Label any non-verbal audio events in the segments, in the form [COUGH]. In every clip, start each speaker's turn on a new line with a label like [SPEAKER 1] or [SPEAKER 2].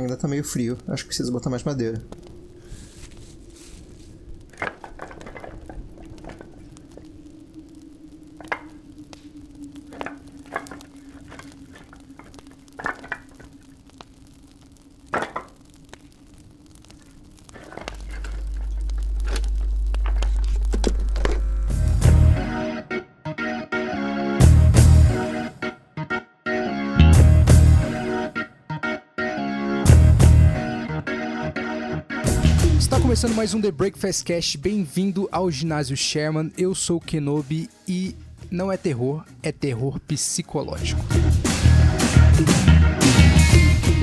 [SPEAKER 1] Ainda tá meio frio. Acho que preciso botar mais madeira.
[SPEAKER 2] Começando mais um The Breakfast Cast. Bem-vindo ao ginásio Sherman. Eu sou o Kenobi e não é terror, é terror psicológico.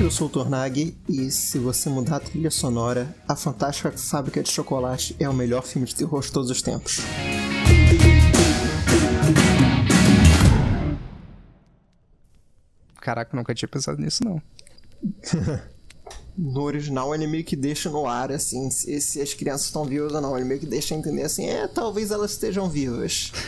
[SPEAKER 1] Eu sou o Tornag e se você mudar a trilha sonora, A Fantástica Fábrica de Chocolate é o melhor filme de terror de todos os tempos.
[SPEAKER 2] Caraca, nunca tinha pensado nisso não. [LAUGHS]
[SPEAKER 1] no original ele meio que deixa no ar, assim, se, se as crianças estão vivas ou não. Ele meio que deixa entender assim, é, talvez elas estejam vivas. [LAUGHS]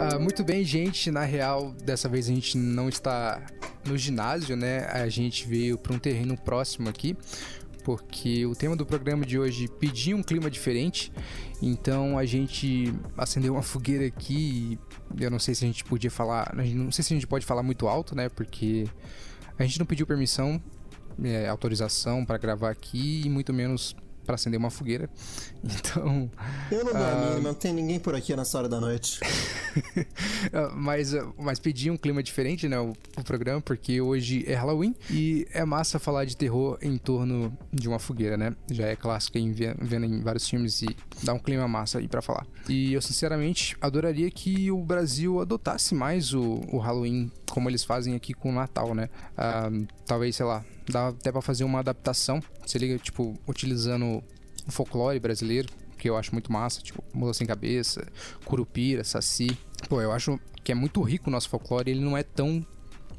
[SPEAKER 2] Ah, muito bem, gente. Na real, dessa vez a gente não está no ginásio, né? A gente veio para um terreno próximo aqui porque o tema do programa de hoje pedia um clima diferente, então a gente acendeu uma fogueira aqui e eu não sei se a gente podia falar, não sei se a gente pode falar muito alto, né? Porque a gente não pediu permissão, é, autorização para gravar aqui e muito menos para acender uma fogueira. [LAUGHS] Então.
[SPEAKER 1] Eu não uh... não tem ninguém por aqui nessa hora da noite. [LAUGHS]
[SPEAKER 2] mas, mas pedi um clima diferente, né? O, o, programa, porque hoje é Halloween e é massa falar de terror em torno de uma fogueira, né? Já é clássico em vendo em vários filmes e dá um clima massa aí para falar. E eu, sinceramente, adoraria que o Brasil adotasse mais o, o Halloween como eles fazem aqui com o Natal, né? Uh, talvez, sei lá, dá até pra fazer uma adaptação. Se liga, tipo, utilizando o folclore brasileiro, que eu acho muito massa, tipo, mula sem cabeça, curupira, saci. Pô, eu acho que é muito rico o nosso folclore, ele não é tão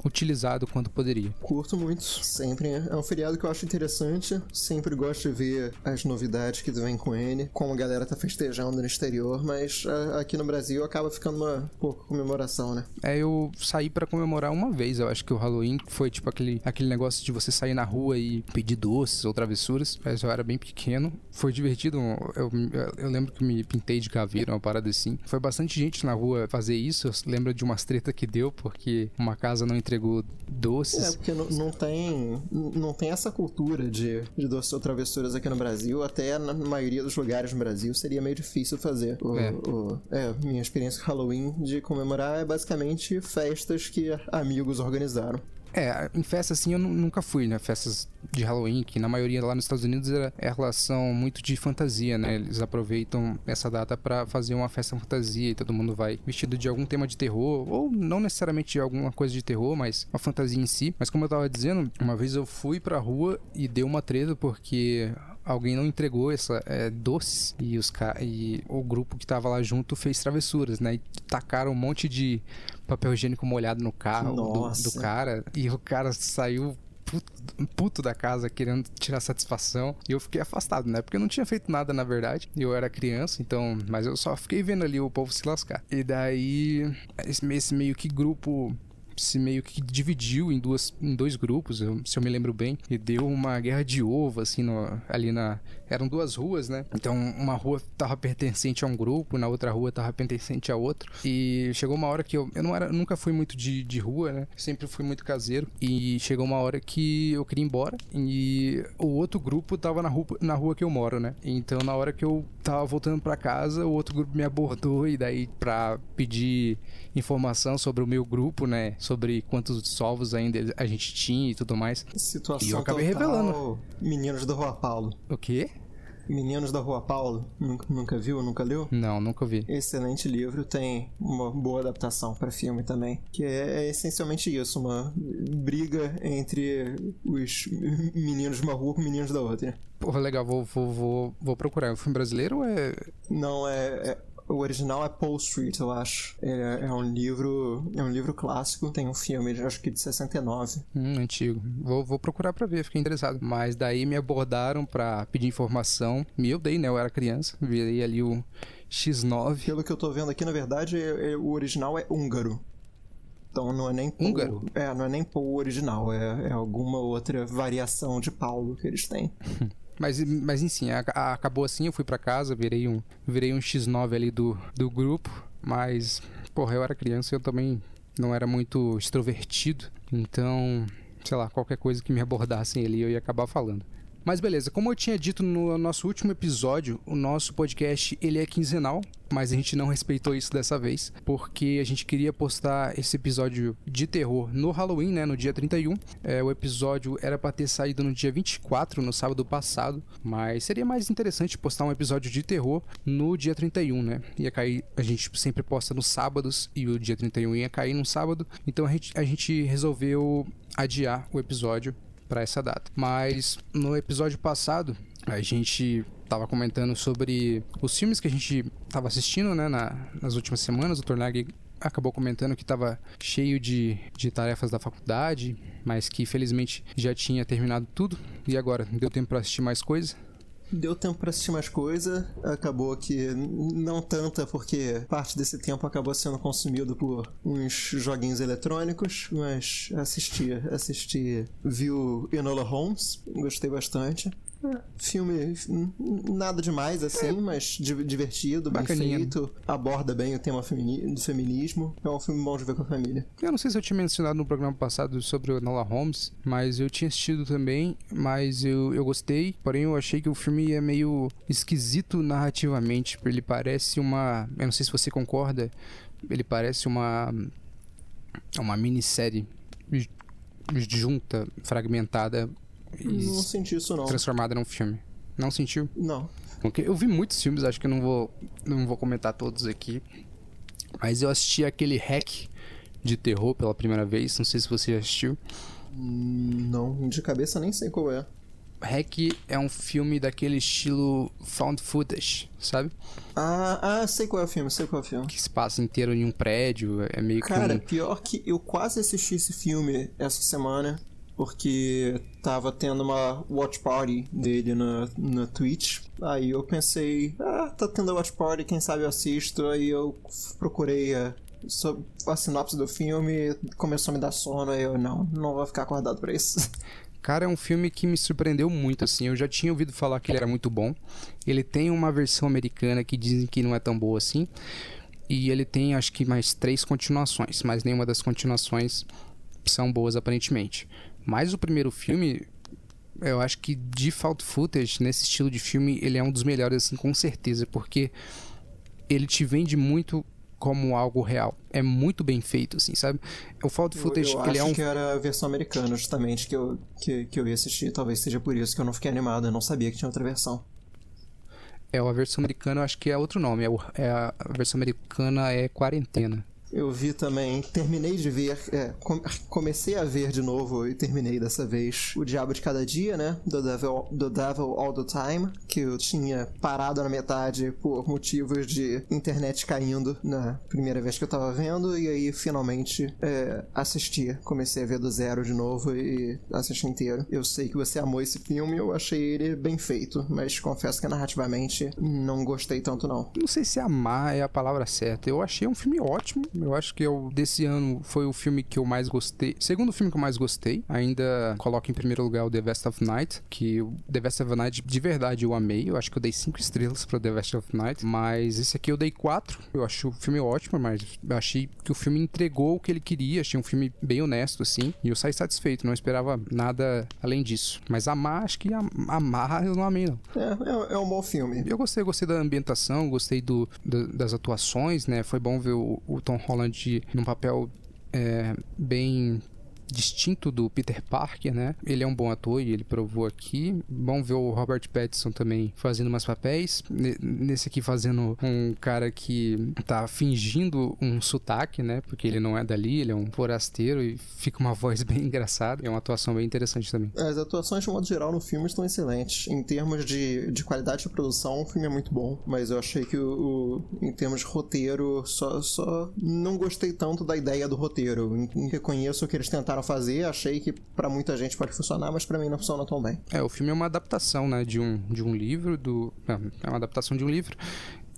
[SPEAKER 2] utilizado quanto poderia.
[SPEAKER 1] Curto muito, sempre. É um feriado que eu acho interessante, sempre gosto de ver as novidades que vem com ele, como a galera tá festejando no exterior, mas é, aqui no Brasil acaba ficando uma pouca comemoração, né?
[SPEAKER 2] É, eu saí para comemorar uma vez, eu acho que o Halloween foi tipo aquele, aquele negócio de você sair na rua e pedir doces ou travessuras, mas eu era bem pequeno, foi divertido, eu, eu, lembro que me pintei de caveira, uma parada assim. Foi bastante gente na rua fazer isso, eu lembro de umas treta que deu, porque uma casa não entregou doces.
[SPEAKER 1] É, porque não, não tem não tem essa cultura de, de doces ou travessuras aqui no Brasil. Até na maioria dos lugares no Brasil seria meio difícil fazer. O, é. O, é, minha experiência com Halloween de comemorar é basicamente festas que amigos organizaram.
[SPEAKER 2] É, em festas assim eu nunca fui, né? Festas de Halloween, que na maioria lá nos Estados Unidos é, é relação muito de fantasia, né? Eles aproveitam essa data para fazer uma festa fantasia e todo mundo vai vestido de algum tema de terror, ou não necessariamente de alguma coisa de terror, mas uma fantasia em si. Mas como eu tava dizendo, uma vez eu fui pra rua e deu uma treta porque alguém não entregou essa é, doces e os e o grupo que tava lá junto fez travessuras, né? E tacaram um monte de papel higiênico molhado no carro do, do, cara e o cara saiu puto, da casa querendo tirar satisfação e eu fiquei afastado, né? Porque eu não tinha feito nada na verdade. Eu era criança, então, mas eu só fiquei vendo ali o povo se lascar. E daí esse meio que grupo se meio que dividiu em, duas, em dois grupos, se eu me lembro bem, e deu uma guerra de ovo, assim, no, ali na. Eram duas ruas, né? Então, uma rua tava pertencente a um grupo, na outra rua tava pertencente a outro. E chegou uma hora que eu. Eu não era, nunca fui muito de, de rua, né? Sempre fui muito caseiro. E chegou uma hora que eu queria ir embora. E o outro grupo tava na rua, na rua que eu moro, né? Então, na hora que eu tava voltando para casa, o outro grupo me abordou. E daí, pra pedir informação sobre o meu grupo, né? sobre quantos ovos ainda a gente tinha e tudo mais.
[SPEAKER 1] Situação
[SPEAKER 2] e eu acabei revelando.
[SPEAKER 1] Meninos da Rua Paulo.
[SPEAKER 2] O quê?
[SPEAKER 1] Meninos da Rua Paulo, nunca, nunca viu, nunca leu?
[SPEAKER 2] Não, nunca vi.
[SPEAKER 1] Excelente livro, tem uma boa adaptação para filme também, que é, é, essencialmente isso, uma briga entre os meninos de uma rua com meninos da outra.
[SPEAKER 2] Porra, legal, vou, vou, vou, vou procurar. É um filme brasileiro ou é...
[SPEAKER 1] Não, é, é o original é Paul Street, eu acho. É, é, um livro. É um livro clássico. Tem um filme, acho que de 69.
[SPEAKER 2] Hum, antigo. Vou, vou procurar pra ver, fiquei interessado. Mas daí me abordaram pra pedir informação. Me eu dei, né? Eu era criança. Virei ali o X9.
[SPEAKER 1] Pelo que eu tô vendo aqui, na verdade, é, é, o original é húngaro. Então não é nem
[SPEAKER 2] Paul, húngaro.
[SPEAKER 1] É, não é nem Paul original, é, é alguma outra variação de Paulo que eles têm. [LAUGHS]
[SPEAKER 2] Mas, mas enfim, a, a, acabou assim, eu fui para casa, virei um, virei um X9 ali do, do grupo, mas, porra, eu era criança e eu também não era muito extrovertido, então, sei lá, qualquer coisa que me abordassem ali eu ia acabar falando. Mas beleza, como eu tinha dito no nosso último episódio, o nosso podcast ele é quinzenal, mas a gente não respeitou isso dessa vez, porque a gente queria postar esse episódio de terror no Halloween, né, no dia 31. É, o episódio era para ter saído no dia 24, no sábado passado, mas seria mais interessante postar um episódio de terror no dia 31, né? Ia cair, a gente sempre posta nos sábados e o dia 31 ia cair no sábado, então a gente, a gente resolveu adiar o episódio para essa data. Mas no episódio passado, a gente tava comentando sobre os filmes que a gente tava assistindo, né, na, nas últimas semanas. O Tornag acabou comentando que estava cheio de, de tarefas da faculdade, mas que felizmente já tinha terminado tudo e agora deu tempo para assistir mais coisa
[SPEAKER 1] deu tempo para assistir mais coisa. Acabou que não tanta, porque parte desse tempo acabou sendo consumido por uns joguinhos eletrônicos, mas assisti, assisti, viu Enola Holmes, gostei bastante. Filme nada demais assim, é. mas divertido, Bacaninha. bem feito, aborda bem o tema femini do feminismo. É um filme bom de ver com a família.
[SPEAKER 2] Eu não sei se eu tinha mencionado no programa passado sobre o Nola Holmes, mas eu tinha assistido também, mas eu, eu gostei, porém eu achei que o filme é meio esquisito narrativamente. Ele parece uma. Eu não sei se você concorda, ele parece uma. uma minissérie junta, fragmentada
[SPEAKER 1] não senti isso, não.
[SPEAKER 2] Transformada num filme. Não sentiu?
[SPEAKER 1] Não.
[SPEAKER 2] Okay. Eu vi muitos filmes, acho que eu não vou, não vou comentar todos aqui. Mas eu assisti aquele Hack de terror pela primeira vez. Não sei se você assistiu.
[SPEAKER 1] Hum, não, de cabeça nem sei qual é.
[SPEAKER 2] Hack é um filme daquele estilo found footage, sabe?
[SPEAKER 1] Ah, ah, sei qual é o filme, sei qual é o filme.
[SPEAKER 2] Que se passa inteiro em um prédio, é meio
[SPEAKER 1] Cara, que
[SPEAKER 2] Cara,
[SPEAKER 1] um... pior que eu quase assisti esse filme essa semana porque tava tendo uma watch party dele na, na Twitch. Aí eu pensei, ah, tá tendo a watch party, quem sabe eu assisto. Aí eu procurei a, a sinopse do filme, começou a me dar sono, aí eu, não, não vou ficar acordado pra isso. [LAUGHS]
[SPEAKER 2] Cara, é um filme que me surpreendeu muito, assim. Eu já tinha ouvido falar que ele era muito bom. Ele tem uma versão americana que dizem que não é tão boa assim. E ele tem, acho que, mais três continuações, mas nenhuma das continuações são boas aparentemente. Mas o primeiro filme, eu acho que de Fault Footage, nesse estilo de filme, ele é um dos melhores, assim, com certeza, porque ele te vende muito como algo real. É muito bem feito, assim, sabe? O Fault Footage,
[SPEAKER 1] eu,
[SPEAKER 2] eu ele
[SPEAKER 1] é
[SPEAKER 2] um...
[SPEAKER 1] que era a versão americana, justamente, que eu, que, que eu ia assistir. Talvez seja por isso que eu não fiquei animado, eu não sabia que tinha outra versão.
[SPEAKER 2] É, a versão americana eu acho que é outro nome. É, é a versão americana é Quarentena.
[SPEAKER 1] Eu vi também, terminei de ver, é, comecei a ver de novo e terminei dessa vez O Diabo de Cada Dia, né? Do Devil, do Devil All the Time, que eu tinha parado na metade por motivos de internet caindo na primeira vez que eu tava vendo, e aí finalmente é, assisti. Comecei a ver do zero de novo e assisti inteiro. Eu sei que você amou esse filme, eu achei ele bem feito, mas confesso que narrativamente não gostei tanto não.
[SPEAKER 2] Não sei se amar é a palavra certa. Eu achei um filme ótimo eu acho que eu, desse ano foi o filme que eu mais gostei. Segundo filme que eu mais gostei. Ainda coloco em primeiro lugar o The Vest of Night. Que o The Vest of Night, de verdade, eu amei. Eu acho que eu dei cinco estrelas pro The Vest of Night. Mas esse aqui eu dei quatro. Eu acho o filme ótimo, mas eu achei que o filme entregou o que ele queria. Achei um filme bem honesto, assim. E eu saí satisfeito. Não esperava nada além disso. Mas amar, acho que amar eu não amei, não.
[SPEAKER 1] É, é, é um bom filme.
[SPEAKER 2] Eu gostei, gostei da ambientação, gostei do, do das atuações, né? Foi bom ver o, o Tom Holland num papel é, bem distinto do Peter Parker, né? Ele é um bom ator e ele provou aqui. Bom ver o Robert Pattinson também fazendo umas papéis. Nesse aqui fazendo um cara que tá fingindo um sotaque, né? Porque ele não é dali, ele é um forasteiro e fica uma [LAUGHS] voz bem engraçada. É uma atuação bem interessante também.
[SPEAKER 1] As atuações, de modo geral, no filme estão excelentes. Em termos de, de qualidade de produção, o filme é muito bom, mas eu achei que o, o em termos de roteiro, só, só não gostei tanto da ideia do roteiro. Reconheço que eles tentaram fazer, achei que para muita gente pode funcionar, mas para mim não funciona tão bem.
[SPEAKER 2] É, o filme é uma adaptação, né, de um, de um livro, do... é uma adaptação de um livro,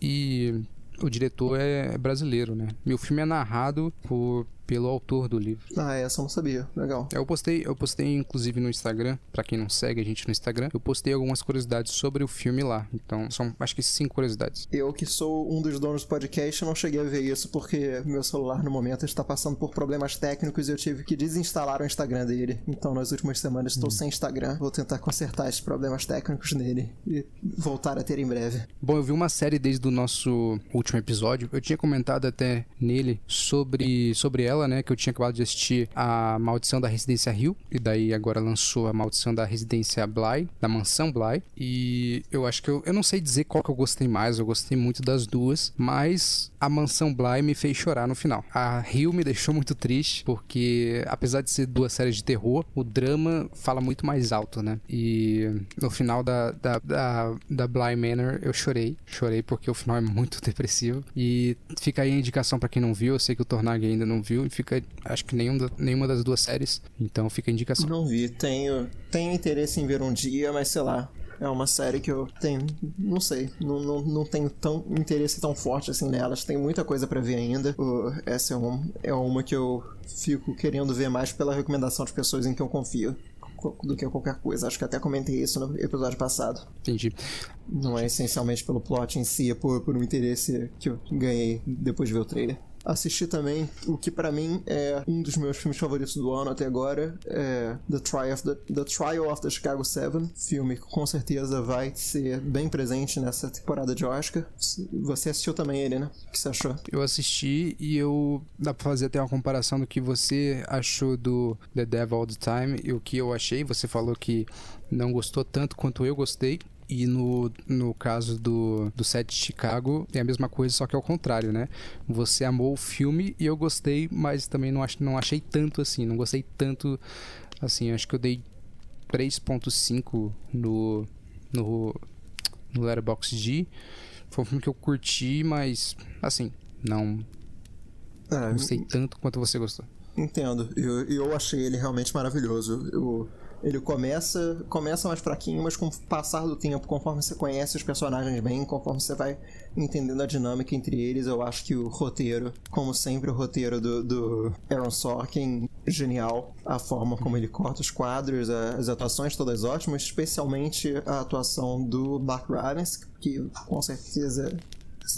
[SPEAKER 2] e o diretor é brasileiro, né? E o filme é narrado por pelo autor do livro.
[SPEAKER 1] Ah, essa eu não sabia. Legal.
[SPEAKER 2] Eu postei, eu postei inclusive no Instagram, para quem não segue a gente no Instagram, eu postei algumas curiosidades sobre o filme lá. Então, são acho que cinco curiosidades.
[SPEAKER 1] Eu que sou um dos donos do podcast, não cheguei a ver isso porque meu celular no momento está passando por problemas técnicos e eu tive que desinstalar o Instagram dele. Então, nas últimas semanas estou hum. sem Instagram. Vou tentar consertar esses problemas técnicos nele e voltar a ter em breve.
[SPEAKER 2] Bom, eu vi uma série desde o nosso último episódio. Eu tinha comentado até nele sobre sobre ela né? Que eu tinha acabado de assistir a Maldição da Residência Rio. E daí agora lançou a Maldição da Residência Bly, da Mansão Bly. E eu acho que eu, eu não sei dizer qual que eu gostei mais. Eu gostei muito das duas. Mas a Mansão Bly me fez chorar no final. A Rio me deixou muito triste. Porque apesar de ser duas séries de terror, o drama fala muito mais alto, né? E no final da, da, da, da Bly Manor eu chorei. Chorei porque o final é muito [LAUGHS] depressivo. E fica aí a indicação para quem não viu. Eu sei que o Tornag ainda não viu fica, acho que nenhum nenhuma das duas séries. Então fica a indicação.
[SPEAKER 1] Não vi, tenho, tenho interesse em ver um dia, mas sei lá. É uma série que eu tenho, não sei, não, não, não tenho tão interesse tão forte assim nelas. Tem muita coisa para ver ainda. Essa é, um, é uma que eu fico querendo ver mais pela recomendação de pessoas em que eu confio do que qualquer coisa. Acho que até comentei isso no episódio passado.
[SPEAKER 2] Entendi.
[SPEAKER 1] Não é essencialmente pelo plot em si, é por, por um interesse que eu ganhei depois de ver o trailer. Assisti também o que para mim é um dos meus filmes favoritos do ano até agora, é The Trial of the, the, Trial of the Chicago Seven, filme que com certeza vai ser bem presente nessa temporada de Oscar. Você assistiu também ele, né? O que você achou?
[SPEAKER 2] Eu assisti e eu dá pra fazer até uma comparação do que você achou do The Devil All the Time e o que eu achei. Você falou que não gostou tanto quanto eu gostei. E no, no caso do, do set de Chicago, é a mesma coisa, só que ao contrário, né? Você amou o filme e eu gostei, mas também não, ach, não achei tanto assim. Não gostei tanto assim. Acho que eu dei 3.5 no, no, no Letterboxd. Foi um filme que eu curti, mas assim, não. É, gostei tanto quanto você gostou.
[SPEAKER 1] Entendo. Eu, eu achei ele realmente maravilhoso. Eu ele começa, começa mais fraquinho, mas com o passar do tempo, conforme você conhece os personagens bem, conforme você vai entendendo a dinâmica entre eles, eu acho que o roteiro, como sempre o roteiro do, do Aaron Sorkin, genial. A forma como ele corta os quadros, as atuações todas ótimas, especialmente a atuação do Mark Rylance, que com certeza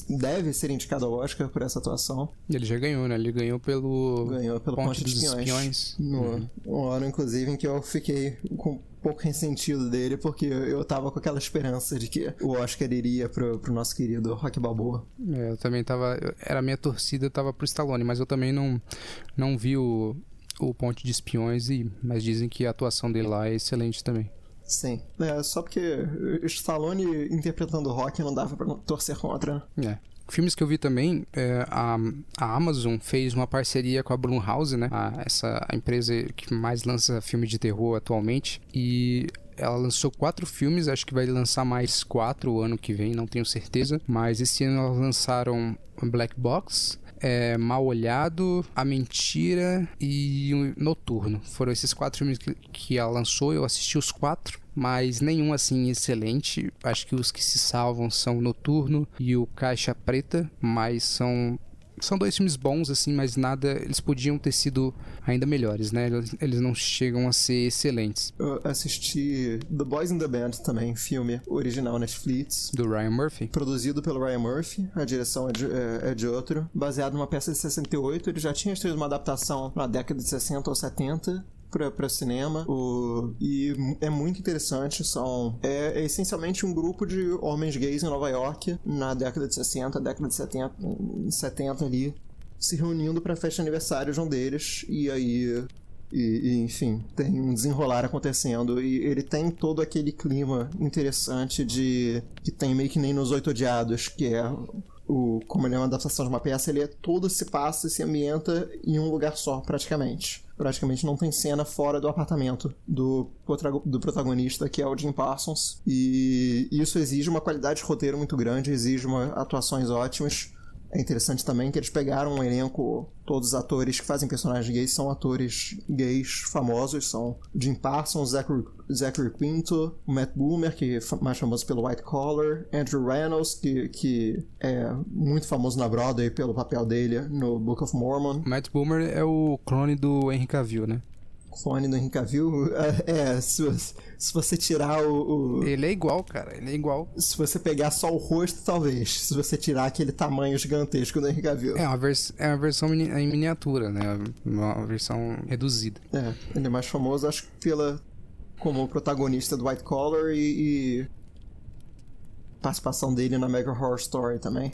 [SPEAKER 1] deve ser indicado ao Oscar por essa atuação.
[SPEAKER 2] Ele já ganhou, né? Ele ganhou pelo.
[SPEAKER 1] Ganhou pelo Ponte, Ponte dos, dos Espiões. espiões. No uhum. um ano, inclusive, em que eu fiquei com um pouco ressentido dele, porque eu tava com aquela esperança de que o Oscar iria pro, pro nosso querido Rock Balboa.
[SPEAKER 2] É, eu também tava. Era a minha torcida, eu tava pro Stallone, mas eu também não, não vi o, o Ponte de Espiões, e, mas dizem que a atuação dele lá é excelente também.
[SPEAKER 1] Sim. É, só porque Stallone interpretando rock não dava pra torcer contra.
[SPEAKER 2] É. Filmes que eu vi também, é, a, a, Amazon fez uma parceria com a Blumhouse, né? A, essa a empresa que mais lança filme de terror atualmente. E ela lançou quatro filmes, acho que vai lançar mais quatro o ano que vem, não tenho certeza. Mas esse ano elas lançaram Black Box, é, Mal Olhado, A Mentira e Noturno. Foram esses quatro filmes que, que ela lançou, eu assisti os quatro mas nenhum assim excelente. Acho que os que se salvam são Noturno e o Caixa Preta, mas são são dois filmes bons, assim, mas nada. Eles podiam ter sido ainda melhores, né? Eles não chegam a ser excelentes.
[SPEAKER 1] Eu assisti The Boys in the Band também, filme original Netflix.
[SPEAKER 2] Do Ryan Murphy.
[SPEAKER 1] Produzido pelo Ryan Murphy, a direção é de, é, é de outro. Baseado numa peça de 68, ele já tinha tido uma adaptação na década de 60 ou 70 para cinema. O, e é muito interessante. São, é, é, essencialmente um grupo de homens gays em Nova York na década de 60, década de 70, 70 ali, se reunindo para festa de aniversário de um deles. E aí E, e, enfim, tem um desenrolar acontecendo. E ele tem todo aquele clima interessante de. que tem meio que nem nos Oito Odiados, que é. O, como ele é uma adaptação de uma peça, ele é todo se passa e se ambienta em um lugar só, praticamente. Praticamente não tem cena fora do apartamento do, do protagonista, que é o Jim Parsons. E isso exige uma qualidade de roteiro muito grande, exige uma, atuações ótimas. É interessante também que eles pegaram um elenco, todos os atores que fazem personagens gays são atores gays famosos, são Jim Parsons, Zachary, Zachary Quinto, Matt Boomer, que é mais famoso pelo White Collar, Andrew Reynolds, que, que é muito famoso na Broadway pelo papel dele no Book of Mormon.
[SPEAKER 2] Matt Boomer é o clone do Henry Cavill, né?
[SPEAKER 1] Clone do Henry Cavill, [LAUGHS] é, se, se, você tirar o, o,
[SPEAKER 2] Ele é igual, cara, ele é igual.
[SPEAKER 1] Se você pegar só o rosto, talvez. Se você tirar aquele tamanho gigantesco do Henry Cavill.
[SPEAKER 2] É uma, vers é uma versão em miniatura, né? Uma versão reduzida.
[SPEAKER 1] É, ele é mais famoso, acho que pela... como protagonista do White Collar e... e participação dele na Mega Horror Story também.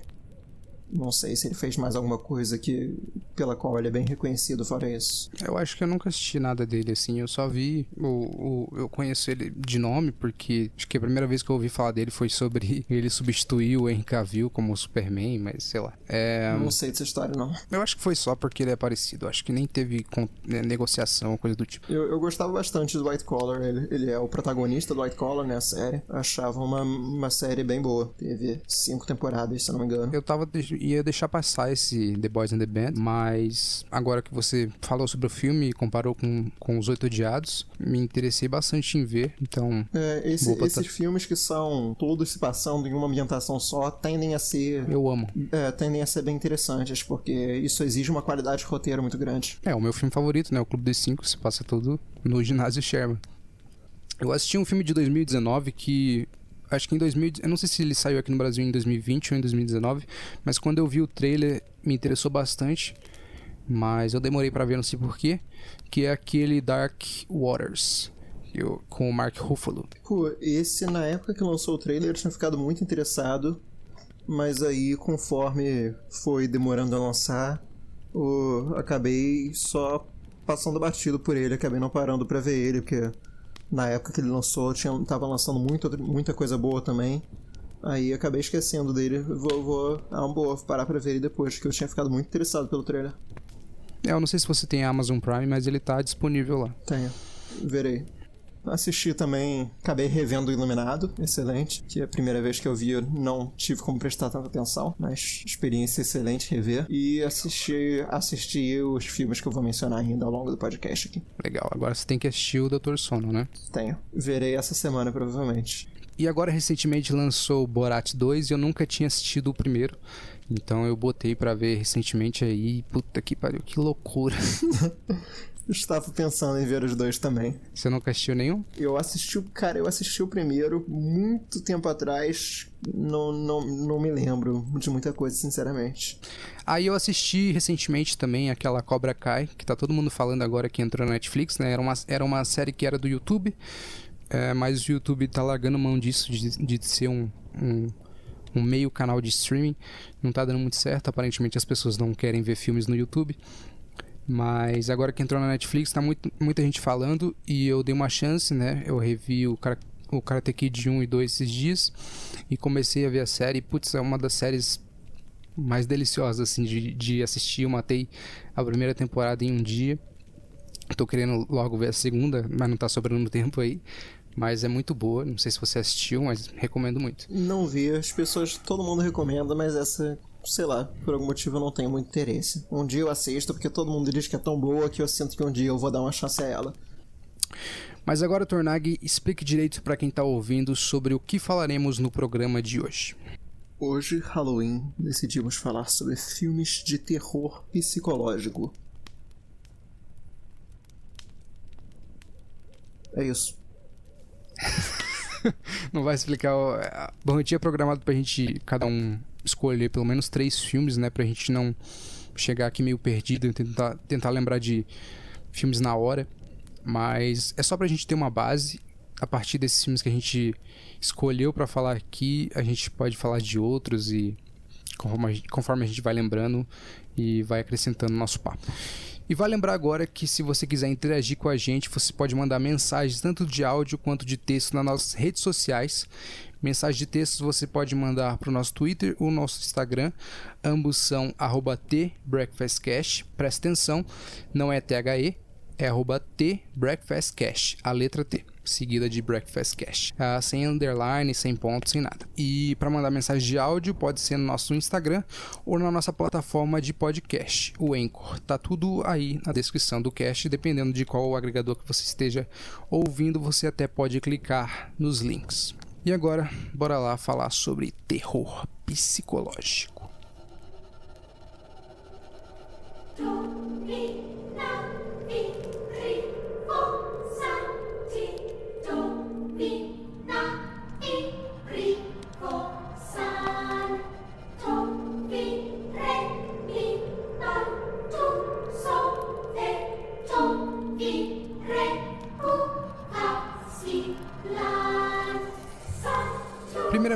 [SPEAKER 1] Não sei se ele fez mais alguma coisa que pela qual ele é bem reconhecido fora isso.
[SPEAKER 2] Eu acho que eu nunca assisti nada dele assim. Eu só vi o, o eu conheço ele de nome porque acho que a primeira vez que eu ouvi falar dele foi sobre [LAUGHS] ele substituir o Henry Cavill como Superman, mas sei lá. É...
[SPEAKER 1] Não sei dessa história não.
[SPEAKER 2] Eu acho que foi só porque ele é parecido. Eu acho que nem teve né, negociação coisa do tipo.
[SPEAKER 1] Eu, eu gostava bastante do White Collar. Ele, ele é o protagonista do White Collar né, a série. Achava uma, uma série bem boa. Teve cinco temporadas, se não me engano.
[SPEAKER 2] Eu tava ia deixar passar esse The Boys and the Band, mas agora que você falou sobre o filme e comparou com, com Os Oito Odiados, me interessei bastante em ver, então...
[SPEAKER 1] É, esse, esses filmes que são todos se passando em uma ambientação só tendem a ser...
[SPEAKER 2] Eu amo.
[SPEAKER 1] É, tendem a ser bem interessantes, porque isso exige uma qualidade de roteiro muito grande.
[SPEAKER 2] É, o meu filme favorito, né? O Clube dos Cinco, se passa todo no ginásio Sherman. Eu assisti um filme de 2019 que acho que em 2000, eu não sei se ele saiu aqui no Brasil em 2020 ou em 2019, mas quando eu vi o trailer me interessou bastante, mas eu demorei para ver, não sei porquê, que é aquele Dark Waters. Eu, com o Mark Ruffalo.
[SPEAKER 1] Esse na época que lançou o trailer eu tinha ficado muito interessado, mas aí conforme foi demorando a lançar, eu acabei só passando batido por ele, acabei não parando para ver ele, porque na época que ele lançou, tinha, tava lançando muito, muita coisa boa também. Aí acabei esquecendo dele. Vou, vou é uma boa parar pra ver ele depois, que eu tinha ficado muito interessado pelo trailer.
[SPEAKER 2] É, eu não sei se você tem Amazon Prime, mas ele tá disponível lá.
[SPEAKER 1] Tenho. Verei. Assisti também, acabei revendo o Iluminado, excelente, que é a primeira vez que eu vi, eu não tive como prestar tanta atenção, mas experiência excelente rever. E assisti, assisti os filmes que eu vou mencionar ainda ao longo do podcast aqui.
[SPEAKER 2] Legal, agora você tem que assistir o Doutor Sono, né?
[SPEAKER 1] Tenho. Verei essa semana, provavelmente.
[SPEAKER 2] E agora recentemente lançou Borat 2 e eu nunca tinha assistido o primeiro. Então eu botei para ver recentemente aí. Puta que pariu, que loucura. [LAUGHS]
[SPEAKER 1] Estava pensando em ver os dois também.
[SPEAKER 2] Você nunca assistiu nenhum?
[SPEAKER 1] Eu assisti, cara, eu assisti o primeiro muito tempo atrás. Não, não, não me lembro de muita coisa, sinceramente.
[SPEAKER 2] Aí eu assisti recentemente também aquela Cobra Kai, que tá todo mundo falando agora que entrou na Netflix, né? Era uma, era uma série que era do YouTube, é, mas o YouTube tá largando mão disso, de, de ser um, um um meio canal de streaming. Não tá dando muito certo. Aparentemente as pessoas não querem ver filmes no YouTube. Mas agora que entrou na Netflix, tá muito, muita gente falando e eu dei uma chance, né? Eu revi o, o Karate Kid 1 e 2 esses dias e comecei a ver a série. Putz, é uma das séries mais deliciosas, assim, de, de assistir. Eu matei a primeira temporada em um dia. Tô querendo logo ver a segunda, mas não tá sobrando tempo aí. Mas é muito boa. Não sei se você assistiu, mas recomendo muito.
[SPEAKER 1] Não vi. As pessoas, todo mundo recomenda, mas essa sei lá, por algum motivo eu não tenho muito interesse. Um dia eu assisto porque todo mundo diz que é tão boa que eu sinto que um dia eu vou dar uma chance a ela.
[SPEAKER 2] Mas agora, Tornag, explique direito para quem está ouvindo sobre o que falaremos no programa de hoje.
[SPEAKER 1] Hoje, Halloween, decidimos falar sobre filmes de terror psicológico. É isso. [LAUGHS]
[SPEAKER 2] Não vai explicar. Bom, eu tinha programado pra gente, cada um, escolher pelo menos três filmes, né? Pra gente não chegar aqui meio perdido e tentar, tentar lembrar de filmes na hora. Mas é só pra gente ter uma base. A partir desses filmes que a gente escolheu para falar aqui, a gente pode falar de outros e conforme a, gente, conforme a gente vai lembrando e vai acrescentando no nosso papo. E vai lembrar agora que se você quiser interagir com a gente, você pode mandar mensagens tanto de áudio quanto de texto nas nossas redes sociais. Mensagem de texto você pode mandar para o nosso Twitter ou nosso Instagram. Ambos são @tbreakfastcash. Presta atenção, não é THE, é arroba a letra T, seguida de Breakfast Cash. Ah, sem underline, sem ponto, sem nada. E para mandar mensagem de áudio, pode ser no nosso Instagram ou na nossa plataforma de podcast, o Anchor. Tá tudo aí na descrição do cast, dependendo de qual agregador que você esteja ouvindo, você até pode clicar nos links. E agora, bora lá falar sobre terror psicológico.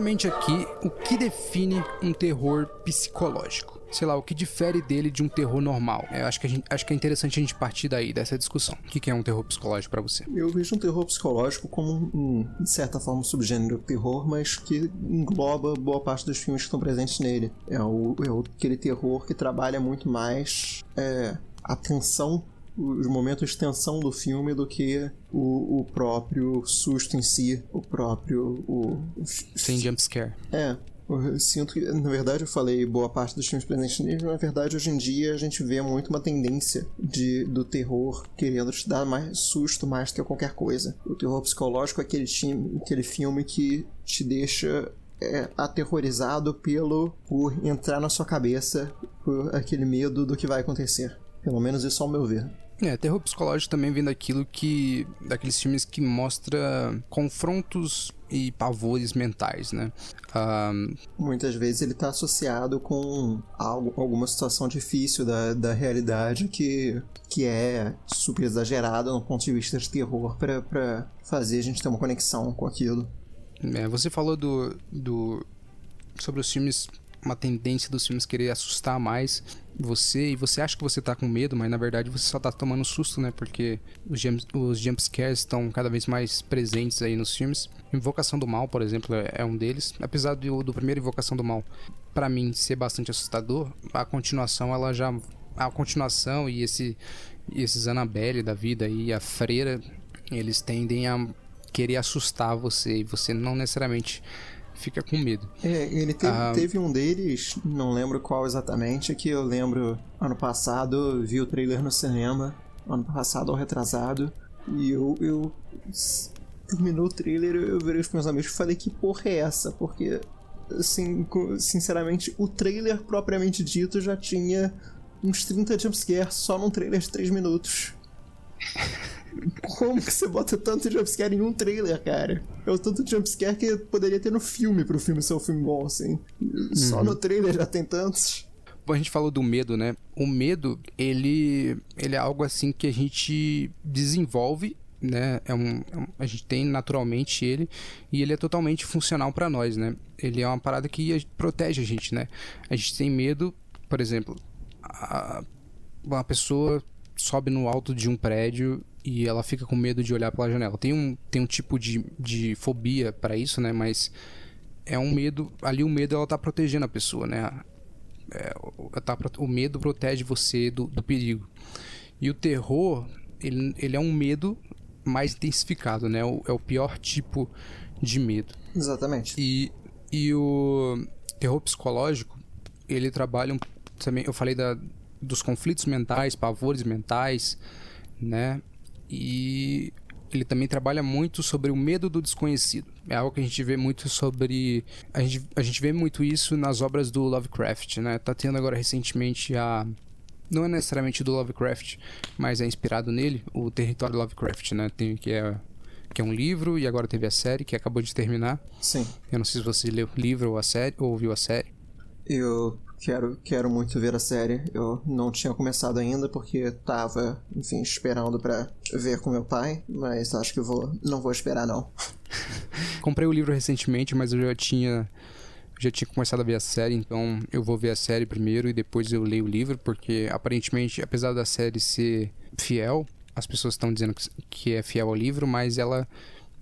[SPEAKER 2] Aqui, o que define um terror psicológico? sei lá, o que difere dele de um terror normal? Eu acho que, gente, acho que é interessante a gente partir daí, dessa discussão. O que é um terror psicológico para você?
[SPEAKER 1] Eu vejo um terror psicológico como um, de certa forma, um subgênero do terror, mas que engloba boa parte dos filmes que estão presentes nele. É, o, é aquele terror que trabalha muito mais é, a tensão os momentos de tensão do filme do que o, o próprio susto em si, o próprio. O,
[SPEAKER 2] Sem jumpscare.
[SPEAKER 1] É. Eu sinto que, na verdade, eu falei boa parte dos filmes presentes nele, na verdade, hoje em dia a gente vê muito uma tendência de, do terror querendo te dar mais susto mais do que qualquer coisa. O terror psicológico é aquele, time, aquele filme que te deixa é, aterrorizado pelo por entrar na sua cabeça por aquele medo do que vai acontecer. Pelo menos isso ao meu ver.
[SPEAKER 2] É, terror psicológico também vem daquilo que. daqueles filmes que mostra confrontos e pavores mentais, né?
[SPEAKER 1] Um... Muitas vezes ele está associado com algo, alguma situação difícil da, da realidade que, que é super exagerada no ponto de vista de terror para fazer a gente ter uma conexão com aquilo.
[SPEAKER 2] É, você falou do, do sobre os filmes uma tendência dos filmes querer assustar mais você e você acha que você tá com medo, mas na verdade você só tá tomando susto, né? Porque os, jump, os jumpscares estão cada vez mais presentes aí nos filmes. Invocação do Mal, por exemplo, é, é um deles. Apesar do, do primeiro Invocação do Mal, para mim, ser bastante assustador, a continuação, ela já. A continuação e esse e esses Annabelle da vida e a freira, eles tendem a querer assustar você e você não necessariamente fica com medo.
[SPEAKER 1] É, ele teve, ah, teve, um deles, não lembro qual exatamente, que eu lembro ano passado, vi o trailer no cinema, ano passado ou retrasado, e eu, eu terminou o trailer, eu virei os meus amigos e falei que porra é essa? Porque, assim, sinceramente, o trailer propriamente dito já tinha uns 30 jumpscares só num trailer de 3 minutos. [LAUGHS] Como que você bota tanto jumpscare em um trailer, cara? É o tanto jumpscare que poderia ter no filme pro filme ser um filme bom, assim. Só uhum. no trailer já tem tantos.
[SPEAKER 2] Bom, a gente falou do medo, né? O medo, ele, ele é algo assim que a gente desenvolve né? É um, é a gente tem naturalmente ele e ele é totalmente funcional para nós, né? Ele é uma parada que protege a gente, né? A gente tem medo, por exemplo, a, uma pessoa sobe no alto de um prédio e ela fica com medo de olhar pela janela. Tem um, tem um tipo de, de fobia para isso, né? Mas é um medo. Ali o medo ela tá protegendo a pessoa, né? É, tá, o medo protege você do, do perigo. E o terror, ele, ele é um medo mais intensificado, né? O, é o pior tipo de medo.
[SPEAKER 1] Exatamente.
[SPEAKER 2] E, e o terror psicológico, ele trabalha também. Eu falei da, dos conflitos mentais, pavores mentais, né? E ele também trabalha muito sobre o medo do desconhecido. É algo que a gente vê muito sobre. A gente, a gente vê muito isso nas obras do Lovecraft, né? Tá tendo agora recentemente a. Não é necessariamente do Lovecraft, mas é inspirado nele, o Território Lovecraft, né? Tem, que, é, que é um livro e agora teve a série que acabou de terminar.
[SPEAKER 1] Sim.
[SPEAKER 2] Eu não sei se você leu o livro ou a série ou ouviu a série.
[SPEAKER 1] Eu Quero, quero muito ver a série. Eu não tinha começado ainda porque tava, enfim, esperando para ver com meu pai, mas acho que vou, não vou esperar não. [LAUGHS]
[SPEAKER 2] Comprei o livro recentemente, mas eu já tinha já tinha começado a ver a série, então eu vou ver a série primeiro e depois eu leio o livro, porque aparentemente, apesar da série ser fiel, as pessoas estão dizendo que é fiel ao livro, mas ela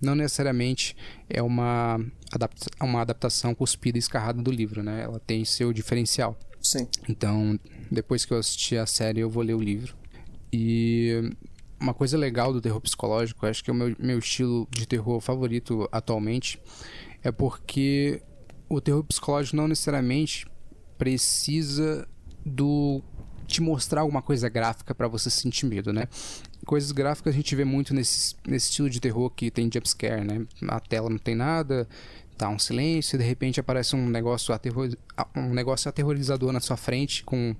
[SPEAKER 2] não necessariamente é uma, adapta uma adaptação cuspida e escarrada do livro, né? Ela tem seu diferencial.
[SPEAKER 1] Sim.
[SPEAKER 2] Então, depois que eu assistir a série, eu vou ler o livro. E uma coisa legal do terror psicológico, acho que é o meu, meu estilo de terror favorito atualmente, é porque o terror psicológico não necessariamente precisa do te mostrar alguma coisa gráfica para você sentir medo, né? Coisas gráficas a gente vê muito nesse, nesse estilo de terror que tem jumpscare, né? A tela não tem nada, tá um silêncio de repente aparece um negócio, aterror, um negócio aterrorizador na sua frente com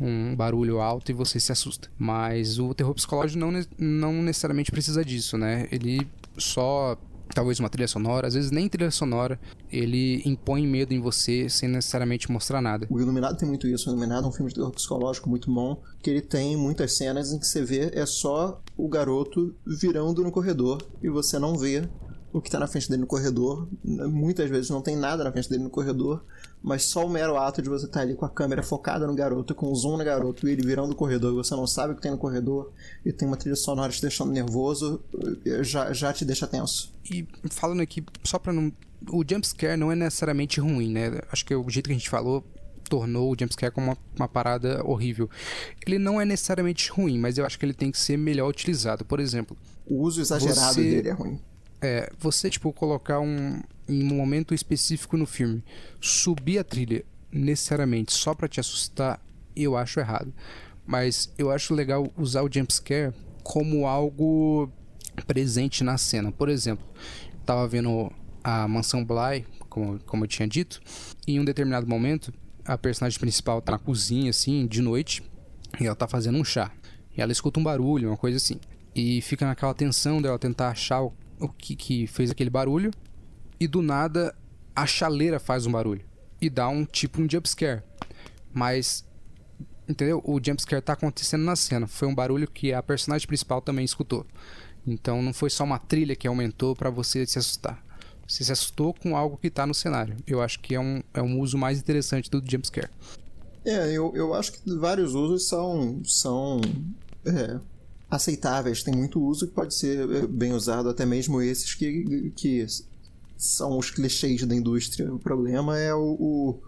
[SPEAKER 2] um barulho alto e você se assusta. Mas o terror psicológico não, não necessariamente precisa disso, né? Ele só talvez uma trilha sonora, às vezes nem trilha sonora, ele impõe medo em você sem necessariamente mostrar nada.
[SPEAKER 1] O Iluminado tem muito isso. O Iluminado é um filme de terror psicológico muito bom, que ele tem muitas cenas em que você vê é só o garoto virando no corredor e você não vê o que está na frente dele no corredor. Muitas vezes não tem nada na frente dele no corredor, mas só o mero ato de você estar tá ali com a câmera focada no garoto, com o zoom no garoto e ele virando o corredor e você não sabe o que tem no corredor e tem uma trilha sonora te deixando nervoso, já, já te deixa tenso.
[SPEAKER 2] E falando aqui, só pra não. O jumpscare não é necessariamente ruim, né? Acho que o jeito que a gente falou tornou o jumpscare como uma, uma parada horrível. Ele não é necessariamente ruim, mas eu acho que ele tem que ser melhor utilizado. Por exemplo.
[SPEAKER 1] O uso exagerado você... dele é ruim
[SPEAKER 2] é, você, tipo, colocar um. Em um momento específico no filme, subir a trilha necessariamente só para te assustar, eu acho errado. Mas eu acho legal usar o jumpscare como algo presente na cena. Por exemplo, tava vendo a mansão Bly, como, como eu tinha dito, e em um determinado momento, a personagem principal tá na cozinha, assim, de noite, e ela tá fazendo um chá. E ela escuta um barulho, uma coisa assim. E fica naquela tensão dela tentar achar o o que, que fez aquele barulho e do nada a chaleira faz um barulho e dá um tipo um jumpscare. Mas, entendeu? O jumpscare tá acontecendo na cena. Foi um barulho que a personagem principal também escutou. Então não foi só uma trilha que aumentou para você se assustar. Você se assustou com algo que tá no cenário. Eu acho que é um, é um uso mais interessante do jumpscare.
[SPEAKER 1] É, eu, eu acho que vários usos são, são é, aceitáveis, tem muito uso que pode ser eh, bem usado, até mesmo esses que, que são os clichês da indústria. O problema é o, o,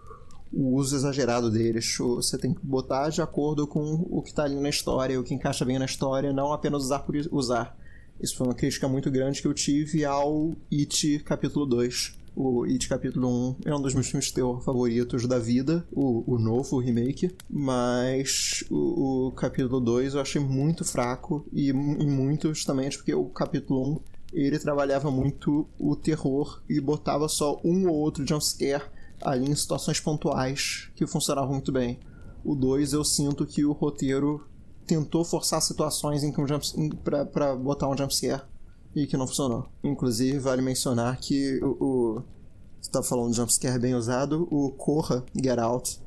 [SPEAKER 1] o uso exagerado deles. Você tem que botar de acordo com o que está ali na história, o que encaixa bem na história, não apenas usar por usar. Isso foi uma crítica muito grande que eu tive ao It capítulo 2 o It capítulo 1 é um dos meus filmes de terror favoritos da vida, o, o novo, o remake. Mas o, o capítulo 2 eu achei muito fraco e em muito justamente porque o capítulo 1 ele trabalhava muito o terror e botava só um ou outro jumpscare ali em situações pontuais que funcionavam muito bem. O 2 eu sinto que o roteiro tentou forçar situações em que um jump, pra botar um jumpscare e que não funcionou. Inclusive, vale mencionar que o. o você tá falando de jumpscare bem usado, o Corra Get Out,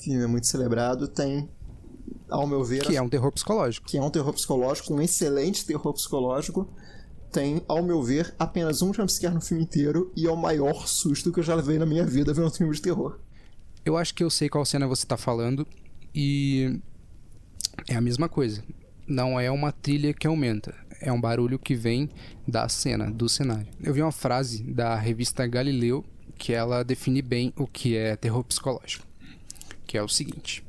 [SPEAKER 1] filme é muito celebrado, tem, ao meu ver.
[SPEAKER 2] Que é um terror psicológico.
[SPEAKER 1] Que é um terror psicológico, um excelente terror psicológico. Tem, ao meu ver, apenas um jumpscare no filme inteiro e é o maior susto que eu já levei na minha vida vendo um filme de terror.
[SPEAKER 2] Eu acho que eu sei qual cena você tá falando e é a mesma coisa. Não é uma trilha que aumenta é um barulho que vem da cena, do cenário. Eu vi uma frase da revista Galileu que ela define bem o que é terror psicológico, que é o seguinte: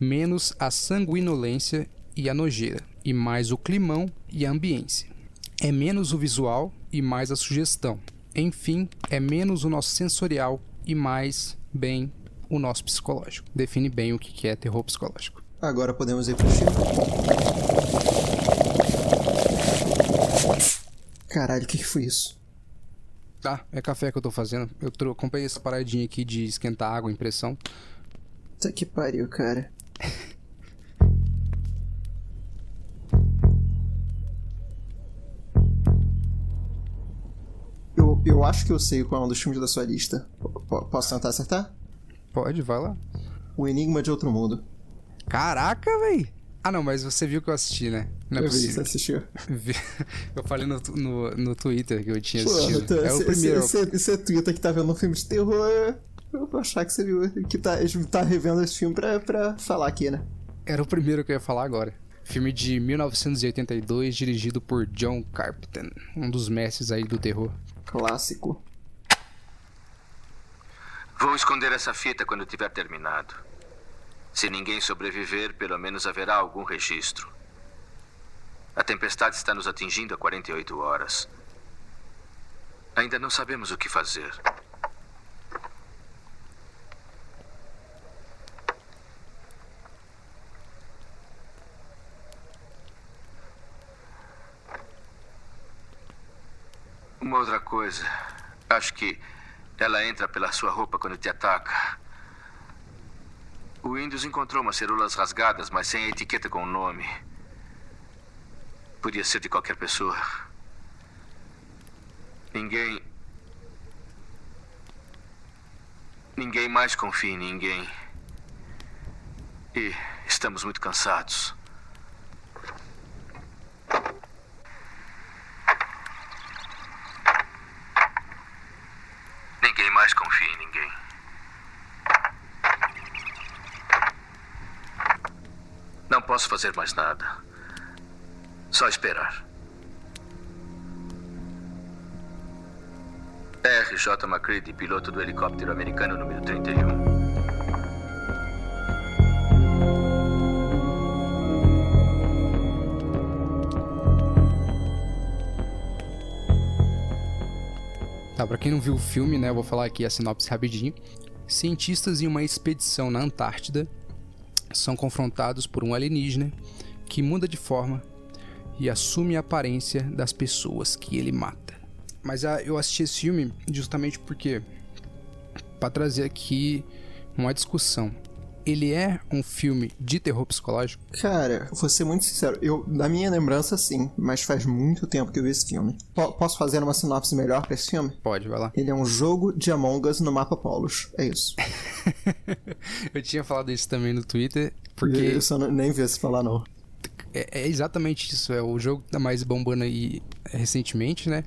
[SPEAKER 2] menos a sanguinolência e a nojeira, e mais o climão e a ambiência. É menos o visual e mais a sugestão. Enfim, é menos o nosso sensorial e mais, bem, o nosso psicológico. Define bem o que é terror psicológico.
[SPEAKER 1] Agora podemos ir pro filme. Caralho, o que, que foi isso?
[SPEAKER 2] Tá, é café que eu tô fazendo. Eu comprei essa paradinha aqui de esquentar água em pressão.
[SPEAKER 1] Tá que pariu, cara. eu, eu acho que eu sei qual é um dos filmes da sua lista. P posso tentar acertar?
[SPEAKER 2] Pode, vai lá.
[SPEAKER 1] O Enigma de Outro Mundo.
[SPEAKER 2] Caraca, véi! Ah, não, mas você viu que eu assisti, né?
[SPEAKER 1] Não é eu possível. vi, você assistiu. [LAUGHS]
[SPEAKER 2] Eu falei no, no, no Twitter que eu tinha assistido. Pô,
[SPEAKER 1] é o primeiro. Você, você, Twitter que tá vendo um filme de terror. Eu vou achar que você viu que tá, tá revendo esse filme pra, pra falar aqui, né?
[SPEAKER 2] Era o primeiro que eu ia falar agora. Filme de 1982, dirigido por John Carpenter, um dos mestres aí do terror.
[SPEAKER 1] Clássico.
[SPEAKER 3] Vou esconder essa fita quando tiver terminado. Se ninguém sobreviver, pelo menos haverá algum registro. A tempestade está nos atingindo há 48 horas. Ainda não sabemos o que fazer. Uma outra coisa. Acho que ela entra pela sua roupa quando te ataca. O Windows encontrou umas cerulas rasgadas, mas sem a etiqueta com o nome. Podia ser de qualquer pessoa. Ninguém. Ninguém mais confia em ninguém. E estamos muito cansados. Ninguém mais confia em ninguém. Não posso fazer mais nada. Só esperar. R.J. McCready, piloto do helicóptero americano número 31.
[SPEAKER 2] Tá, pra quem não viu o filme, né, eu vou falar aqui a sinopse rapidinho. Cientistas em uma expedição na Antártida são confrontados por um alienígena que muda de forma e assume a aparência das pessoas que ele mata. Mas ah, eu assisti esse filme justamente porque para trazer aqui uma discussão ele é um filme de terror psicológico?
[SPEAKER 1] Cara, vou ser muito sincero. Eu, na minha lembrança, sim, mas faz muito tempo que eu vi esse filme. P posso fazer uma sinopse melhor pra esse filme?
[SPEAKER 2] Pode, vai lá.
[SPEAKER 1] Ele é um jogo de Among Us no mapa Polos. É isso. [LAUGHS]
[SPEAKER 2] eu tinha falado isso também no Twitter, porque.
[SPEAKER 1] Eu, eu só nem vi você falar, não.
[SPEAKER 2] É, é exatamente isso. É o jogo que tá mais bombando aí recentemente, né?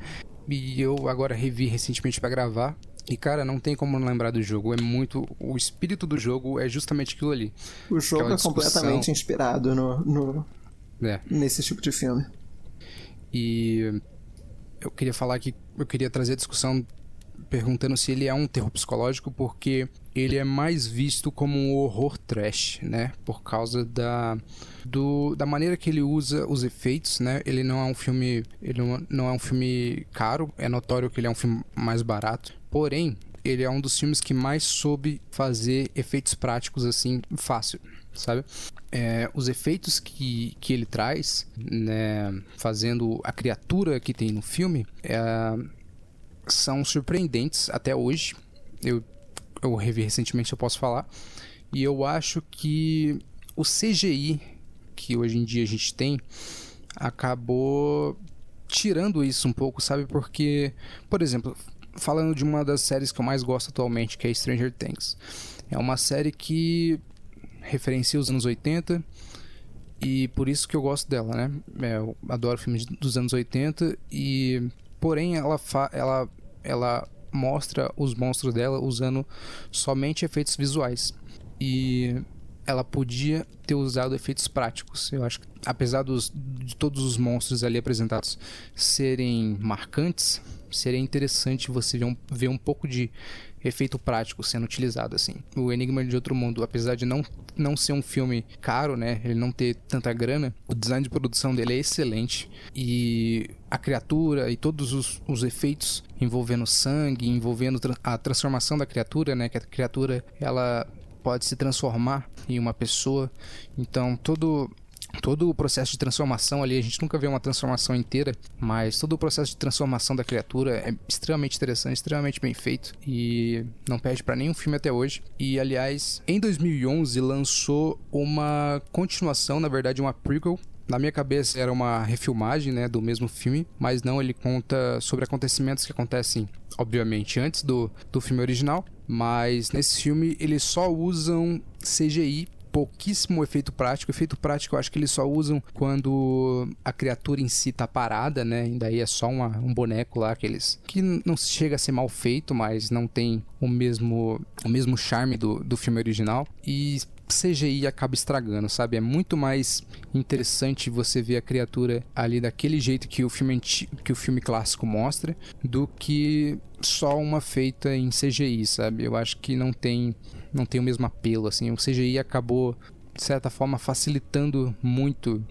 [SPEAKER 2] E eu agora revi recentemente para gravar. E, cara, não tem como não lembrar do jogo. É muito. O espírito do jogo é justamente aquilo ali.
[SPEAKER 1] O jogo é, é completamente inspirado no, no... É. nesse tipo de filme.
[SPEAKER 2] E eu queria falar que eu queria trazer a discussão perguntando se ele é um terror psicológico porque ele é mais visto como um horror trash, né? Por causa da do, da maneira que ele usa os efeitos, né? Ele não é um filme, ele não é um filme caro, é notório que ele é um filme mais barato. Porém, ele é um dos filmes que mais soube fazer efeitos práticos assim fácil, sabe? É, os efeitos que, que ele traz, né, fazendo a criatura que tem no filme, é, são surpreendentes até hoje. Eu, eu revi recentemente, eu posso falar. E eu acho que o CGI que hoje em dia a gente tem acabou tirando isso um pouco, sabe? Porque, por exemplo, falando de uma das séries que eu mais gosto atualmente, que é Stranger Things. É uma série que referencia os anos 80 e por isso que eu gosto dela, né? É, eu adoro filmes dos anos 80 e porém ela ela ela mostra os monstros dela usando somente efeitos visuais. E ela podia ter usado efeitos práticos. Eu acho que apesar dos, de todos os monstros ali apresentados serem marcantes, seria interessante você ver um, ver um pouco de efeito prático sendo utilizado assim. O Enigma de Outro Mundo, apesar de não não ser um filme caro, né, ele não ter tanta grana, o design de produção dele é excelente e a criatura e todos os, os efeitos envolvendo sangue, envolvendo a transformação da criatura, né, que a criatura ela pode se transformar em uma pessoa. Então, todo todo o processo de transformação ali, a gente nunca vê uma transformação inteira, mas todo o processo de transformação da criatura é extremamente interessante, extremamente bem feito e não perde para nenhum filme até hoje. E aliás, em 2011 lançou uma continuação, na verdade, uma prequel na minha cabeça era uma refilmagem, né, do mesmo filme, mas não, ele conta sobre acontecimentos que acontecem, obviamente, antes do, do filme original, mas nesse filme eles só usam CGI pouquíssimo efeito prático. Efeito prático eu acho que eles só usam quando a criatura em si tá parada, né? E daí é só uma, um boneco lá, aqueles. Que não chega a ser mal feito, mas não tem o mesmo, o mesmo charme do, do filme original. E CGI acaba estragando, sabe? É muito mais interessante você ver a criatura ali daquele jeito que o filme que o filme clássico mostra do que só uma feita em CGI, sabe? Eu acho que não tem não tem o mesmo apelo assim. O CGI acabou de certa forma facilitando muito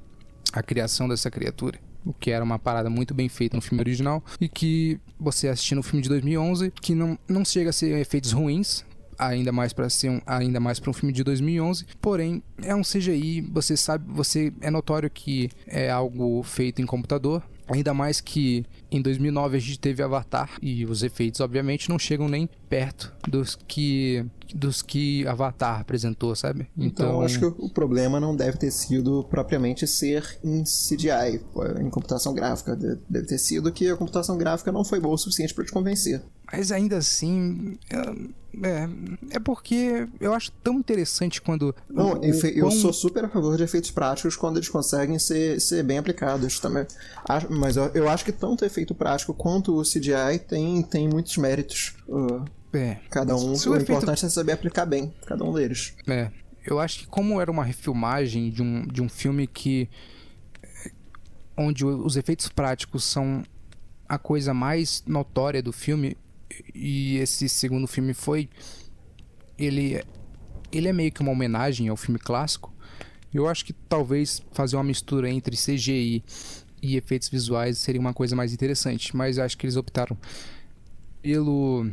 [SPEAKER 2] a criação dessa criatura o que era uma parada muito bem feita no filme original e que você assistindo o filme de 2011 que não, não chega a ser efeitos ruins ainda mais para ser um, ainda mais para um filme de 2011. Porém, é um CGI, você sabe, você é notório que é algo feito em computador. Ainda mais que em 2009 a gente teve Avatar e os efeitos, obviamente, não chegam nem perto dos que dos que Avatar apresentou, sabe?
[SPEAKER 1] Então, então acho que o problema não deve ter sido propriamente ser em CGI, em computação gráfica. Deve ter sido que a computação gráfica não foi boa o suficiente para te convencer.
[SPEAKER 2] Mas ainda assim, é, é porque eu acho tão interessante quando.
[SPEAKER 1] Não, o, eu sou super a favor de efeitos práticos quando eles conseguem ser, ser bem aplicados também. Mas eu, eu acho que tanto o efeito prático quanto o CGI tem, tem muitos méritos. Uh, é. Cada um. O, o efeito... importante é saber aplicar bem cada um deles.
[SPEAKER 2] É. Eu acho que como era uma refilmagem de um, de um filme que. onde os efeitos práticos são a coisa mais notória do filme, e esse segundo filme foi ele ele é meio que uma homenagem ao filme clássico. Eu acho que talvez fazer uma mistura entre CGI e efeitos visuais seria uma coisa mais interessante, mas eu acho que eles optaram pelo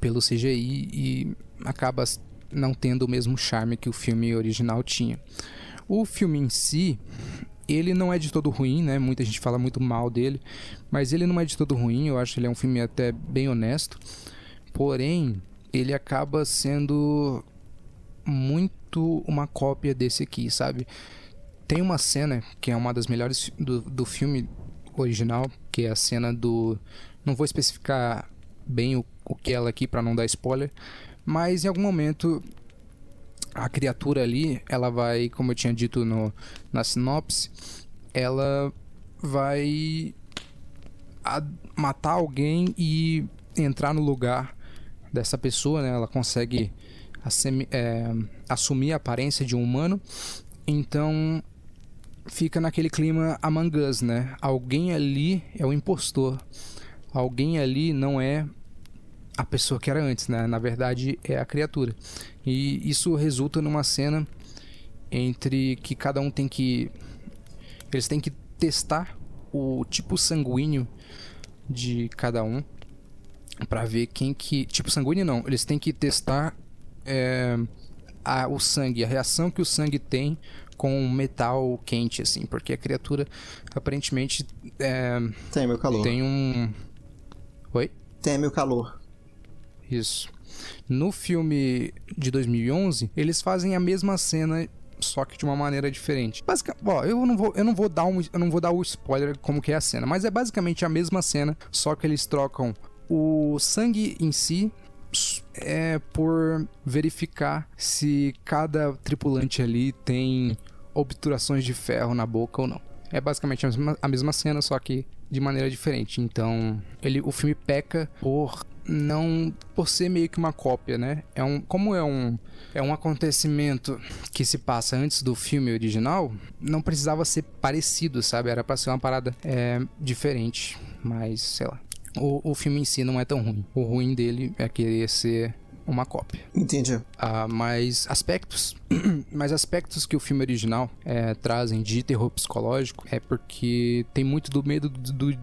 [SPEAKER 2] pelo CGI e acaba não tendo o mesmo charme que o filme original tinha. O filme em si, ele não é de todo ruim, né? Muita gente fala muito mal dele, mas ele não é de todo ruim. Eu acho que ele é um filme até bem honesto. Porém, ele acaba sendo muito uma cópia desse aqui, sabe? Tem uma cena que é uma das melhores do, do filme original, que é a cena do. Não vou especificar bem o, o que é ela aqui para não dar spoiler, mas em algum momento a criatura ali, ela vai, como eu tinha dito no, na sinopse, ela vai matar alguém e entrar no lugar dessa pessoa, né? Ela consegue é, assumir a aparência de um humano. Então fica naquele clima Among Us, né? Alguém ali é o impostor. Alguém ali não é a pessoa que era antes, né? Na verdade, é a criatura. E isso resulta numa cena entre que cada um tem que. Eles têm que testar o tipo sanguíneo de cada um para ver quem que. Tipo sanguíneo não, eles têm que testar é, a, o sangue, a reação que o sangue tem com metal quente, assim, porque a criatura aparentemente é,
[SPEAKER 1] tem meu calor.
[SPEAKER 2] Tem um. Oi?
[SPEAKER 1] Teme o calor.
[SPEAKER 2] Isso. No filme de 2011, eles fazem a mesma cena só que de uma maneira diferente. Basicamente, eu não vou, eu não vou dar um, eu não vou dar o spoiler como que é a cena, mas é basicamente a mesma cena, só que eles trocam o sangue em si é por verificar se cada tripulante ali tem obturações de ferro na boca ou não. É basicamente a mesma, a mesma cena, só que de maneira diferente. Então, ele, o filme peca por não por ser meio que uma cópia, né? É um como é um é um acontecimento que se passa antes do filme original, não precisava ser parecido, sabe? Era para ser uma parada é, diferente, mas sei lá. O, o filme em si não é tão ruim. O ruim dele é querer ser uma cópia.
[SPEAKER 1] Entendi.
[SPEAKER 2] Ah, mas aspectos, [CLEARS THROAT] mas aspectos que o filme original é, trazem de terror psicológico é porque tem muito do medo do, do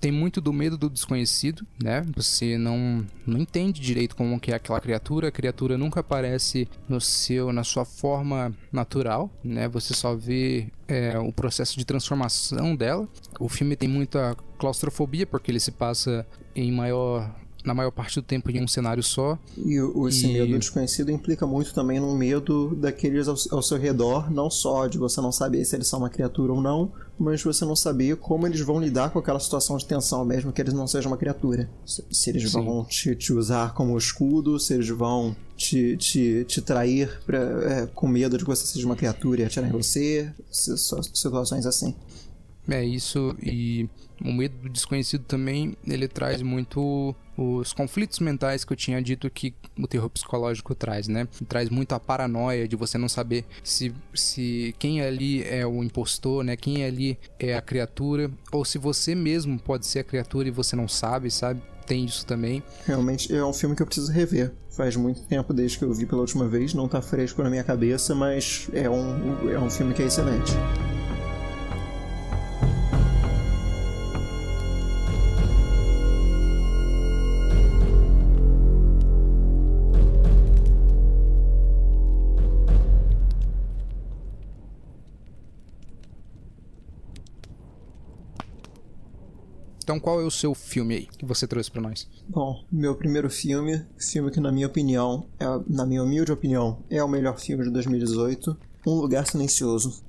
[SPEAKER 2] tem muito do medo do desconhecido, né? Você não, não entende direito como que é aquela criatura, a criatura nunca aparece no seu, na sua forma natural, né? Você só vê é, o processo de transformação dela. O filme tem muita claustrofobia porque ele se passa em maior na maior parte do tempo em um cenário só.
[SPEAKER 1] E o, esse
[SPEAKER 2] E-
[SPEAKER 1] medo desconhecido implica muito também num medo daqueles ao, ao seu redor, não só de você não saber se eles são uma criatura ou não, mas de você não saber como eles vão lidar com aquela situação de tensão, mesmo que eles não sejam uma criatura. Se, se eles
[SPEAKER 2] Sim.
[SPEAKER 1] vão te, te usar como escudo, se eles vão te, te, te trair pra, é, com medo de que você seja uma criatura e atirar em você, situações assim.
[SPEAKER 2] É isso, e o medo do desconhecido também, ele traz muito os conflitos mentais que eu tinha dito que o terror psicológico traz, né? Traz muito a paranoia de você não saber se, se quem ali é o impostor, né? Quem ali é a criatura, ou se você mesmo pode ser a criatura e você não sabe, sabe? Tem isso também.
[SPEAKER 1] Realmente é um filme que eu preciso rever. Faz muito tempo desde que eu vi pela última vez, não tá fresco na minha cabeça, mas é um, é um filme que é excelente.
[SPEAKER 2] Então qual é o seu filme aí que você trouxe pra nós?
[SPEAKER 1] Bom, meu primeiro filme, filme que na minha opinião, é, na minha humilde opinião, é o melhor filme de 2018, Um Lugar Silencioso.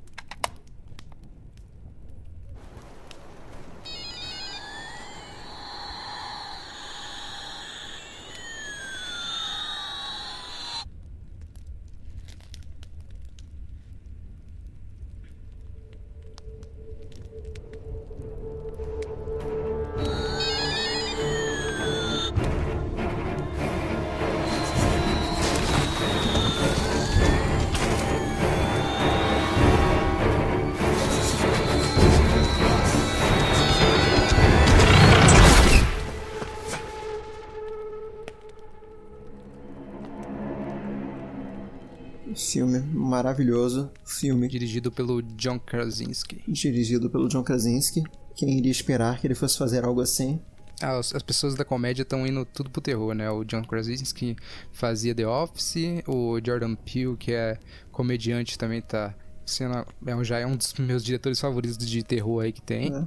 [SPEAKER 1] Maravilhoso, filme
[SPEAKER 2] Dirigido pelo John Krasinski.
[SPEAKER 1] dirigido pelo John Krasinski. Quem iria esperar que ele fosse fazer algo assim?
[SPEAKER 2] Ah, as, as pessoas da comédia estão indo tudo pro terror, né? O John Krasinski fazia The Office, o Jordan Peele, que é comediante, também tá sendo, é, já é um dos meus diretores favoritos de terror aí que tem.
[SPEAKER 1] É.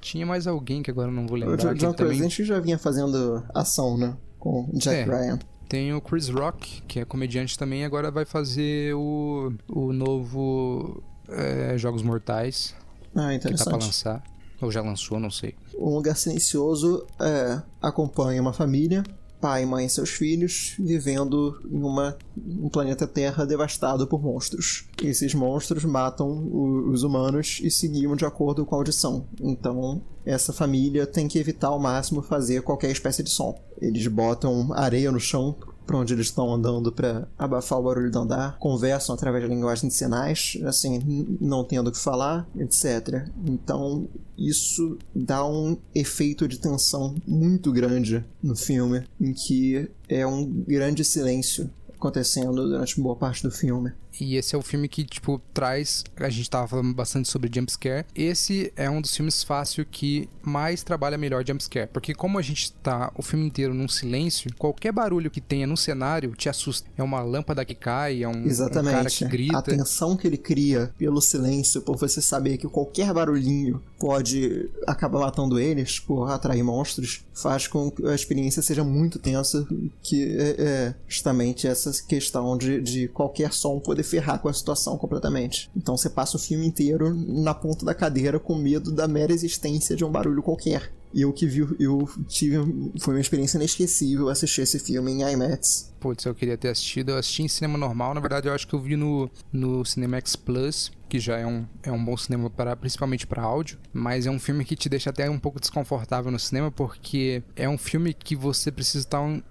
[SPEAKER 2] Tinha mais alguém que agora não vou
[SPEAKER 1] O
[SPEAKER 2] lembrar.
[SPEAKER 1] John,
[SPEAKER 2] que
[SPEAKER 1] John
[SPEAKER 2] ele também
[SPEAKER 1] Krasinski já vinha fazendo ação, né? Com Jack
[SPEAKER 2] É.
[SPEAKER 1] Ryan.
[SPEAKER 2] Tem o Chris Rock, que é comediante também, agora vai fazer o, o novo é, Jogos Mortais,
[SPEAKER 1] Ah,
[SPEAKER 2] que tá pra
[SPEAKER 1] interessante.
[SPEAKER 2] lançar. Ou já lançou, não sei.
[SPEAKER 1] Um Lugar Silencioso é, acompanha uma família, pai, mãe e seus filhos, vivendo em uma, um planeta Terra devastado por monstros. Esses monstros matam o- os humanos e se guiam de acordo com a audição. Então, essa família tem que evitar ao máximo fazer qualquer espécie de som. Eles botam areia no chão para onde eles estão andando para abafar o barulho do andar, conversam através da linguagem de sinais, assim, não tendo o que falar, etc. Então, isso dá um efeito de tensão muito grande no filme, em que é um grande silêncio acontecendo durante boa parte do filme.
[SPEAKER 2] E esse é o filme que, tipo, traz. A gente tava falando bastante sobre jumpscare. Esse é um dos filmes fácil que mais trabalha melhor jumpscare. Porque, como a gente tá o filme inteiro num silêncio, qualquer barulho que tenha no cenário te assusta. É uma lâmpada que cai, é um, um cara que
[SPEAKER 1] Exatamente.
[SPEAKER 2] grita.
[SPEAKER 1] A tensão que ele cria pelo silêncio, por você saber que qualquer barulhinho pode acabar matando eles, por atrair monstros, faz com que a experiência seja muito tensa, que é, é justamente essa questão de, de qualquer som poder ferrar com a situação completamente. Então você passa o filme inteiro na ponta da cadeira com medo da mera existência de um barulho qualquer. E eu que vi, eu tive, foi uma experiência inesquecível assistir esse filme em IMAX.
[SPEAKER 2] Putz, eu queria ter assistido. Eu assisti em cinema normal. Na verdade, eu acho que eu vi no, no Cinemax Plus, que já é um, é um bom cinema para principalmente para áudio. Mas é um filme que te deixa até um pouco desconfortável no cinema, porque é um filme que você precisa estar um,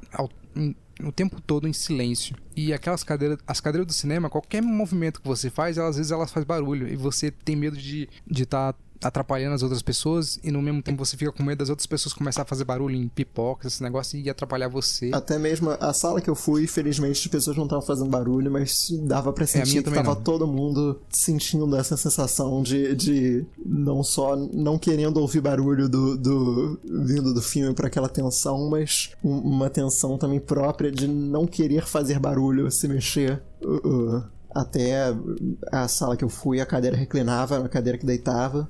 [SPEAKER 2] o tempo todo em silêncio. E aquelas cadeiras, as cadeiras do cinema, qualquer movimento que você faz, elas, às vezes elas fazem barulho. E você tem medo de estar de tá atrapalhando as outras pessoas e no mesmo tempo você fica com medo das outras pessoas começar a fazer barulho em pipocas, esse negócio e atrapalhar você.
[SPEAKER 1] Até mesmo a sala que eu fui, felizmente as pessoas não estavam fazendo barulho, mas dava pra
[SPEAKER 2] É,
[SPEAKER 1] sentir
[SPEAKER 2] minha
[SPEAKER 1] que tava
[SPEAKER 2] não.
[SPEAKER 1] todo mundo sentindo essa sensação de, de não só não querendo ouvir barulho do, do vindo do filme para aquela tensão, mas um- uma tensão também própria de não querer fazer barulho, se mexer. Uh, uh. Até a sala que eu fui, a cadeira reclinava, era uma cadeira que deitava.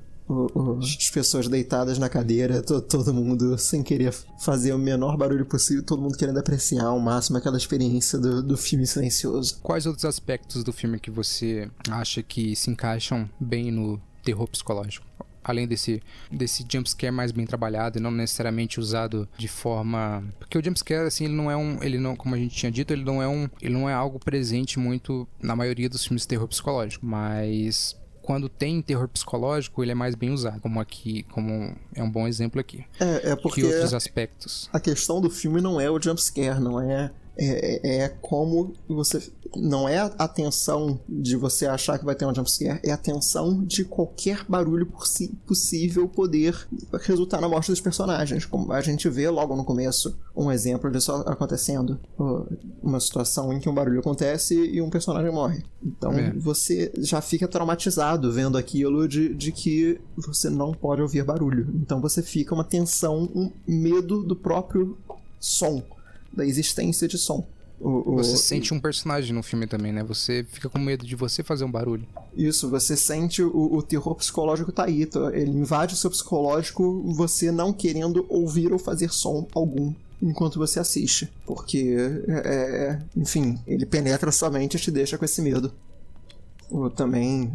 [SPEAKER 1] As pessoas deitadas na cadeira, to, todo mundo sem querer fazer o menor barulho possível, todo mundo querendo apreciar ao máximo aquela experiência do, do filme silencioso.
[SPEAKER 2] Quais outros aspectos do filme que você acha que se encaixam bem no terror psicológico? além desse, desse jumpscare mais bem trabalhado e não necessariamente usado de forma. Porque o jumpscare, assim, ele não é um. Ele não, como a gente tinha dito, ele não é um. Ele não é algo presente muito na maioria dos filmes de terror psicológico. Mas quando tem terror psicológico, ele é mais bem usado, como aqui, como é um bom exemplo aqui.
[SPEAKER 1] É, é porque
[SPEAKER 2] que outros aspectos.
[SPEAKER 1] A questão do filme não é o jumpscare, não é é, é, é como você. Não é a tensão de você achar que vai ter um jumpscare, é a tensão de qualquer barulho possível poder resultar na morte dos personagens. Como a gente vê logo no começo um exemplo disso acontecendo. Uma situação em que um barulho acontece e um personagem morre. Então é. você já fica traumatizado vendo aquilo de, de que você não pode ouvir barulho. Então você fica uma tensão, um medo do próprio som da existência de som.
[SPEAKER 2] O, o, você sente um personagem no filme também, né? Você fica com medo de você fazer um barulho.
[SPEAKER 1] Isso, você sente o, o terror psicológico tá aí. Tá? Ele invade o seu psicológico, você não querendo ouvir ou fazer som algum enquanto você assiste. Porque, é, é enfim, ele penetra sua mente e te deixa com esse medo. Também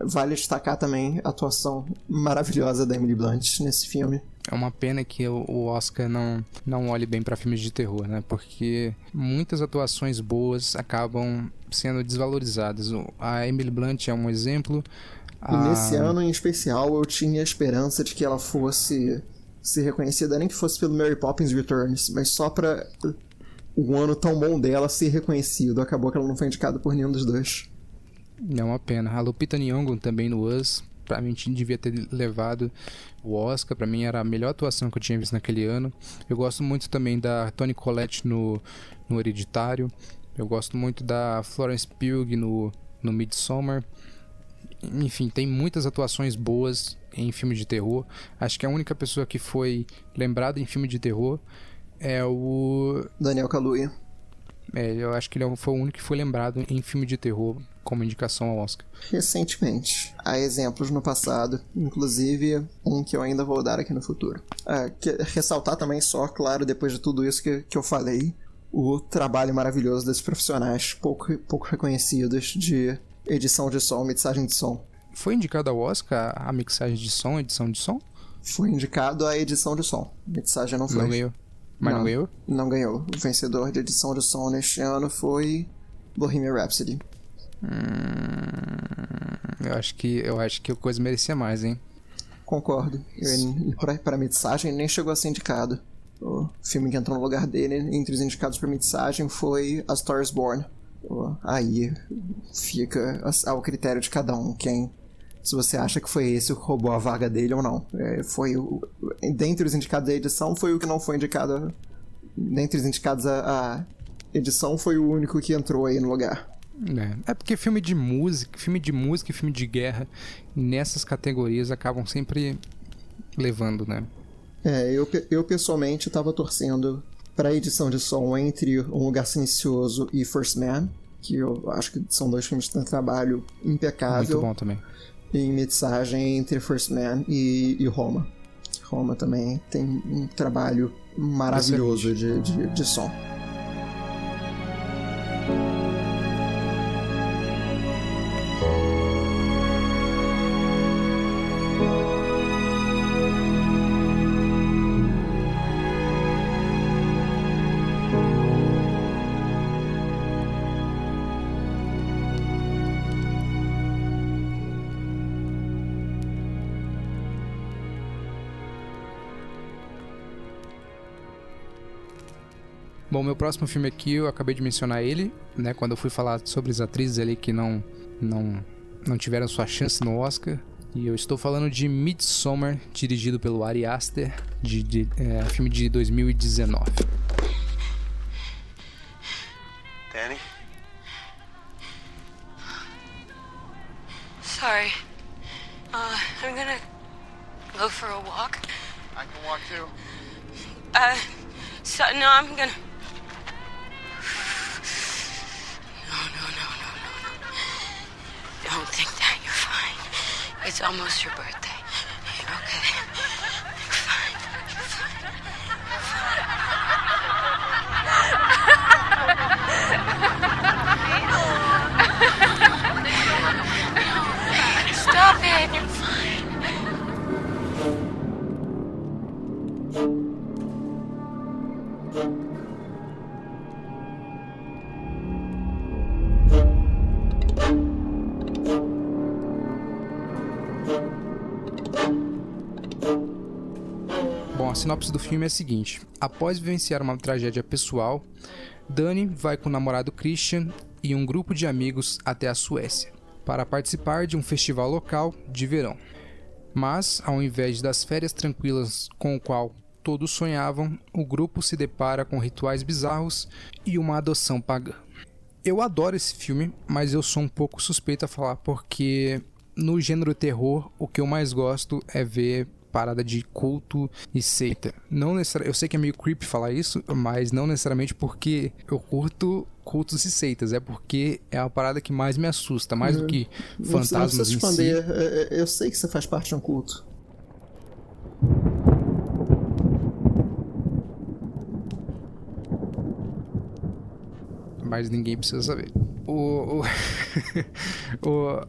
[SPEAKER 1] vale destacar também a atuação maravilhosa da Emily Blunt nesse filme.
[SPEAKER 2] É uma pena que o Oscar não, não olhe bem para filmes de terror, né? Porque muitas atuações boas acabam sendo desvalorizadas. A Emily Blunt é um exemplo.
[SPEAKER 1] E nesse ano em especial eu tinha a esperança de que ela fosse ser reconhecida, nem que fosse pelo Mary Poppins Returns, mas só pra o ano tão bom dela ser reconhecido. Acabou que ela não foi indicada por nenhum dos dois.
[SPEAKER 2] É uma pena. A Lupita Nyong'o também no Us, pra mim devia ter levado o Oscar, para mim era a melhor atuação que eu tinha visto naquele ano. Eu gosto muito também da Toni Collette no, no Hereditário. Eu gosto muito da Florence Pugh no, no Midsommar. Enfim, tem muitas atuações boas em filmes de terror. Acho que a única pessoa que foi lembrada em filme de terror é o.
[SPEAKER 1] Daniel Kaluuya.
[SPEAKER 2] É, eu acho que ele é foi o único que foi lembrado em filme de terror como indicação ao Oscar.
[SPEAKER 1] Recentemente. Há exemplos no passado, inclusive um que eu ainda vou dar aqui no futuro. Que, ressaltar também só, claro, depois de tudo isso que, que eu falei, o trabalho maravilhoso desses profissionais pouco, pouco reconhecidos de edição de som, mixagem de som.
[SPEAKER 2] Foi indicado ao Oscar a mixagem de som, edição de som?
[SPEAKER 1] Foi indicado a edição de som. Mixagem não foi.
[SPEAKER 2] Não ganhou. Mas não, não ganhou?
[SPEAKER 1] Não ganhou. O vencedor de edição de som neste ano foi Bohemian Rhapsody.
[SPEAKER 2] Hum, eu acho que eu acho que o coisa merecia mais, hein?
[SPEAKER 1] Concordo. Para pra mensagem nem chegou a ser indicado. O filme que entrou no lugar dele entre os indicados para mensagem foi A Star is Born. Aí fica ao critério de cada um quem se você acha que foi esse que roubou a vaga dele ou não. É, foi o, dentre os indicados da edição foi o que não foi indicado. Dentre os indicados a, a edição foi o único que entrou aí no lugar.
[SPEAKER 2] É, é porque filme de música, filme de música e filme de guerra, nessas categorias acabam sempre levando, né?
[SPEAKER 1] É, eu, eu pessoalmente estava torcendo para a edição de som entre Um Lugar Silencioso e First Man, que eu acho que são dois filmes que têm trabalho impecável.
[SPEAKER 2] Muito bom também.
[SPEAKER 1] Em mixagem entre First Man e, e Roma. Roma também tem um trabalho maravilhoso de, de, de som.
[SPEAKER 2] Meu próximo filme aqui, eu acabei de mencionar ele, né? Quando eu fui falar sobre as atrizes ali que não, não, não tiveram sua chance no Oscar. E eu estou falando de Midsommar, dirigido pelo Ari Aster, de, de é, filme de 2019. Danny? Sorry. Uh, I'm gonna go for a walk. I can walk too. Uh, so, no, I'm gonna... no, no, no, no, no. Don't think that. You're fine. It's almost your birthday. Okay. Sinopse do filme é a seguinte: após vivenciar uma tragédia pessoal, Dani vai com o namorado Christian e um grupo de amigos até a Suécia para participar de um festival local de verão. Mas, ao invés das férias tranquilas com o qual todos sonhavam, o grupo se depara com rituais bizarros e uma adoção pagã. Eu adoro esse filme, mas eu sou um pouco suspeito a falar porque no gênero terror, o que eu mais gosto é ver parada de culto e seita. Não necessariamente, eu sei que é meio creepy falar isso, mas não necessariamente porque eu curto cultos e seitas, é porque é a parada que mais me assusta, mais do que fantasmas não
[SPEAKER 1] se
[SPEAKER 2] esconder.
[SPEAKER 1] Si. Eu sei que você faz parte de um culto.
[SPEAKER 2] Mas ninguém precisa saber. O, o, [LAUGHS] o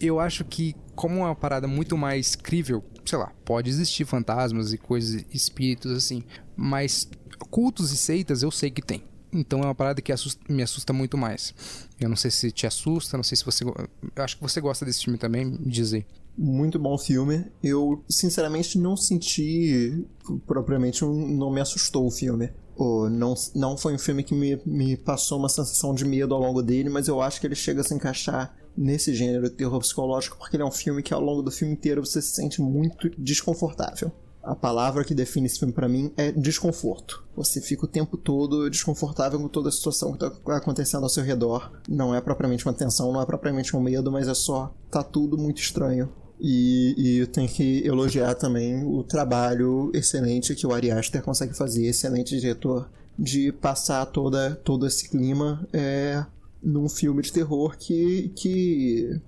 [SPEAKER 2] eu acho que como é uma parada muito mais crível, sei lá, pode existir fantasmas e coisas, espíritos assim, mas cultos e seitas eu sei que tem. Então é uma parada que assusta, me assusta muito mais. Eu não sei se te assusta, não sei se você. Eu acho que você gosta desse filme também, dizer.
[SPEAKER 1] Muito bom filme. Eu, sinceramente, não senti propriamente. Não me assustou o filme. Oh, não, não foi um filme que me, me passou uma sensação de medo ao longo dele, mas eu acho que ele chega a se encaixar nesse gênero de terror psicológico porque ele é um filme que ao longo do filme inteiro você se sente muito desconfortável. A palavra que define esse filme para mim é desconforto. Você fica o tempo todo desconfortável com toda a situação que tá acontecendo ao seu redor. Não é propriamente uma tensão, não é propriamente um medo, mas é só tá tudo muito estranho. E, e eu tenho que elogiar também o trabalho excelente que o Ari Aster consegue fazer, excelente diretor, de passar toda, todo esse clima é, num filme de terror que, que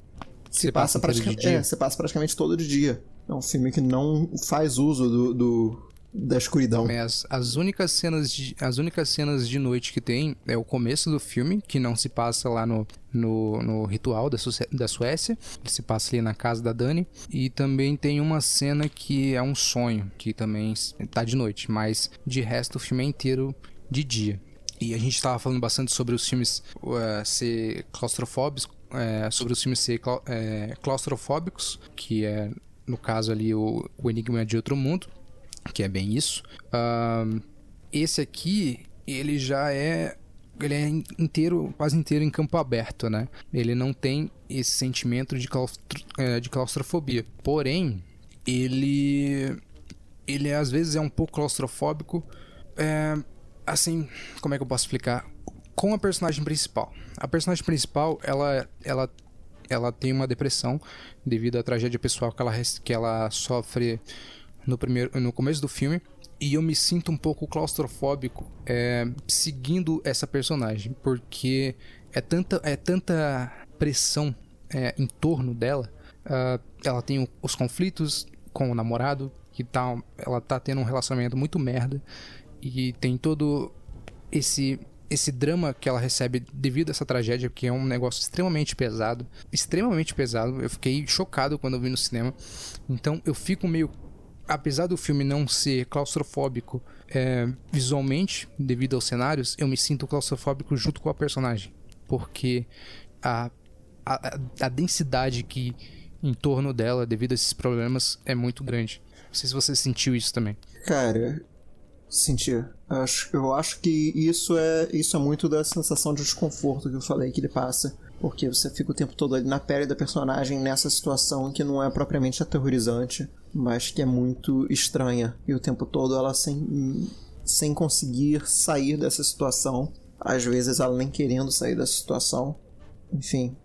[SPEAKER 1] se, passa, praticamente, é, se passa praticamente todo dia. É um filme que não faz uso do, do da escuridão.
[SPEAKER 2] As, as, únicas cenas de, as únicas cenas de noite que tem é o começo do filme, que não se passa lá no, no, no ritual da, da Suécia, ele se passa ali na casa da Dani. E também tem uma cena que é um sonho, que também tá de noite, mas de resto o filme é inteiro de dia. E a gente estava falando bastante sobre os filmes uh, ser claustrofóbicos, uh, sobre os filmes ser uh, claustrofóbicos, que é no caso ali o, o Enigma de Outro Mundo, que é bem isso. Uh, esse aqui, ele já é ele é inteiro, quase inteiro em campo aberto, né? Ele não tem esse sentimento de, claustro, é, de claustrofobia. Porém, ele ele às vezes é um pouco claustrofóbico. É, assim, como é que eu posso explicar? Com a personagem principal. A personagem principal, ela, ela ela tem uma depressão devido à tragédia pessoal que ela, que ela sofre no, primeiro, no começo do filme. E eu me sinto um pouco claustrofóbico é, seguindo essa personagem, porque é tanta, é tanta pressão é, em torno dela. Uh, ela tem os conflitos com o namorado, que tá, ela tá tendo um relacionamento muito merda, e tem todo esse esse drama que ela recebe devido a essa tragédia, que é um negócio extremamente pesado, extremamente pesado. Eu fiquei chocado quando eu vi no cinema. Então eu fico meio apesar do filme não ser claustrofóbico é, visualmente, devido aos cenários, eu me sinto claustrofóbico junto com a personagem. Porque a, a, a densidade que em torno dela, devido a esses problemas, é muito grande. Não sei se você sentiu isso também.
[SPEAKER 1] Cara, sentir. Eu acho que isso é, isso é muito da sensação de desconforto que eu falei que ele passa. Porque você fica o tempo todo ali na pele da personagem nessa situação que não é propriamente aterrorizante, mas que é muito estranha. E o tempo todo ela sem, sem conseguir sair dessa situação. Às vezes ela nem querendo sair dessa situação. Enfim.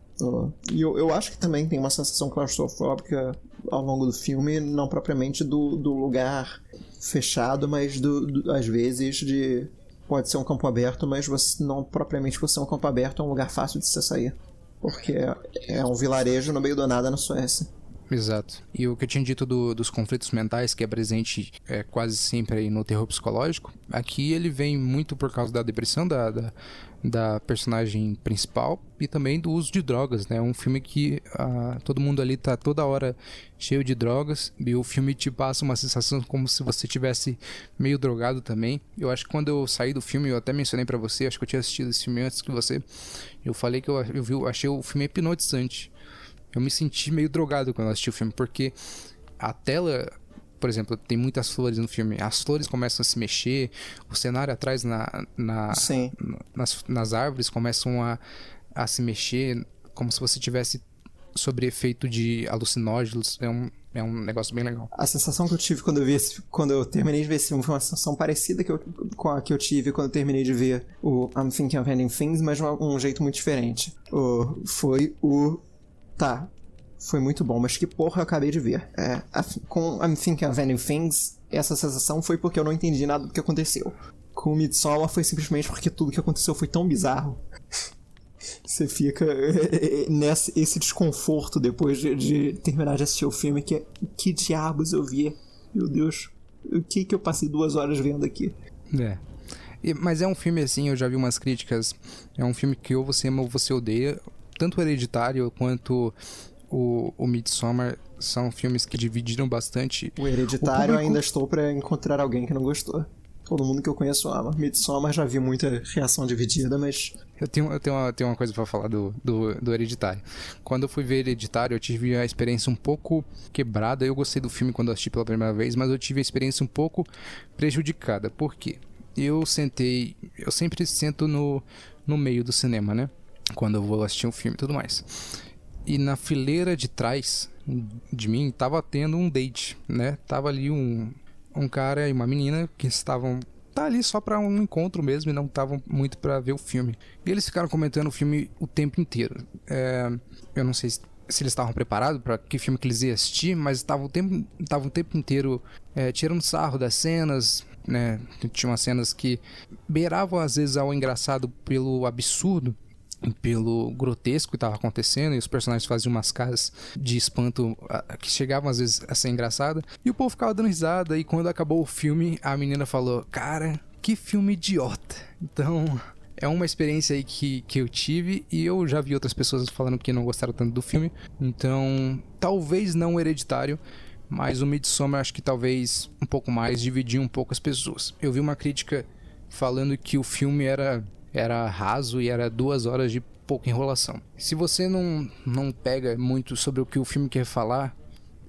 [SPEAKER 1] E eu, eu acho que também tem uma sensação claustrofóbica ao longo do filme, não propriamente do, do lugar fechado, mas do, do, às vezes de pode ser um campo aberto, mas você não propriamente por ser um campo aberto é um lugar fácil de você sair, porque é, é um vilarejo no meio do nada na Suécia.
[SPEAKER 2] Exato. E o que eu tinha dito do, dos conflitos mentais, que é presente é, quase sempre aí no terror psicológico, aqui ele vem muito por causa da depressão da, da, da personagem principal e também do uso de drogas, né? Um filme que uh, todo mundo ali tá toda hora cheio de drogas e o filme te passa uma sensação como se você tivesse meio drogado também. Eu acho que quando eu saí do filme, eu até mencionei para você, acho que eu tinha assistido esse filme antes que você, eu falei que eu, eu, vi, achei o filme hipnotizante eu me senti meio drogado quando eu assisti o filme, porque a tela, por exemplo, tem muitas flores no filme. As flores começam a se mexer, o cenário atrás na, na nas, nas árvores começam a, a se mexer, como se você tivesse sobre efeito de alucinógenos. É um, é um negócio bem legal.
[SPEAKER 1] A sensação que eu tive quando eu vi esse, quando eu terminei de ver esse filme foi uma sensação parecida que eu, com a que eu tive quando eu terminei de ver o I'm Thinking of Ending Things, mas de um jeito muito diferente. O, foi o. Tá. Foi muito bom, mas que porra eu acabei de ver. É, com I'm Thinking of Ending Things, essa sensação foi porque eu não entendi nada do que aconteceu. Com Midsommar foi simplesmente porque tudo que aconteceu foi tão bizarro [LAUGHS] você fica [LAUGHS] nesse esse desconforto depois de, de, terminar de assistir o filme que é, que diabos eu vi meu Deus o que que eu passei duas horas vendo aqui
[SPEAKER 2] é e, mas é um filme assim eu já vi umas críticas é um filme que ou você ama ou você odeia tanto o Hereditário quanto o, o Midsommar são filmes que dividiram bastante
[SPEAKER 1] o Hereditário o público... ainda estou para encontrar alguém que não gostou Todo mundo que eu conheço ama. Midsommar já vi muita reação dividida, mas.
[SPEAKER 2] Eu tenho, eu tenho, uma, tenho uma coisa para falar do, do, do Hereditário. Quando eu fui ver Hereditário, eu tive a experiência um pouco quebrada. Eu gostei do filme quando assisti pela primeira vez, mas eu tive a experiência um pouco prejudicada. Por quê? Eu sentei. Eu sempre sento no, no meio do cinema, né? Quando eu vou assistir um filme e tudo mais. E na fileira de trás de mim tava tendo um date, né? Tava ali um, um cara e uma menina que estavam tá ali só para um encontro mesmo e não estavam muito para ver o filme. E eles ficaram comentando o filme o tempo inteiro. É, eu não sei se, eles estavam preparados para que filme que eles iam assistir, mas estavam o tempo, estavam o tempo inteiro é, tirando sarro das cenas, né? Tinha umas cenas que beiravam às vezes ao engraçado pelo absurdo pelo grotesco que estava acontecendo e os personagens faziam umas caras de espanto que chegavam às vezes a ser engraçada e o povo ficava dando risada e quando acabou o filme a menina falou cara que filme idiota. Então é uma experiência aí que, que eu tive e eu já vi outras pessoas falando que não gostaram tanto do filme. Então talvez não hereditário mas o Midsommar acho que talvez um pouco mais dividiu um pouco as pessoas. Eu vi uma crítica falando que o filme era era raso e era duas horas de pouca enrolação. Se você não, não pega muito sobre o que o filme quer falar,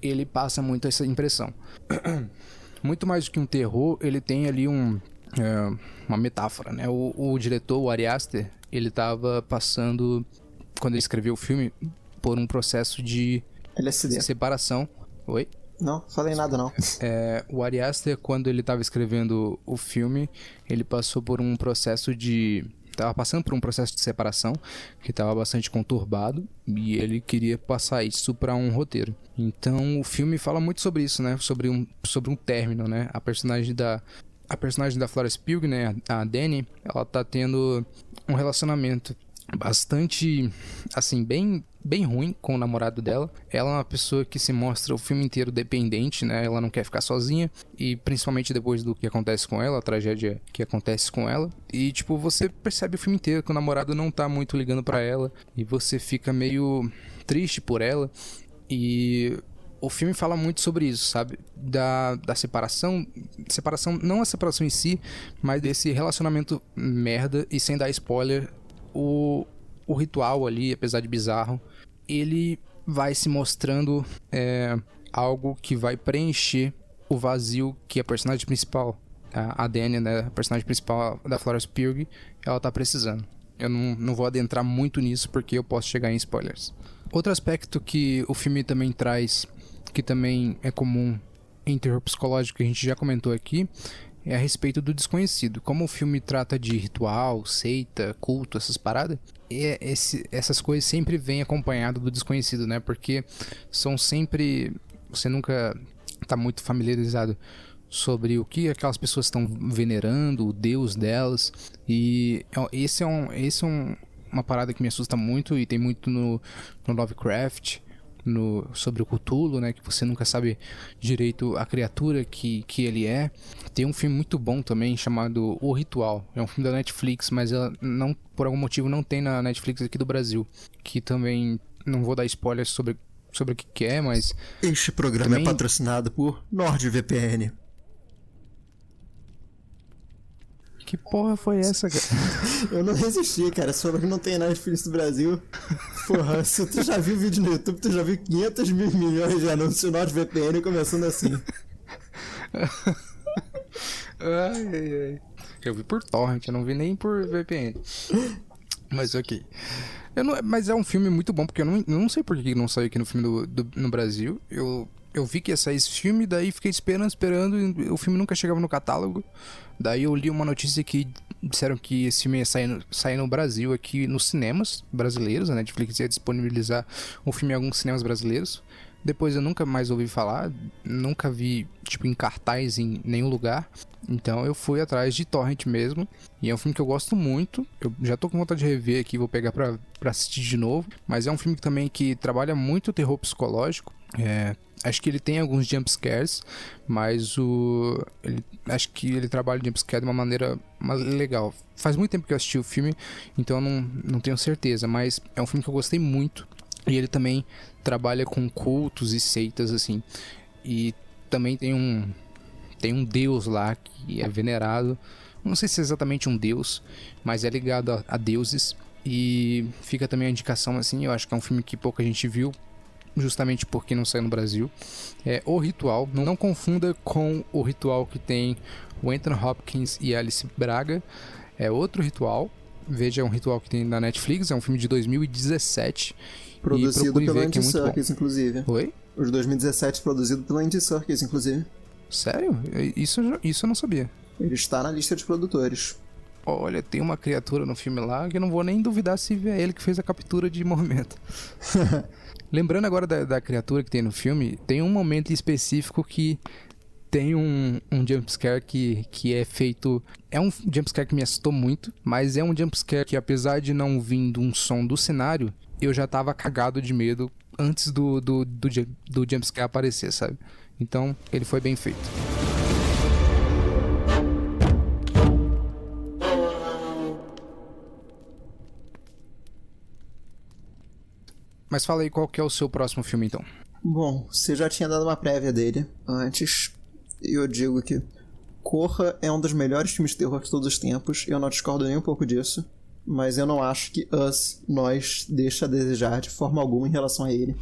[SPEAKER 2] ele passa muito essa impressão. [CLEARS THROAT] muito mais do que um terror, ele tem ali um, é, uma metáfora, né? O, o diretor, o Ari Aster, ele estava passando, quando ele escreveu o filme, por um processo de
[SPEAKER 1] LSD.
[SPEAKER 2] separação. Oi?
[SPEAKER 1] Não, falei nada não.
[SPEAKER 2] É, o Ari Aster, quando ele estava escrevendo o filme, ele passou por um processo de estava passando por um processo de separação que estava bastante conturbado e ele queria passar isso para um roteiro. Então o filme fala muito sobre isso, né? Sobre um, sobre um término, né? A personagem da a personagem da Pugh, né, a Dani, ela tá tendo um relacionamento bastante assim bem bem ruim com o namorado dela. Ela é uma pessoa que se mostra o filme inteiro dependente, né? Ela não quer ficar sozinha e principalmente depois do que acontece com ela, a tragédia que acontece com ela. E tipo, você percebe o filme inteiro que o namorado não tá muito ligando para ela e você fica meio triste por ela. E o filme fala muito sobre isso, sabe? Da, da separação. Separação, não a separação em si, mas desse relacionamento merda. E sem dar spoiler, o, o ritual ali, apesar de bizarro, ele vai se mostrando é, algo que vai preencher o vazio que a personagem principal, a Dania, né, a personagem principal da Florence Pugh, ela tá precisando. Eu não, não vou adentrar muito nisso porque eu posso chegar em spoilers. Outro aspecto que o filme também traz, que também é comum em terror psicológico que a gente já comentou aqui, é a respeito do desconhecido. Como o filme trata de ritual, seita, culto, essas paradas, esse, essas coisas sempre vêm acompanhado do desconhecido, né? Porque são sempre. Você nunca está muito familiarizado sobre o que aquelas pessoas estão venerando, o deus delas. E esse é, um, esse é um, uma parada que me assusta muito e tem muito no, no Lovecraft no, sobre o Cthulhu, né? Que você nunca sabe direito a criatura que, que ele é. Tem um filme muito bom também chamado O Ritual. É um filme da Netflix, mas ela não, por algum motivo não tem na Netflix aqui do Brasil. Que também não vou dar spoilers sobre, sobre o que, que é, mas.
[SPEAKER 1] Este programa é também... é patrocinado por NordVPN.
[SPEAKER 2] Que porra foi essa, cara? [LAUGHS]
[SPEAKER 1] eu não resisti, cara. Que não tem Netflix do Brasil. Porra, [LAUGHS] se tu já viu vídeo no YouTube, tu já viu 500 mil milhões de anúncios NordVPN começando assim. [LAUGHS]
[SPEAKER 2] ai, ai, ai. Eu vi por torrent, eu não vi nem por VPN. Mas ok. Não, mas é um filme muito bom, porque eu não, não sei por que não saiu aqui no filme do, do, no Brasil. Eu, eu vi que ia sair esse filme, daí fiquei esperando, esperando, e o filme nunca chegava no catálogo. Daí eu li uma notícia que disseram que esse filme ia sair no, sair no Brasil aqui nos cinemas brasileiros. A Netflix ia disponibilizar o filme em alguns cinemas brasileiros. Depois eu nunca mais ouvi falar, nunca vi, tipo, em cartaz em nenhum lugar. Então eu fui atrás de Torrent mesmo. E é um filme que eu gosto muito. Eu já tô com vontade de rever aqui, vou pegar pra, pra assistir de novo. Mas é um filme também que trabalha muito o terror psicológico. É, acho que ele tem alguns jump scares, mas o. Ele, acho que ele trabalha o jump scare de uma maneira legal. Faz muito tempo que eu assisti o filme, então eu não, não tenho certeza, mas é um filme que eu gostei muito. E ele também trabalha com cultos e seitas, assim. E também tem um. Tem um deus lá que é venerado. Não sei se é exatamente um deus, mas é ligado a, a deuses. E fica também a indicação, assim. Eu acho que é um filme que pouca gente viu, justamente porque não saiu no Brasil. É O Ritual. Não, não confunda com o ritual que tem o Anthony Hopkins e Alice Braga. É outro ritual. Veja, é um ritual que tem na Netflix. É um filme de 2017
[SPEAKER 1] Produzido pelo Andy Serkis, inclusive.
[SPEAKER 2] Oi?
[SPEAKER 1] O de 2017 produzido pelo Andy Serkis, inclusive.
[SPEAKER 2] Sério? Isso, isso eu não sabia.
[SPEAKER 1] Ele está na lista de produtores.
[SPEAKER 2] Olha, tem uma criatura no filme lá que eu não vou nem duvidar se é ele que fez a captura de movimento. [LAUGHS] Lembrando agora da, da, criatura que tem no filme, tem um momento específico que tem um, um jumpscare que, que é feito. É um jumpscare que me assustou muito, mas é um jumpscare que, apesar de não vindo um som do cenário, eu já tava cagado de medo antes do, do, do, do jumpscare aparecer, sabe? Então, ele foi bem feito. Mas fala aí qual que é o seu próximo filme, então.
[SPEAKER 1] Bom, você já tinha dado uma prévia dele antes. E eu digo que Corra é um dos melhores filmes de terror de todos os tempos. Eu não discordo nem um pouco disso mas eu não acho que Us, nós, deixa a desejar de forma alguma em relação a ele.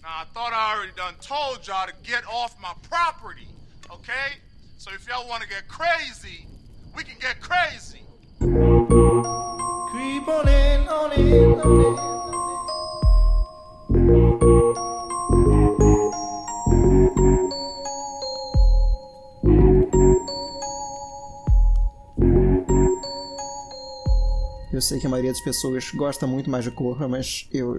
[SPEAKER 1] Now, I thought I already done told y'all to get off my property, okay? So if y'all want to get crazy, we can get crazy. Creep on in, on in, on in. Eu sei que a maioria das pessoas gosta muito mais de Korra, mas eu,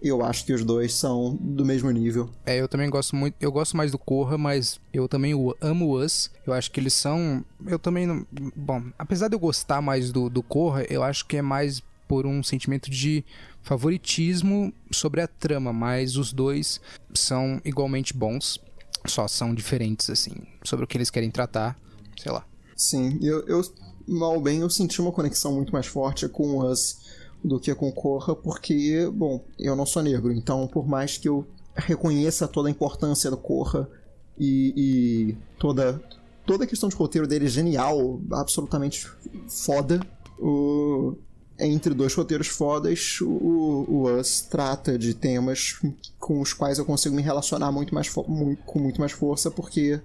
[SPEAKER 1] eu acho que os dois são do mesmo nível.
[SPEAKER 2] É, eu também gosto muito. Eu gosto mais do Korra, mas eu também amo Us. Eu acho que eles são. Eu também não. Bom, apesar de eu gostar mais do, do Korra, eu acho que é mais por um sentimento de favoritismo sobre a trama, mas os dois são igualmente bons, só são diferentes, assim, sobre o que eles querem tratar, sei lá.
[SPEAKER 1] Sim, eu, eu mal bem, eu senti uma conexão muito mais forte com Us do que com Korra, porque, bom, eu não sou negro, então por mais que eu reconheça toda a importância do Korra e, e toda, toda a questão de roteiro dele é genial, absolutamente foda, o, entre dois roteiros fodas, o, o Us trata de temas com os quais eu consigo me relacionar muito mais muito, com muito mais força, porque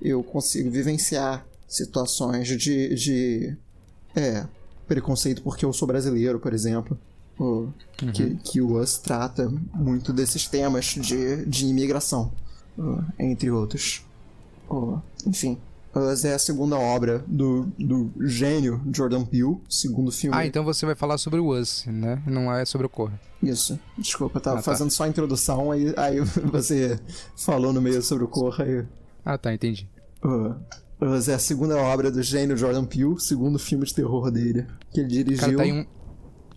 [SPEAKER 1] eu consigo vivenciar situações de, de é, preconceito porque eu sou brasileiro, por exemplo. Uhum. que, que o US trata muito desses temas de, de imigração, uh, entre outros. Uh, enfim, Us é a segunda obra do, do gênio Jordan Peele, segundo filme.
[SPEAKER 2] Ah, então você vai falar sobre o Us, né? Não é sobre o Corra.
[SPEAKER 1] Isso. Desculpa, eu tava ah, tá. fazendo só a introdução, aí, aí [LAUGHS] você falou no meio sobre o Corra e...
[SPEAKER 2] Ah, tá, entendi.
[SPEAKER 1] Uh, é a segunda obra do gênio Jordan Peele, segundo filme de terror dele, que ele dirigiu.
[SPEAKER 2] Cara, tá aí um,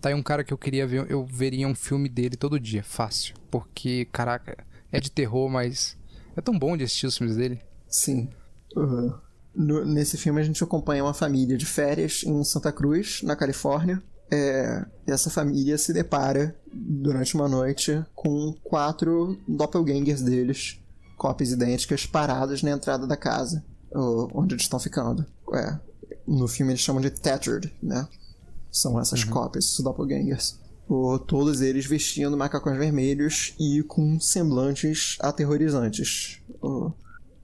[SPEAKER 2] tá aí um cara que eu queria ver, eu veria um filme dele todo dia, fácil. Porque, caraca, é de terror, mas é tão bom de assistir os filmes dele.
[SPEAKER 1] Sim. Uhum. No, nesse filme a gente acompanha uma família de férias em Santa Cruz, na Califórnia. É, essa família se depara durante uma noite com quatro doppelgangers deles cópias idênticas paradas na entrada da casa, onde eles estão ficando. É, no filme eles chamam de Tattered, né? São essas uhum. cópias, esses doppelgangers. O, todos eles vestindo macacões vermelhos e com semblantes aterrorizantes.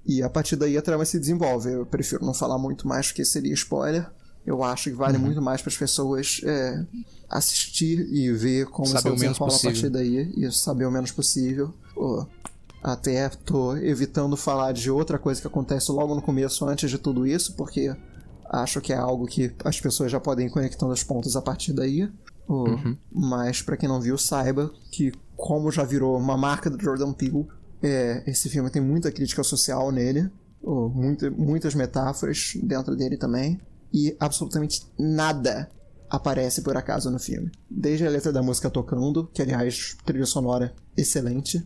[SPEAKER 1] E a partir daí a trama se desenvolve. Eu prefiro não falar muito mais porque seria spoiler. Eu acho que vale uhum. muito mais para as pessoas é, assistir e ver como saber
[SPEAKER 2] isso desenrola a
[SPEAKER 1] partir daí e saber o menos possível. Até tô evitando falar de outra coisa que acontece logo no começo, antes de tudo isso, porque acho que é algo que as pessoas já podem ir conectando os pontos a partir daí. Uhum. Mas para quem não viu, saiba que como já virou uma marca do Jordan Peele, é, esse filme tem muita crítica social nele, muita, muitas metáforas dentro dele também e absolutamente nada aparece por acaso no filme. Desde a letra da música tocando, que aliás, trilha sonora excelente,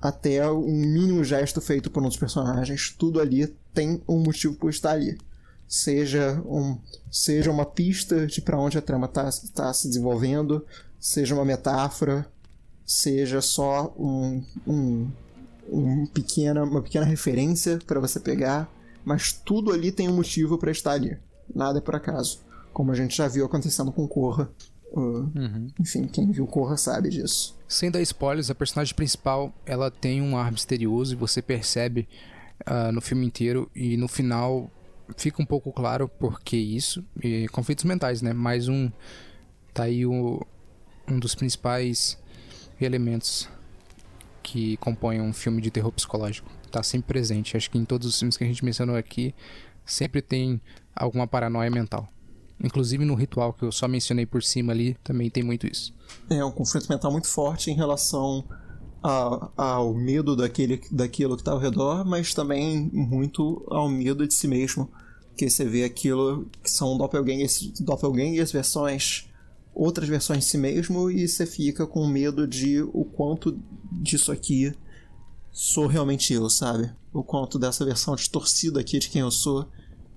[SPEAKER 1] até um mínimo gesto feito por um dos personagens, tudo ali tem um motivo por estar ali. Seja, um, seja uma pista de para onde a trama está tá se desenvolvendo, seja uma metáfora, seja só um, um, um pequena, uma pequena referência para você pegar, mas tudo ali tem um motivo para estar ali nada é por acaso. Como a gente já viu acontecendo com Korra. Uh, uhum. Enfim, quem viu Korra sabe disso.
[SPEAKER 2] Sem dar spoilers, a personagem principal ela tem um ar misterioso e você percebe uh, no filme inteiro. E no final fica um pouco claro por que isso. E conflitos mentais, né? Mais um. Tá aí o, um dos principais elementos que compõem um filme de terror psicológico. Tá sempre presente. Acho que em todos os filmes que a gente mencionou aqui, sempre tem alguma paranoia mental. Inclusive no ritual que eu só mencionei por cima ali, também tem muito isso.
[SPEAKER 1] É um conflito mental muito forte em relação ao medo daquele, daquilo que está ao redor, mas também muito ao medo de si mesmo. Que você vê aquilo que são doppelgangers, doppelgangers versões, outras versões de si mesmo, e você fica com medo de o quanto disso aqui sou realmente eu, sabe? O quanto dessa versão distorcida aqui de quem eu sou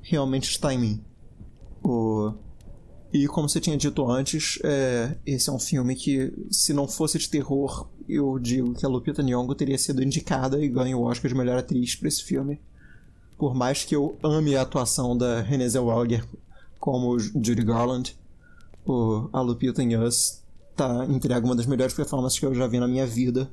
[SPEAKER 1] realmente está em mim. O... E como você tinha dito antes, é... esse é um filme que, se não fosse de terror, eu digo que a Lupita Nyong'o teria sido indicada e ganho o Oscar de melhor atriz para esse filme. Por mais que eu ame a atuação da Renée Zellweger como Judy Garland, o... a Lupita em Us tá entrega uma das melhores performances que eu já vi na minha vida,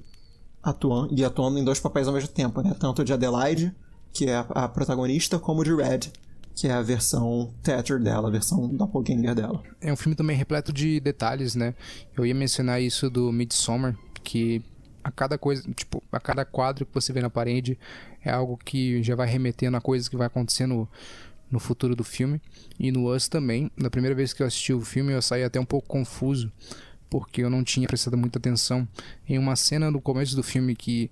[SPEAKER 1] atuando e atuando em dois papéis ao mesmo tempo, né? Tanto de Adelaide, que é a protagonista, como de Red, que é a versão Thatcher dela, a versão doppelganger dela.
[SPEAKER 2] É um filme também repleto de detalhes, né? Eu ia mencionar isso do Midsommar, que a cada coisa, tipo, a cada quadro que você vê na parede é algo que já vai remetendo a coisas que vai acontecendo no futuro do filme. E no Us também, na primeira vez que eu assisti o filme, eu saí até um pouco confuso, porque eu não tinha prestado muita atenção em uma cena no começo do filme que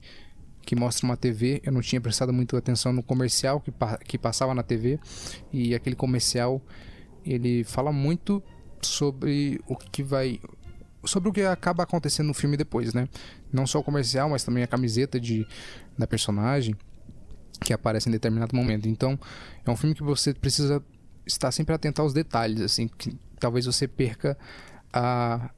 [SPEAKER 2] que mostra uma TV. Eu não tinha prestado muito atenção no comercial que, que passava na TV. E aquele comercial ele fala muito sobre o que vai. Sobre o que acaba acontecendo no filme depois, né? Não só o comercial, mas também a camiseta de, da personagem que aparece em determinado momento. Então, é um filme que você precisa estar sempre atento aos detalhes, assim, que talvez você perca a,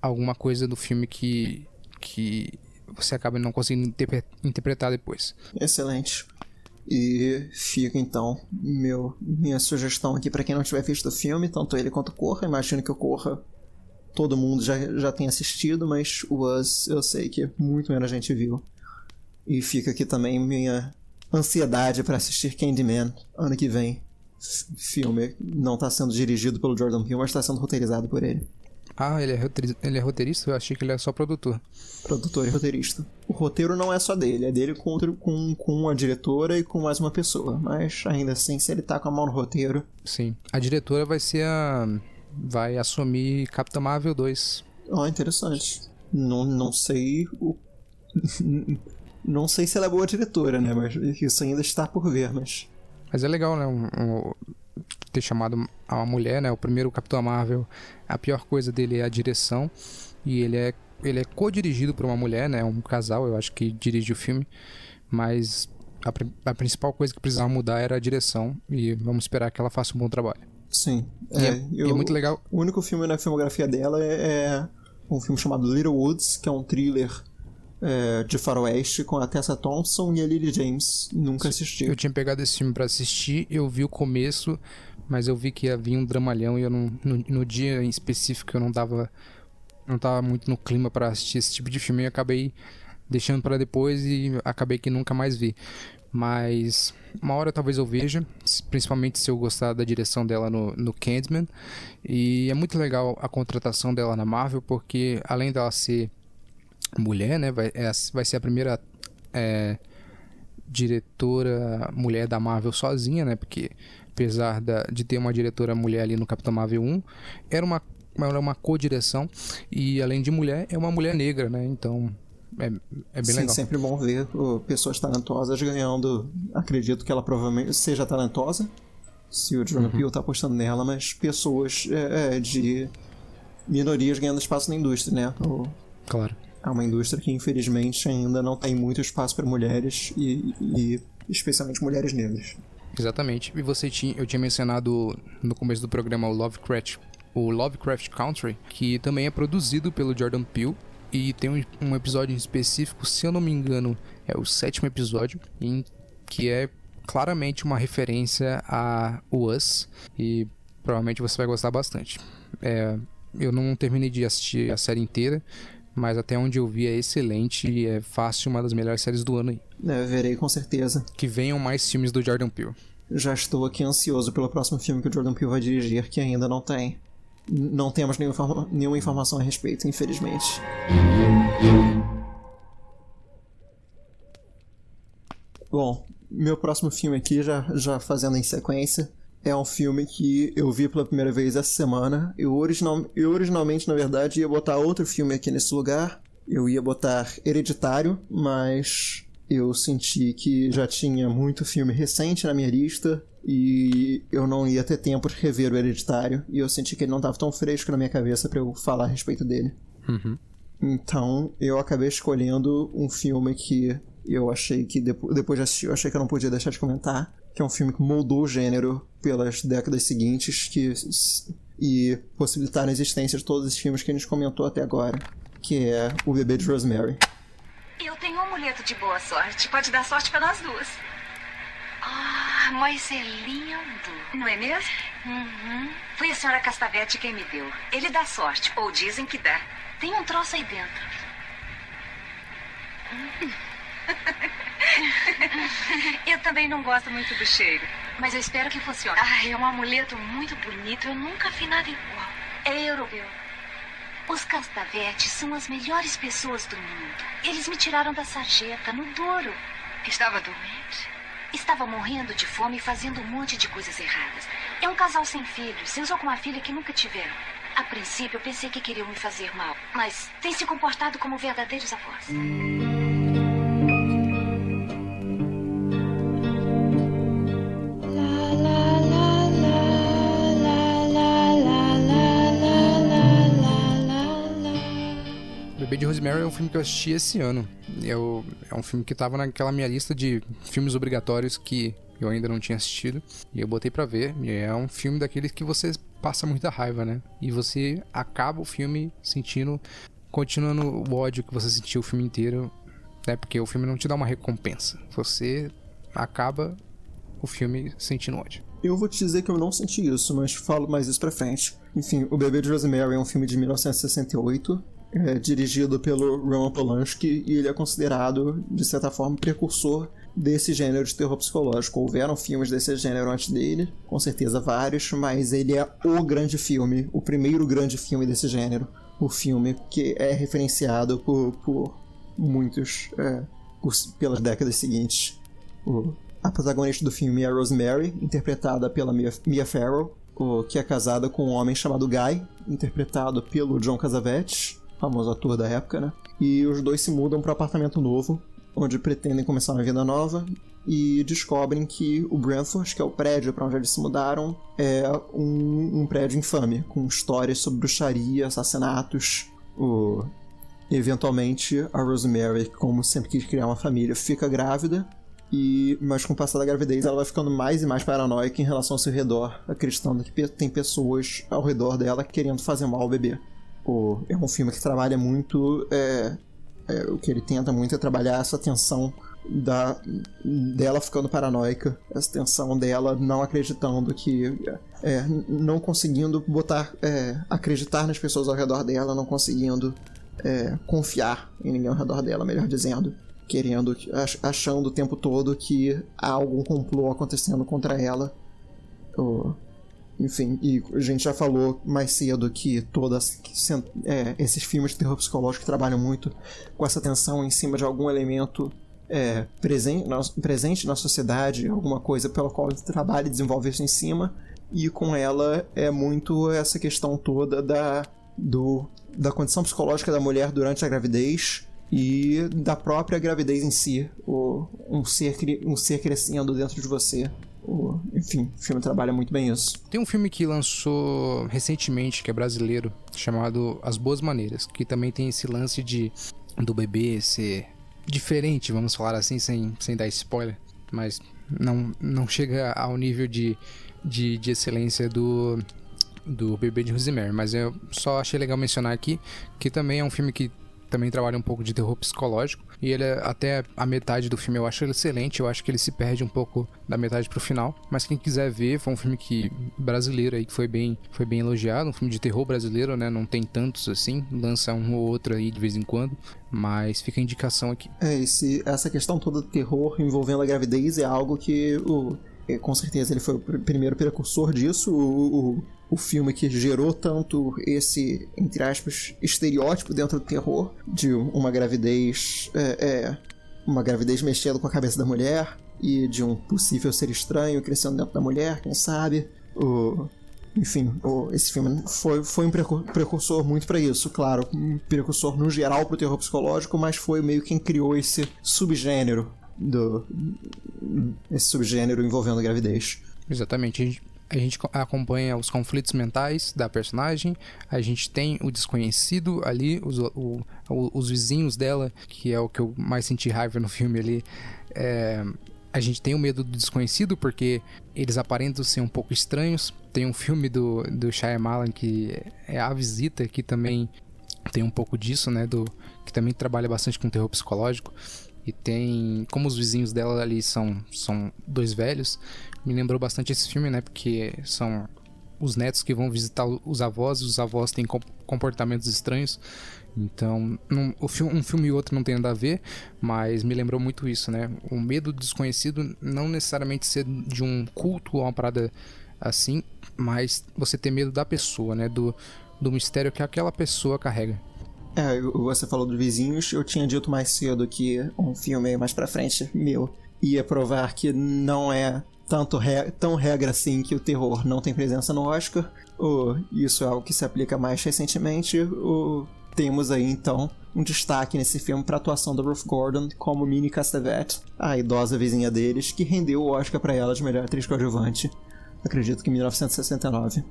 [SPEAKER 2] alguma coisa do filme que, que você acaba não conseguindo interpretar depois.
[SPEAKER 1] Excelente. E fica então meu, minha sugestão aqui para quem não tiver visto o filme, tanto ele quanto Corra. Imagino que o Corra todo mundo já, já tem assistido, mas o Us eu sei que muito menos gente viu. E fica aqui também minha ansiedade para assistir Candyman ano que vem. filme não está sendo dirigido pelo Jordan Peele, mas está sendo roteirizado por ele.
[SPEAKER 2] Ah, ele é, roteirista, ele é roteirista? Eu achei que ele é só produtor.
[SPEAKER 1] Produtor e roteirista. O roteiro não é só dele, é dele com, com, com a diretora e com mais uma pessoa. Mas ainda assim, se ele tá com a mão no roteiro.
[SPEAKER 2] Sim. A diretora vai ser a. Vai assumir Capitã Marvel 2.
[SPEAKER 1] Ó, oh, interessante. Não, não sei o. [LAUGHS] não sei se ela é boa diretora, né? Mas isso ainda está por ver, mas.
[SPEAKER 2] Mas é legal, né? Um, um, ter chamado a uma mulher, né? O primeiro Capitão Marvel, a pior coisa dele é a direção e ele é ele é co-dirigido por uma mulher, né? Um casal, eu acho que dirige o filme, mas a, a principal coisa que precisava mudar era a direção e vamos esperar que ela faça um bom trabalho.
[SPEAKER 1] Sim,
[SPEAKER 2] é, é, eu, é muito legal.
[SPEAKER 1] O único filme na filmografia dela é, é um filme chamado Little Woods, que é um thriller é, de faroeste com a Tessa Thompson e a Lily James. Nunca assisti.
[SPEAKER 2] Eu tinha pegado esse filme para assistir, eu vi o começo, mas eu vi que havia um dramalhão e eu não, no, no dia em específico eu não dava não tava muito no clima para assistir esse tipo de filme e acabei deixando para depois e acabei que nunca mais vi. Mas uma hora talvez eu veja, principalmente se eu gostar da direção dela no, no Candyman. E é muito legal a contratação dela na Marvel, porque além dela ser mulher, né, vai, é, vai ser a primeira é, diretora mulher da Marvel sozinha, né, porque apesar da, de ter uma diretora mulher ali no Capitão Marvel 1, era uma, era uma co-direção e além de mulher, é uma mulher negra, né, então é, é bem
[SPEAKER 1] Sim,
[SPEAKER 2] legal.
[SPEAKER 1] sempre bom ver pessoas talentosas ganhando. Acredito que ela provavelmente seja talentosa, se o Jordan uhum. Peele tá apostando nela, mas pessoas é, é, de minorias ganhando espaço na indústria, né?
[SPEAKER 2] Claro.
[SPEAKER 1] É uma indústria que infelizmente ainda não tem muito espaço para mulheres e, e, especialmente mulheres negras.
[SPEAKER 2] Exatamente. E você tinha, eu tinha mencionado no começo do programa o Lovecraft, o Lovecraft Country, que também é produzido pelo Jordan Peele e tem um, um episódio em específico, se eu não me engano, é o sétimo episódio, em que é claramente uma referência a Us e provavelmente você vai gostar bastante. É, eu não terminei de assistir a série inteira, mas até onde eu vi é excelente e é fácil uma das melhores séries do ano aí.
[SPEAKER 1] É, verei com certeza.
[SPEAKER 2] Que venham mais filmes do Jordan Peele.
[SPEAKER 1] Já estou aqui ansioso pelo próximo filme que o Jordan Peele vai dirigir, que ainda não tem não temos nenhuma, nenhuma informação a respeito, infelizmente. Bom, meu próximo filme aqui, já, já fazendo em sequência, é um filme que eu vi pela primeira vez essa semana. Eu, original, eu originalmente, na verdade, ia botar outro filme aqui nesse lugar. Eu ia botar Hereditário, mas eu senti que já tinha muito filme recente na minha lista e eu não ia ter tempo de rever o Hereditário e eu senti que ele não estava tão fresco na minha cabeça para eu falar a respeito dele.
[SPEAKER 2] Uhum.
[SPEAKER 1] Então eu acabei escolhendo um filme que eu achei que depois de assistir eu achei que eu não podia deixar de comentar, que é um filme que moldou o gênero pelas décadas seguintes que e possibilitaram a existência de todos os filmes que a gente comentou até agora, que é O Bebê de Rosemary.
[SPEAKER 4] Eu tenho um amuleto de boa sorte, pode dar sorte para nós duas. Ah, mas é lindo. Não é mesmo? Uhum. Foi a senhora Castavete quem me deu. Ele dá sorte, ou dizem que dá. Tem um troço aí dentro. [LAUGHS] eu também não gosto muito do cheiro, mas eu espero que funcione. Ah, é um amuleto muito bonito. Eu nunca vi nada igual. É europeu. Os Castavetes são as melhores pessoas do mundo. Eles me tiraram da sarjeta, no duro. Estava doente? Estava morrendo de fome e fazendo um monte de coisas erradas. É um casal sem filhos, se usou com uma filha que nunca tiveram. A princípio, eu pensei que queriam me fazer mal, mas têm se comportado como verdadeiros avós.
[SPEAKER 2] Bebê de Rosemary é um filme que eu assisti esse ano. Eu, é um filme que tava naquela minha lista de filmes obrigatórios que eu ainda não tinha assistido. E eu botei para ver. E é um filme daqueles que você passa muita raiva, né? E você acaba o filme sentindo. Continuando o ódio que você sentiu o filme inteiro. Né? Porque o filme não te dá uma recompensa. Você acaba o filme sentindo ódio.
[SPEAKER 1] Eu vou te dizer que eu não senti isso, mas falo mais isso pra frente. Enfim, O Bebê de Rosemary é um filme de 1968 é dirigido pelo Roman Polanski e ele é considerado, de certa forma, precursor desse gênero de terror psicológico. Houveram filmes desse gênero antes dele, com certeza vários, mas ele é o grande filme, o primeiro grande filme desse gênero. O filme que é referenciado por, por muitos é, por, pelas décadas seguintes. O, a protagonista do filme é Rosemary, interpretada pela Mia, Mia Farrow, o, que é casada com um homem chamado Guy, interpretado pelo John Cassavetes famoso ator da época, né? E os dois se mudam para um apartamento novo, onde pretendem começar uma vida nova e descobrem que o Brentford, que é o prédio para onde eles se mudaram, é um, um, prédio infame, com histórias sobre bruxaria, assassinatos. O... Eventualmente, a Rosemary, como sempre quis criar uma família, fica grávida, e mas com o passar da gravidez ela vai ficando mais e mais paranoica em relação ao seu redor, acreditando que tem pessoas ao redor dela querendo fazer mal ao bebê. Pô, é um filme que trabalha muito é, é, o que ele tenta muito é trabalhar essa tensão da, dela ficando paranoica, essa tensão dela não acreditando que. É, não conseguindo botar. É, acreditar nas pessoas ao redor dela, não conseguindo é, confiar em ninguém ao redor dela, melhor dizendo. Querendo, achando o tempo todo que há algum complô acontecendo contra ela. Ou, enfim, e a gente já falou mais cedo que todas é, esses filmes de terror psicológico trabalham muito com essa tensão em cima de algum elemento é, presente, na, presente na sociedade, alguma coisa pela qual ele trabalha e desenvolve isso em cima, e com ela é muito essa questão toda da, do, da condição psicológica da mulher durante a gravidez e da própria gravidez em si, o, um, ser, um ser crescendo dentro de você. Enfim, o filme trabalha muito bem isso.
[SPEAKER 2] Tem um filme que lançou recentemente, que é brasileiro, chamado As Boas Maneiras, que também tem esse lance de do bebê ser diferente, vamos falar assim, sem, sem dar spoiler, mas não, não chega ao nível de, de, de excelência do, do Bebê de Rosemary, mas eu só achei legal mencionar aqui que também é um filme que também trabalha um pouco de terror psicológico. E ele, até a metade do filme, eu acho ele excelente. Eu acho que ele se perde um pouco da metade pro final. Mas quem quiser ver, foi um filme que brasileiro aí, que foi bem, foi bem elogiado. Um filme de terror brasileiro, né? Não tem tantos assim. Lança um ou outro aí de vez em quando. Mas fica a indicação aqui.
[SPEAKER 1] É, esse, essa questão toda do terror envolvendo a gravidez é algo que o é, com certeza ele foi o primeiro precursor disso. O, o, o filme que gerou tanto esse, entre aspas, estereótipo dentro do terror de uma gravidez. É, é, uma gravidez mexendo com a cabeça da mulher e de um possível ser estranho crescendo dentro da mulher, quem sabe. O, enfim, o, esse filme foi, foi um precursor muito para isso, claro, um precursor no geral pro terror psicológico, mas foi meio quem criou esse subgênero do esse subgênero envolvendo gravidez.
[SPEAKER 2] Exatamente. A gente, a gente acompanha os conflitos mentais da personagem, a gente tem o desconhecido ali, os, o, os vizinhos dela, que é o que eu mais senti raiva no [LAUGHS] filme ali. É, a gente tem o medo do desconhecido porque eles aparentam ser um pouco estranhos. Tem um filme do, do Shyamalan que é A Visita, que também tem um pouco disso, né? Do, que também trabalha bastante com terror psicológico. E tem. Como os vizinhos dela ali são, são dois velhos, me lembrou bastante esse filme, né? Porque são os netos que vão visitar os avós, os avós têm comportamentos estranhos. Então, um, um filme e outro não tem nada a ver, mas me lembrou muito isso, né? O medo do desconhecido não necessariamente ser de um culto ou uma parada assim, mas você ter medo da pessoa, né? Do, do mistério que aquela pessoa carrega.
[SPEAKER 1] É, você falou dos vizinhos, eu tinha dito mais cedo que um filme mais pra frente meu ia provar que não é tanto re tão regra assim que o terror não tem presença no Oscar. Oh, isso é algo que se aplica mais recentemente. Oh, temos aí então um destaque nesse filme para a atuação da Ruth Gordon como Minnie Castevet, a idosa vizinha deles, que rendeu o Oscar para ela de melhor atriz coadjuvante. Acredito que em 1969.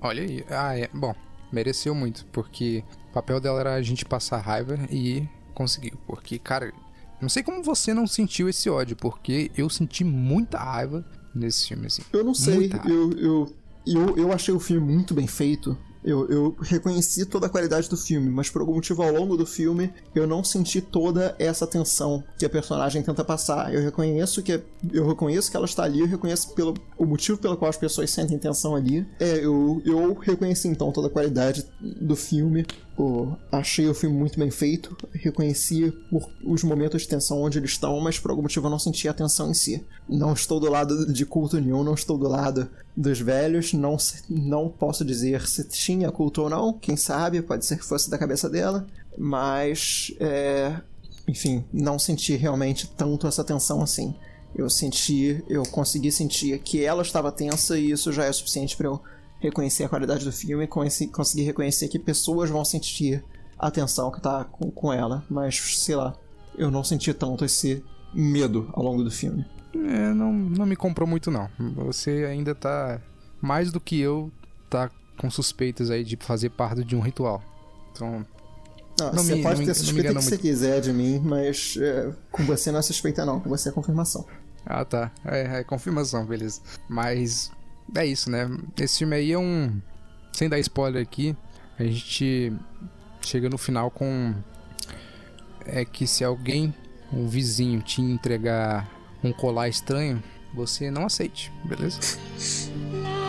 [SPEAKER 2] Olha aí, ah, é. Bom, mereceu muito, porque o papel dela era a gente passar raiva e conseguiu. Porque, cara, não sei como você não sentiu esse ódio, porque eu senti muita raiva nesse filme, assim.
[SPEAKER 1] Eu não sei, eu, eu, eu, eu achei o filme muito bem feito. Eu, eu reconheci toda a qualidade do filme, mas por algum motivo ao longo do filme eu não senti toda essa tensão que a personagem tenta passar. Eu reconheço que eu reconheço que ela está ali, eu reconheço pelo o motivo pelo qual as pessoas sentem tensão ali. É, eu, eu reconheci então toda a qualidade do filme. Eu achei o filme muito bem feito, reconheci os momentos de tensão onde eles estão, mas por algum motivo eu não senti a tensão em si. Não estou do lado de culto nenhum, não estou do lado dos velhos, não, não posso dizer se tinha culto ou não, quem sabe, pode ser que fosse da cabeça dela, mas, é, enfim, não senti realmente tanto essa tensão assim. Eu senti, eu consegui sentir que ela estava tensa e isso já é suficiente para eu reconhecer a qualidade do filme e conseguir reconhecer que pessoas vão sentir a tensão que tá com, com ela, mas sei lá, eu não senti tanto esse medo ao longo do filme.
[SPEAKER 2] É, não, não me comprou muito não. Você ainda tá mais do que eu tá com suspeitas aí de fazer parte de um ritual. Então,
[SPEAKER 1] não, não você me, pode não ter suspeita que você quiser de mim, mas é, com você não é suspeita não, com você é confirmação.
[SPEAKER 2] Ah tá, é, é confirmação, beleza. Mas é isso, né? Esse filme aí é um. Sem dar spoiler aqui, a gente chega no final com. é que se alguém, um vizinho, te entregar um colar estranho, você não aceite, beleza? [LAUGHS]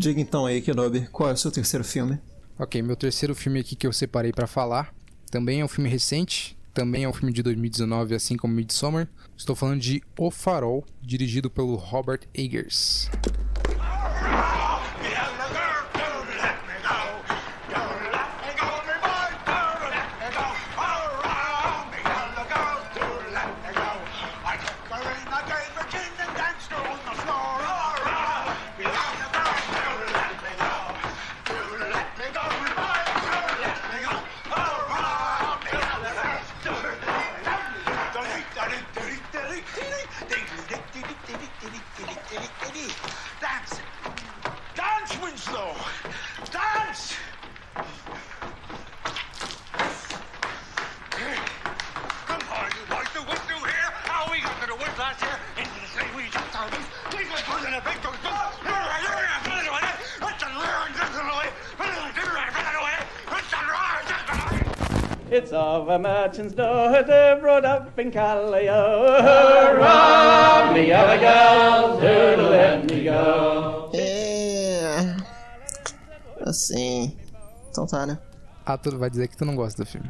[SPEAKER 1] Diga então aí, Kenobi, qual é o seu terceiro filme?
[SPEAKER 2] Ok, meu terceiro filme aqui que eu separei para falar também é um filme recente, também é um filme de 2019, assim como Midsommar. Estou falando de O Farol, dirigido pelo Robert Eggers.
[SPEAKER 5] Daughter brought up in Callio. Hurrah, me other girls, who let me go.
[SPEAKER 1] É. Assim. Então tá, né?
[SPEAKER 2] Ah, tu vai dizer que tu não gosta do filme.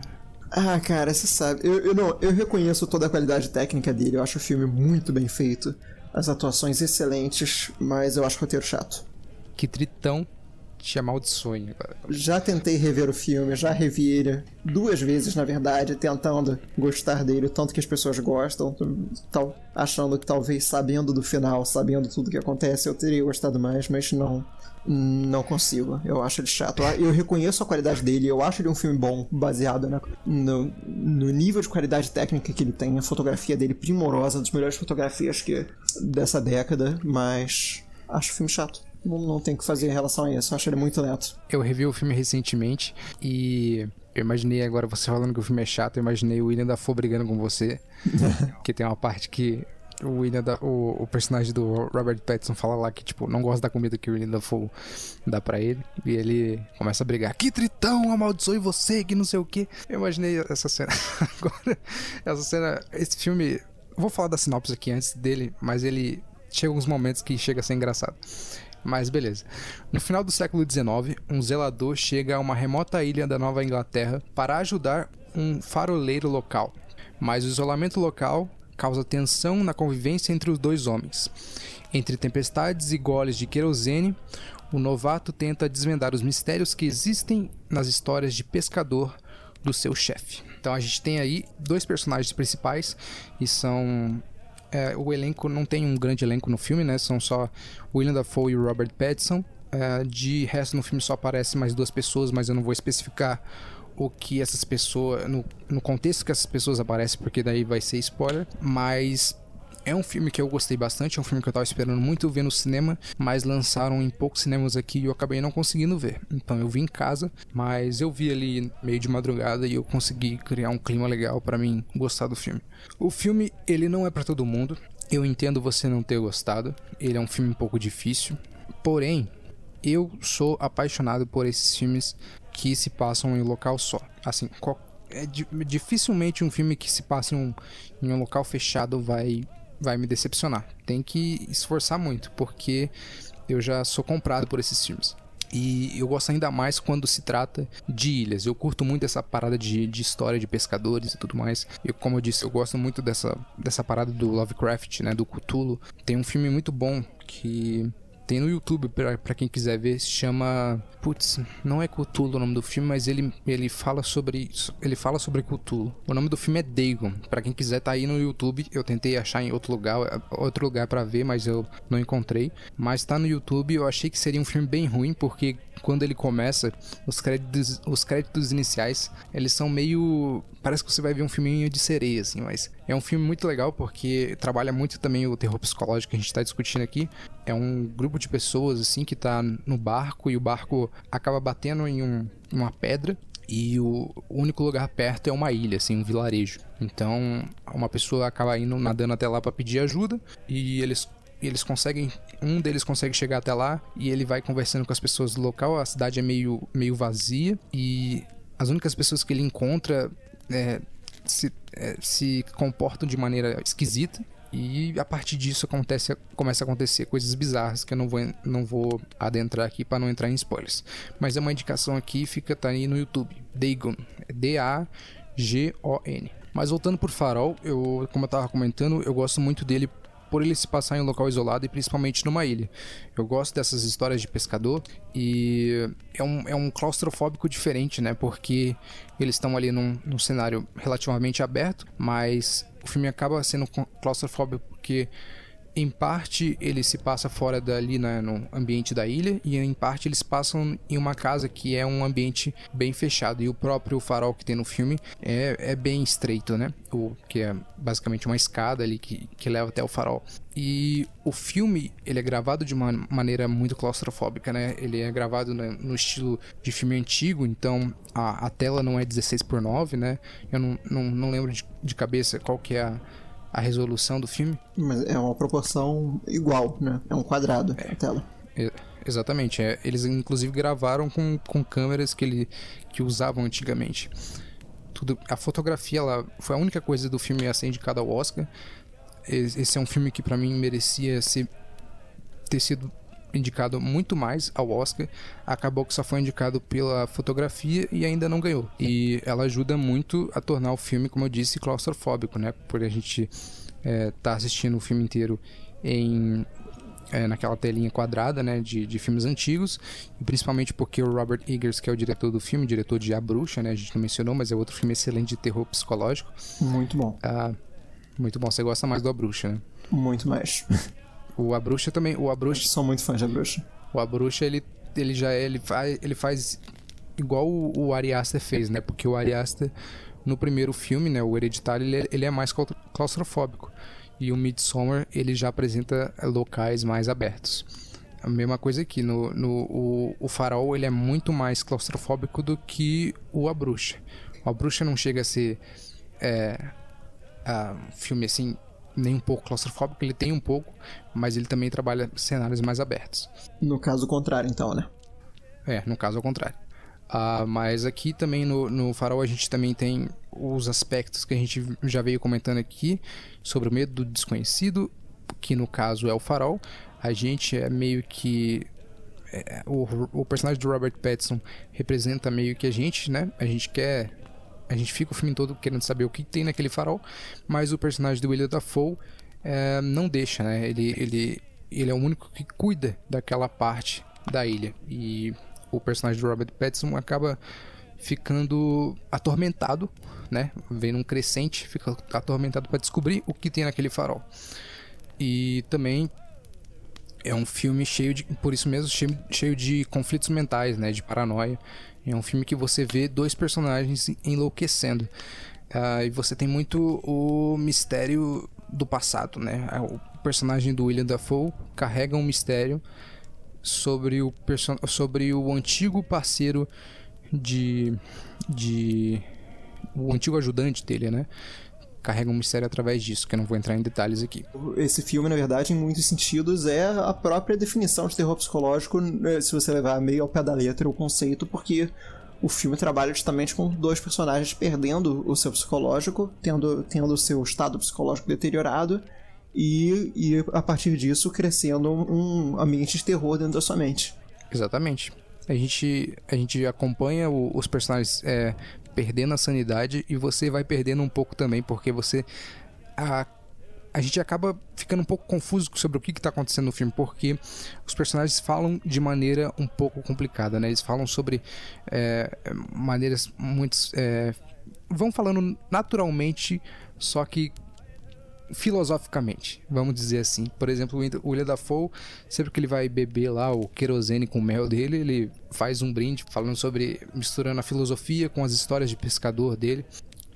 [SPEAKER 1] Ah, cara, você sabe. Eu, eu, não, eu reconheço toda a qualidade técnica dele. Eu acho o filme muito bem feito. As atuações excelentes, mas eu acho o roteiro chato.
[SPEAKER 2] Que tritão te amaldiçoe.
[SPEAKER 1] Já tentei rever o filme, já revi ele duas vezes, na verdade, tentando gostar dele, tanto que as pessoas gostam, tal, achando que talvez sabendo do final, sabendo tudo que acontece, eu teria gostado mais, mas não. Não consigo, eu acho ele chato. Eu reconheço a qualidade dele, eu acho ele um filme bom, baseado né, no, no nível de qualidade técnica que ele tem. A fotografia dele primorosa, das melhores fotografias que dessa década, mas acho o filme chato não, não tem o que fazer em relação a isso. Eu acho ele muito lento.
[SPEAKER 2] Eu revi o filme recentemente e eu imaginei agora você falando que o filme é chato, eu imaginei o William Dafoe brigando com você. [LAUGHS] que tem uma parte que o William da, o, o, personagem do Robert Pattinson fala lá que, tipo, não gosta da comida que o William Dafoe dá pra ele. E ele começa a brigar. Que tritão, amaldiçoe você, que não sei o que. Eu imaginei essa cena. [LAUGHS] Agora, essa cena, esse filme... Vou falar da sinopse aqui antes dele, mas ele chega uns momentos que chega a ser engraçado. Mas beleza. No final do século XIX, um zelador chega a uma remota ilha da Nova Inglaterra para ajudar um faroleiro local. Mas o isolamento local causa tensão na convivência entre os dois homens. Entre tempestades e goles de querosene, o novato tenta desvendar os mistérios que existem nas histórias de pescador do seu chefe. Então a gente tem aí dois personagens principais e são é, o elenco não tem um grande elenco no filme, né? São só William Dafoe e Robert Pattinson. É, de resto, no filme só aparecem mais duas pessoas, mas eu não vou especificar o que essas pessoas. No, no contexto que essas pessoas aparecem, porque daí vai ser spoiler. Mas é um filme que eu gostei bastante, é um filme que eu tava esperando muito ver no cinema, mas lançaram em poucos cinemas aqui e eu acabei não conseguindo ver. Então eu vi em casa, mas eu vi ali meio de madrugada e eu consegui criar um clima legal para mim gostar do filme. O filme, ele não é para todo mundo. Eu entendo você não ter gostado. Ele é um filme um pouco difícil. Porém, eu sou apaixonado por esses filmes que se passam em local só. Assim, é dificilmente um filme que se passa em um, em um local fechado vai vai me decepcionar. Tem que esforçar muito, porque eu já sou comprado por esses filmes. E eu gosto ainda mais quando se trata de ilhas. Eu curto muito essa parada de, de história de pescadores e tudo mais. E como eu disse, eu gosto muito dessa, dessa parada do Lovecraft, né? Do Cthulhu. Tem um filme muito bom que tem no YouTube para quem quiser ver, se chama, putz, não é Cthulhu o nome do filme, mas ele, ele fala sobre ele fala sobre Cthulhu. O nome do filme é Dagon. Para quem quiser tá aí no YouTube. Eu tentei achar em outro lugar, outro lugar para ver, mas eu não encontrei. Mas tá no YouTube. Eu achei que seria um filme bem ruim porque quando ele começa, os créditos, os créditos iniciais, eles são meio. Parece que você vai ver um filminho de sereia, assim, mas é um filme muito legal porque trabalha muito também o terror psicológico que a gente tá discutindo aqui. É um grupo de pessoas, assim, que tá no barco e o barco acaba batendo em um, uma pedra e o único lugar perto é uma ilha, assim, um vilarejo. Então, uma pessoa acaba indo nadando até lá para pedir ajuda e eles eles conseguem, um deles consegue chegar até lá e ele vai conversando com as pessoas do local. A cidade é meio meio vazia e as únicas pessoas que ele encontra é, se, é, se comportam de maneira esquisita e a partir disso acontece, começa a acontecer coisas bizarras que eu não vou, não vou adentrar aqui para não entrar em spoilers. Mas é uma indicação aqui, fica tá aí no YouTube. Dagon. D-A-G-O-N. Mas voltando por Farol, eu, como eu tava comentando, eu gosto muito dele por ele se passar em um local isolado e principalmente numa ilha. Eu gosto dessas histórias de pescador e é um, é um claustrofóbico diferente, né? Porque eles estão ali num, num cenário relativamente aberto, mas o filme acaba sendo claustrofóbico porque em parte ele se passa fora dali né, no ambiente da ilha e em parte eles passam em uma casa que é um ambiente bem fechado e o próprio farol que tem no filme é, é bem estreito, né? O que é basicamente uma escada ali que, que leva até o farol. E o filme ele é gravado de uma maneira muito claustrofóbica, né? Ele é gravado no, no estilo de filme antigo, então a, a tela não é 16 por 9, né? Eu não, não, não lembro de, de cabeça qual que é a a resolução do filme.
[SPEAKER 1] Mas é uma proporção igual, né? É um quadrado é, a tela.
[SPEAKER 2] É, exatamente. É, eles inclusive gravaram com, com câmeras que, ele, que usavam antigamente. Tudo, a fotografia ela foi a única coisa do filme a ser indicada ao Oscar. Esse é um filme que para mim merecia ser, ter sido indicado muito mais ao Oscar, acabou que só foi indicado pela fotografia e ainda não ganhou. E ela ajuda muito a tornar o filme, como eu disse, claustrofóbico, né? Porque a gente é, tá assistindo o filme inteiro em é, naquela telinha quadrada, né, de, de filmes antigos, e principalmente porque o Robert Eggers, que é o diretor do filme, diretor de A Bruxa, né, a gente não mencionou, mas é outro filme excelente de terror psicológico.
[SPEAKER 1] Muito bom.
[SPEAKER 2] Ah, muito bom, você gosta mais do A Bruxa, né?
[SPEAKER 1] Muito mais. [LAUGHS]
[SPEAKER 2] O A Bruxa também. O A Bruxa.
[SPEAKER 1] Sou muito fã de A Bruxa.
[SPEAKER 2] O A Bruxa, ele, ele já ele faz, ele faz igual o, o Ari Aster fez, né? Porque o Ari Aster, no primeiro filme, né? O Hereditário, ele, ele é mais claustrofóbico. E o Midsommar, ele já apresenta locais mais abertos. A mesma coisa aqui, no, no o, o Farol, ele é muito mais claustrofóbico do que o A Bruxa. O A Bruxa não chega a ser é, a, um filme assim nem um pouco claustrofóbico, ele tem um pouco, mas ele também trabalha cenários mais abertos.
[SPEAKER 1] No caso contrário, então, né?
[SPEAKER 2] É, no caso ao contrário. Uh, mas aqui também no, no Farol a gente também tem os aspectos que a gente já veio comentando aqui sobre o medo do desconhecido, que no caso é o Farol. A gente é meio que é, o, o personagem do Robert Pattinson representa meio que a gente, né? A gente quer a gente fica o filme todo querendo saber o que tem naquele farol, mas o personagem do William Dafoe é, não deixa, né? Ele, ele, ele é o único que cuida daquela parte da ilha. E o personagem do Robert Pattinson acaba ficando atormentado, né? Vem num crescente, fica atormentado para descobrir o que tem naquele farol. E também é um filme cheio de, por isso mesmo, cheio, cheio de conflitos mentais, né? De paranoia. É um filme que você vê dois personagens enlouquecendo. Uh, e você tem muito o mistério do passado, né? Ah, o personagem do William Dafoe carrega um mistério sobre o, sobre o antigo parceiro de, de. o antigo ajudante dele, né? Carrega um mistério através disso, que eu não vou entrar em detalhes aqui.
[SPEAKER 1] Esse filme, na verdade, em muitos sentidos, é a própria definição de terror psicológico, né, se você levar meio ao pé da letra o conceito, porque o filme trabalha justamente com dois personagens perdendo o seu psicológico, tendo, tendo o seu estado psicológico deteriorado, e, e a partir disso crescendo um ambiente de terror dentro da sua mente.
[SPEAKER 2] Exatamente. A gente, a gente acompanha o, os personagens é, perdendo a sanidade e você vai perdendo um pouco também, porque você. A, a gente acaba ficando um pouco confuso sobre o que está acontecendo no filme, porque os personagens falam de maneira um pouco complicada, né? Eles falam sobre é, maneiras muito. É, vão falando naturalmente, só que filosoficamente, vamos dizer assim. Por exemplo, o William Dafoe, sempre que ele vai beber lá o querosene com o mel dele, ele faz um brinde falando sobre misturando a filosofia com as histórias de pescador dele.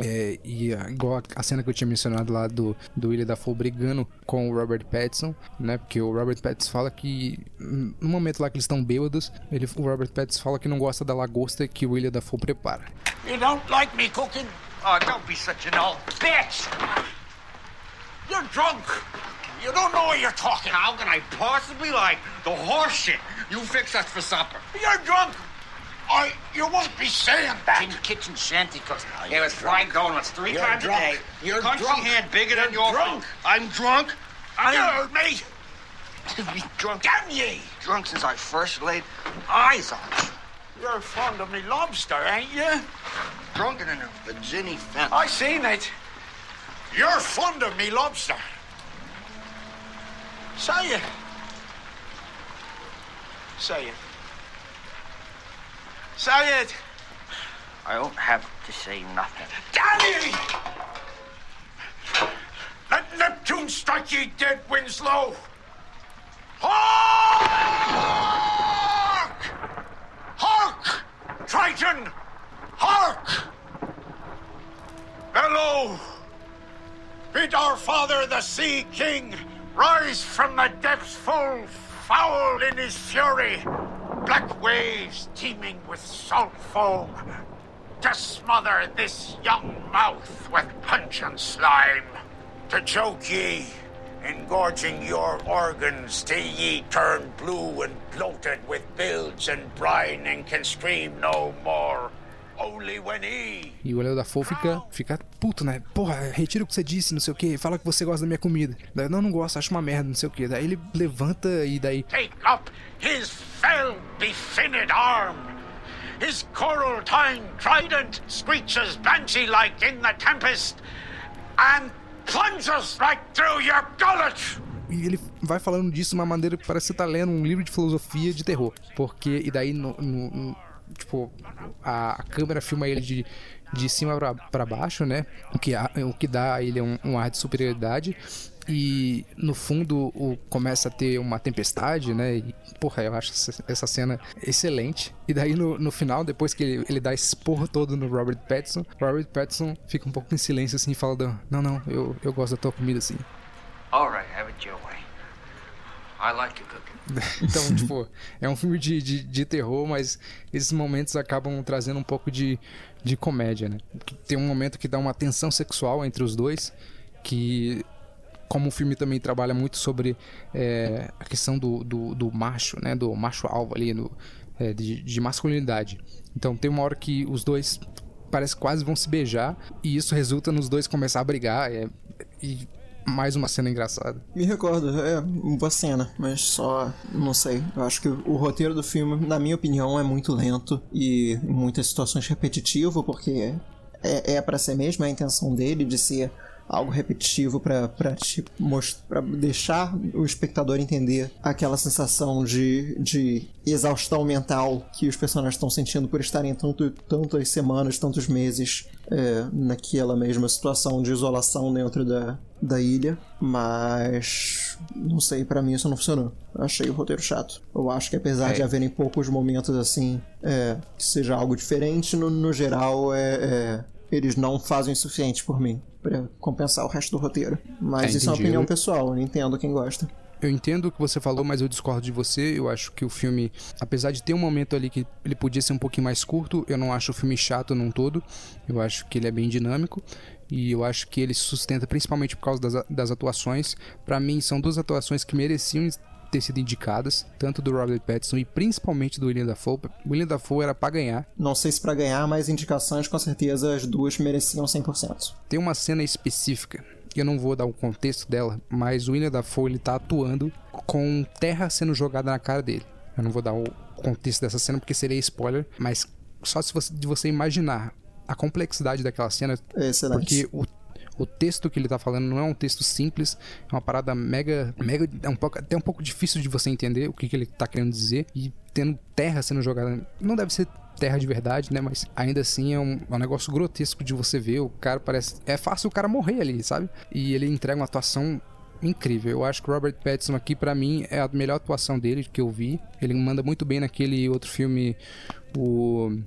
[SPEAKER 2] É, e igual a cena que eu tinha mencionado lá do, do William Dafoe brigando com o Robert Pattinson, né? Porque o Robert Pattinson fala que no momento lá que eles estão bêbados, ele, o Robert Pattinson fala que não gosta da lagosta que o William Dafoe prepara.
[SPEAKER 6] You don't like me cooking? Oh, don't be such an old bitch! Drunk! You don't know what you're talking. How can I possibly like the horse shit you fix us for supper? You're drunk! I, you won't be saying that.
[SPEAKER 7] In kitchen shanty cooks.
[SPEAKER 6] Oh,
[SPEAKER 7] There
[SPEAKER 6] you're
[SPEAKER 7] was fried donuts 3
[SPEAKER 6] You're
[SPEAKER 7] times
[SPEAKER 6] drunk.
[SPEAKER 7] a day.
[SPEAKER 6] You're
[SPEAKER 7] Country
[SPEAKER 6] drunk.
[SPEAKER 7] hand bigger than
[SPEAKER 6] You're
[SPEAKER 7] your
[SPEAKER 6] drunk.
[SPEAKER 7] phone.
[SPEAKER 6] I'm drunk.
[SPEAKER 7] I-
[SPEAKER 6] You heard me.
[SPEAKER 7] Be drunk.
[SPEAKER 6] Damn ye!
[SPEAKER 7] Drunk since I first laid eyes on you.
[SPEAKER 6] You're fond of me lobster, ain't you?
[SPEAKER 7] Drunker than a Virginia fence.
[SPEAKER 6] I seen it. You're fond of me lobster. Say it. Say it. Say it.
[SPEAKER 7] I don't have to say nothing.
[SPEAKER 6] Danny! Let Neptune strike ye dead, Winslow! Hark! Hark! Triton! Hark! Bellow! Bid our father, the Sea King, rise from the depths full foul in his fury. Black waves teeming with salt foam to smother this young mouth with pungent slime, to choke ye, engorging your organs till ye turn blue and bloated with bilge and brine and can scream no more. Only when he
[SPEAKER 2] E o William Dafoe fica, fica puto, né? Porra, retira o que você disse, não sei o que. Fala que você gosta da minha comida. Daí, não, não gosto, acho uma merda, não sei o que. Daí ele levanta e daí
[SPEAKER 6] take up his fell befinned arm. His coral time trident screeches banshee like in the tempest and plunges right through your gullet.
[SPEAKER 2] E ele vai falando disso de uma maneira que parece que você tá lendo um livro de filosofia de terror. Porque, e daí, no- no- tipo, a, a câmera filma ele de, de cima pra baixo, né? O que, o que dá a ele um, um ar de superioridade. E no fundo o, começa a ter uma tempestade, né? E, porra, eu acho essa, cena excelente. E daí no, no final, depois que ele, ele dá esse porro todo no Robert Pattinson, Robert Pattinson fica um pouco em silêncio assim, e fala: do, Não, não, eu, eu gosto da tua comida assim.
[SPEAKER 7] All right, have it your way. I like your cooking. [LAUGHS]
[SPEAKER 2] Então, tipo, é um filme de, de, de terror, mas esses momentos acabam trazendo um pouco de, de comédia, né? Tem um momento que dá uma tensão sexual entre os dois, que como o filme também trabalha muito sobre é, a questão do, do, do macho, né? Do macho alvo ali, no, é, de, de masculinidade. Então tem uma hora que os dois parece que quase vão se beijar e isso resulta nos dois começar a brigar é, e mais uma cena engraçada.
[SPEAKER 1] Me recordo, é uma cena, mas só não sei. Eu acho que o roteiro do filme, na minha opinião, é muito lento e em muitas situações repetitivo, porque é, é para ser mesmo a intenção dele de ser algo repetitivo pra te most- pra deixar o espectador entender aquela sensação de, de exaustão mental que os personagens estão sentindo por estarem tanto, tantas semanas, tantos meses é, naquela mesma situação de isolação dentro da, da ilha, mas não sei, pra mim isso não funcionou. Achei o roteiro chato. Eu acho que apesar
[SPEAKER 2] É.
[SPEAKER 1] de haverem poucos momentos assim é, que seja algo diferente, no, no geral é, é, eles não fazem o suficiente por mim pra compensar o resto do roteiro. Mas
[SPEAKER 2] É,
[SPEAKER 1] isso é uma opinião pessoal, eu entendo quem gosta.
[SPEAKER 2] Eu entendo o que você falou, mas eu discordo de você. Eu acho que o filme, apesar de ter um momento ali que ele podia ser um pouquinho mais curto, eu não acho o filme chato num todo. Eu acho que ele é bem dinâmico e eu acho que ele se sustenta principalmente por causa das, das atuações. Pra mim, são duas atuações que mereciam ter sido indicadas, tanto do Robert Pattinson e principalmente do William Dafoe. O William Dafoe era pra ganhar.
[SPEAKER 1] Não sei se pra ganhar, mas indicações com certeza as duas mereciam 100%.
[SPEAKER 2] Tem uma cena específica, eu não vou dar o contexto dela, mas o William Dafoe ele tá atuando com terra sendo jogada na cara dele. Eu não vou dar o contexto dessa cena porque seria spoiler, mas só se você, de você imaginar a complexidade daquela cena,
[SPEAKER 1] excelente.
[SPEAKER 2] porque o, o texto que ele tá falando não é um texto simples, é uma parada mega, mega é um pouco, até um pouco difícil de você entender o que, que ele tá querendo dizer e tendo terra sendo jogada, não deve ser terra de verdade, né? Mas ainda assim é um, é um negócio grotesco de você ver. O cara parece. É fácil o cara morrer ali, sabe? E ele entrega uma atuação incrível. Eu acho que Robert Pattinson aqui, para mim, é a melhor atuação dele que eu vi. Ele manda muito bem naquele outro filme, o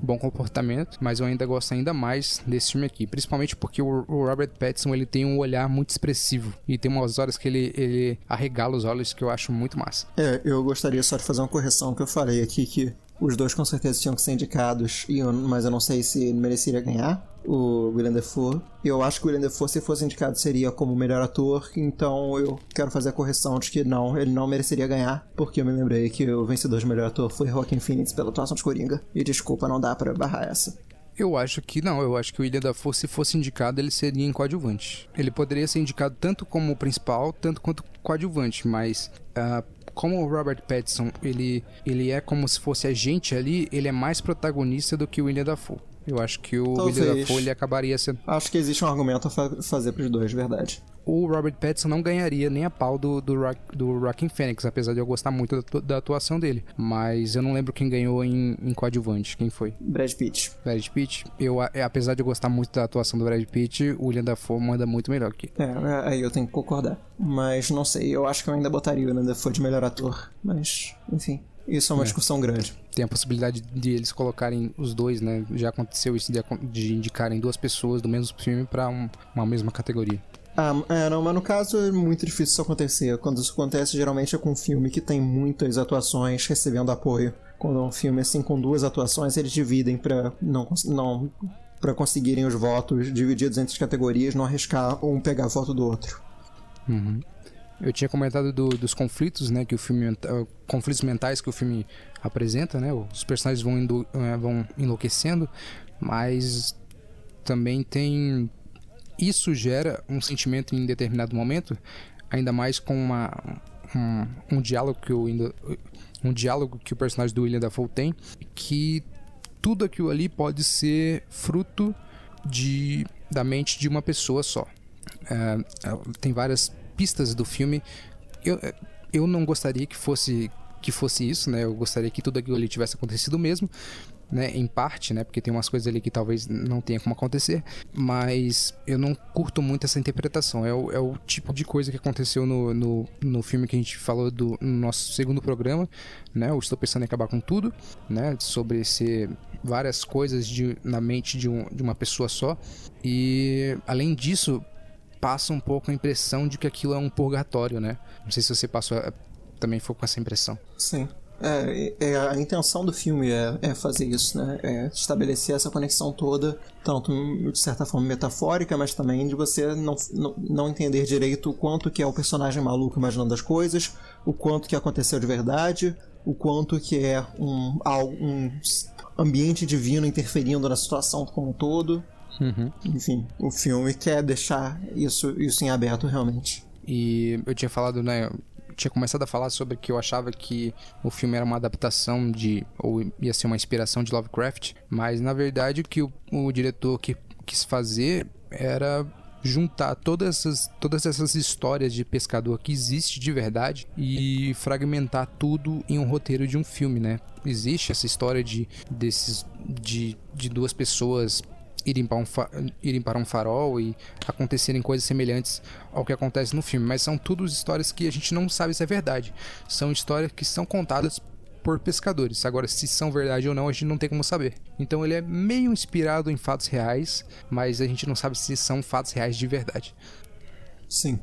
[SPEAKER 2] bom comportamento, mas eu ainda gosto ainda mais desse filme aqui, principalmente porque o, Robert Pattinson ele tem um olhar muito expressivo e tem umas horas que ele, ele arregala os olhos que eu acho muito massa.
[SPEAKER 1] É, eu gostaria só de fazer uma correção que eu falei aqui que os dois com certeza tinham que ser indicados, mas eu não sei se mereceria ganhar o William Defoe. Eu acho que o William Defoe, se fosse indicado, seria como melhor ator, então eu quero fazer a correção de que não, ele não mereceria ganhar, porque eu me lembrei que o vencedor de melhor ator foi Joaquin Phoenix pela atuação de Coringa. E desculpa, não dá para barrar essa.
[SPEAKER 2] Eu acho que não, eu acho que o William Dafoe, se fosse indicado, ele seria em coadjuvante. Ele poderia ser indicado tanto como principal, tanto quanto coadjuvante, mas uh, como o Robert Pattinson, ele, ele é como se fosse a gente ali, ele é mais protagonista do que o William Dafoe. Eu acho que o Talvez. William Dafoe ele acabaria sendo.
[SPEAKER 1] Acho que existe um argumento a fa fazer pros dois, verdade.
[SPEAKER 2] O Robert Pattinson não ganharia nem a pau do, do, Rock, do Rockin' Phoenix, apesar de eu gostar muito da, da, atuação dele. Mas eu não lembro quem ganhou em, em coadjuvante. Quem foi?
[SPEAKER 1] Brad Pitt.
[SPEAKER 2] Brad Pitt. Eu, é, apesar de eu gostar muito da atuação do Brad Pitt, o William Dafoe manda muito melhor aqui.
[SPEAKER 1] É, é, aí eu tenho que concordar. Mas não sei, eu acho que eu ainda botaria o William Dafoe de melhor ator. Mas, enfim. Isso é uma é. discussão grande.
[SPEAKER 2] Tem a possibilidade de eles colocarem os dois, né? Já aconteceu isso de, de indicarem duas pessoas do mesmo filme para um, uma mesma categoria.
[SPEAKER 1] Ah, é, não, mas no caso é muito difícil isso acontecer. Quando isso acontece, geralmente é com um filme que tem muitas atuações recebendo apoio. Quando é um filme assim com duas atuações, eles dividem para não, não para conseguirem os votos divididos entre as categorias, não arriscar um pegar voto do outro.
[SPEAKER 2] Uhum. Eu tinha comentado do, dos conflitos, né, que o filme uh, conflitos mentais que o filme apresenta, né? Os personagens vão, indo, uh, vão enlouquecendo, mas também tem isso gera um sentimento em determinado momento, ainda mais com uma, um, um diálogo que o um diálogo que o personagem do William Dafoe tem, que tudo aquilo ali pode ser fruto de da mente de uma pessoa só. É, é tem várias pistas do filme. Eu, eu não gostaria que fosse que fosse isso, né? Eu gostaria que tudo aquilo ali tivesse acontecido mesmo, né? Em parte, né? Porque tem umas coisas ali que talvez não tenha como acontecer, mas eu não curto muito essa interpretação. É o, é o tipo de coisa que aconteceu no, no, no filme que a gente falou do no nosso segundo programa, né? Eu estou pensando em acabar com tudo, né? Sobre ser várias coisas de, na mente de, um, de uma pessoa só. E além disso, passa um pouco a impressão de que aquilo é um purgatório, né? Não sei se você passou também foi com essa impressão.
[SPEAKER 1] Sim. É, é, a intenção do filme é, é, fazer isso, né? É estabelecer essa conexão toda, tanto de certa forma metafórica, mas também de você não, não, não entender direito o quanto que é o personagem maluco imaginando as coisas, o quanto que aconteceu de verdade, o quanto que é um, um ambiente divino interferindo na situação como um todo.
[SPEAKER 2] Uhum.
[SPEAKER 1] Enfim, o filme quer deixar isso, isso em aberto realmente.
[SPEAKER 2] E eu tinha falado, né? Tinha começado a falar sobre que eu achava que o filme era uma adaptação de. ou ia ser uma inspiração de Lovecraft, mas na verdade o que o, o diretor que, quis fazer era juntar todas essas, todas essas histórias de pescador que existe de verdade e fragmentar tudo em um roteiro de um filme, né? Existe essa história de, desses, de, de duas pessoas irem para, um irem para um farol e acontecerem coisas semelhantes ao que acontece no filme, mas são tudo histórias que a gente não sabe se é verdade. São histórias que são contadas por pescadores. Agora, se são verdade ou não, a gente não tem como saber. Então ele é meio inspirado em fatos reais, mas a gente não sabe se são fatos reais de verdade.
[SPEAKER 1] Sim.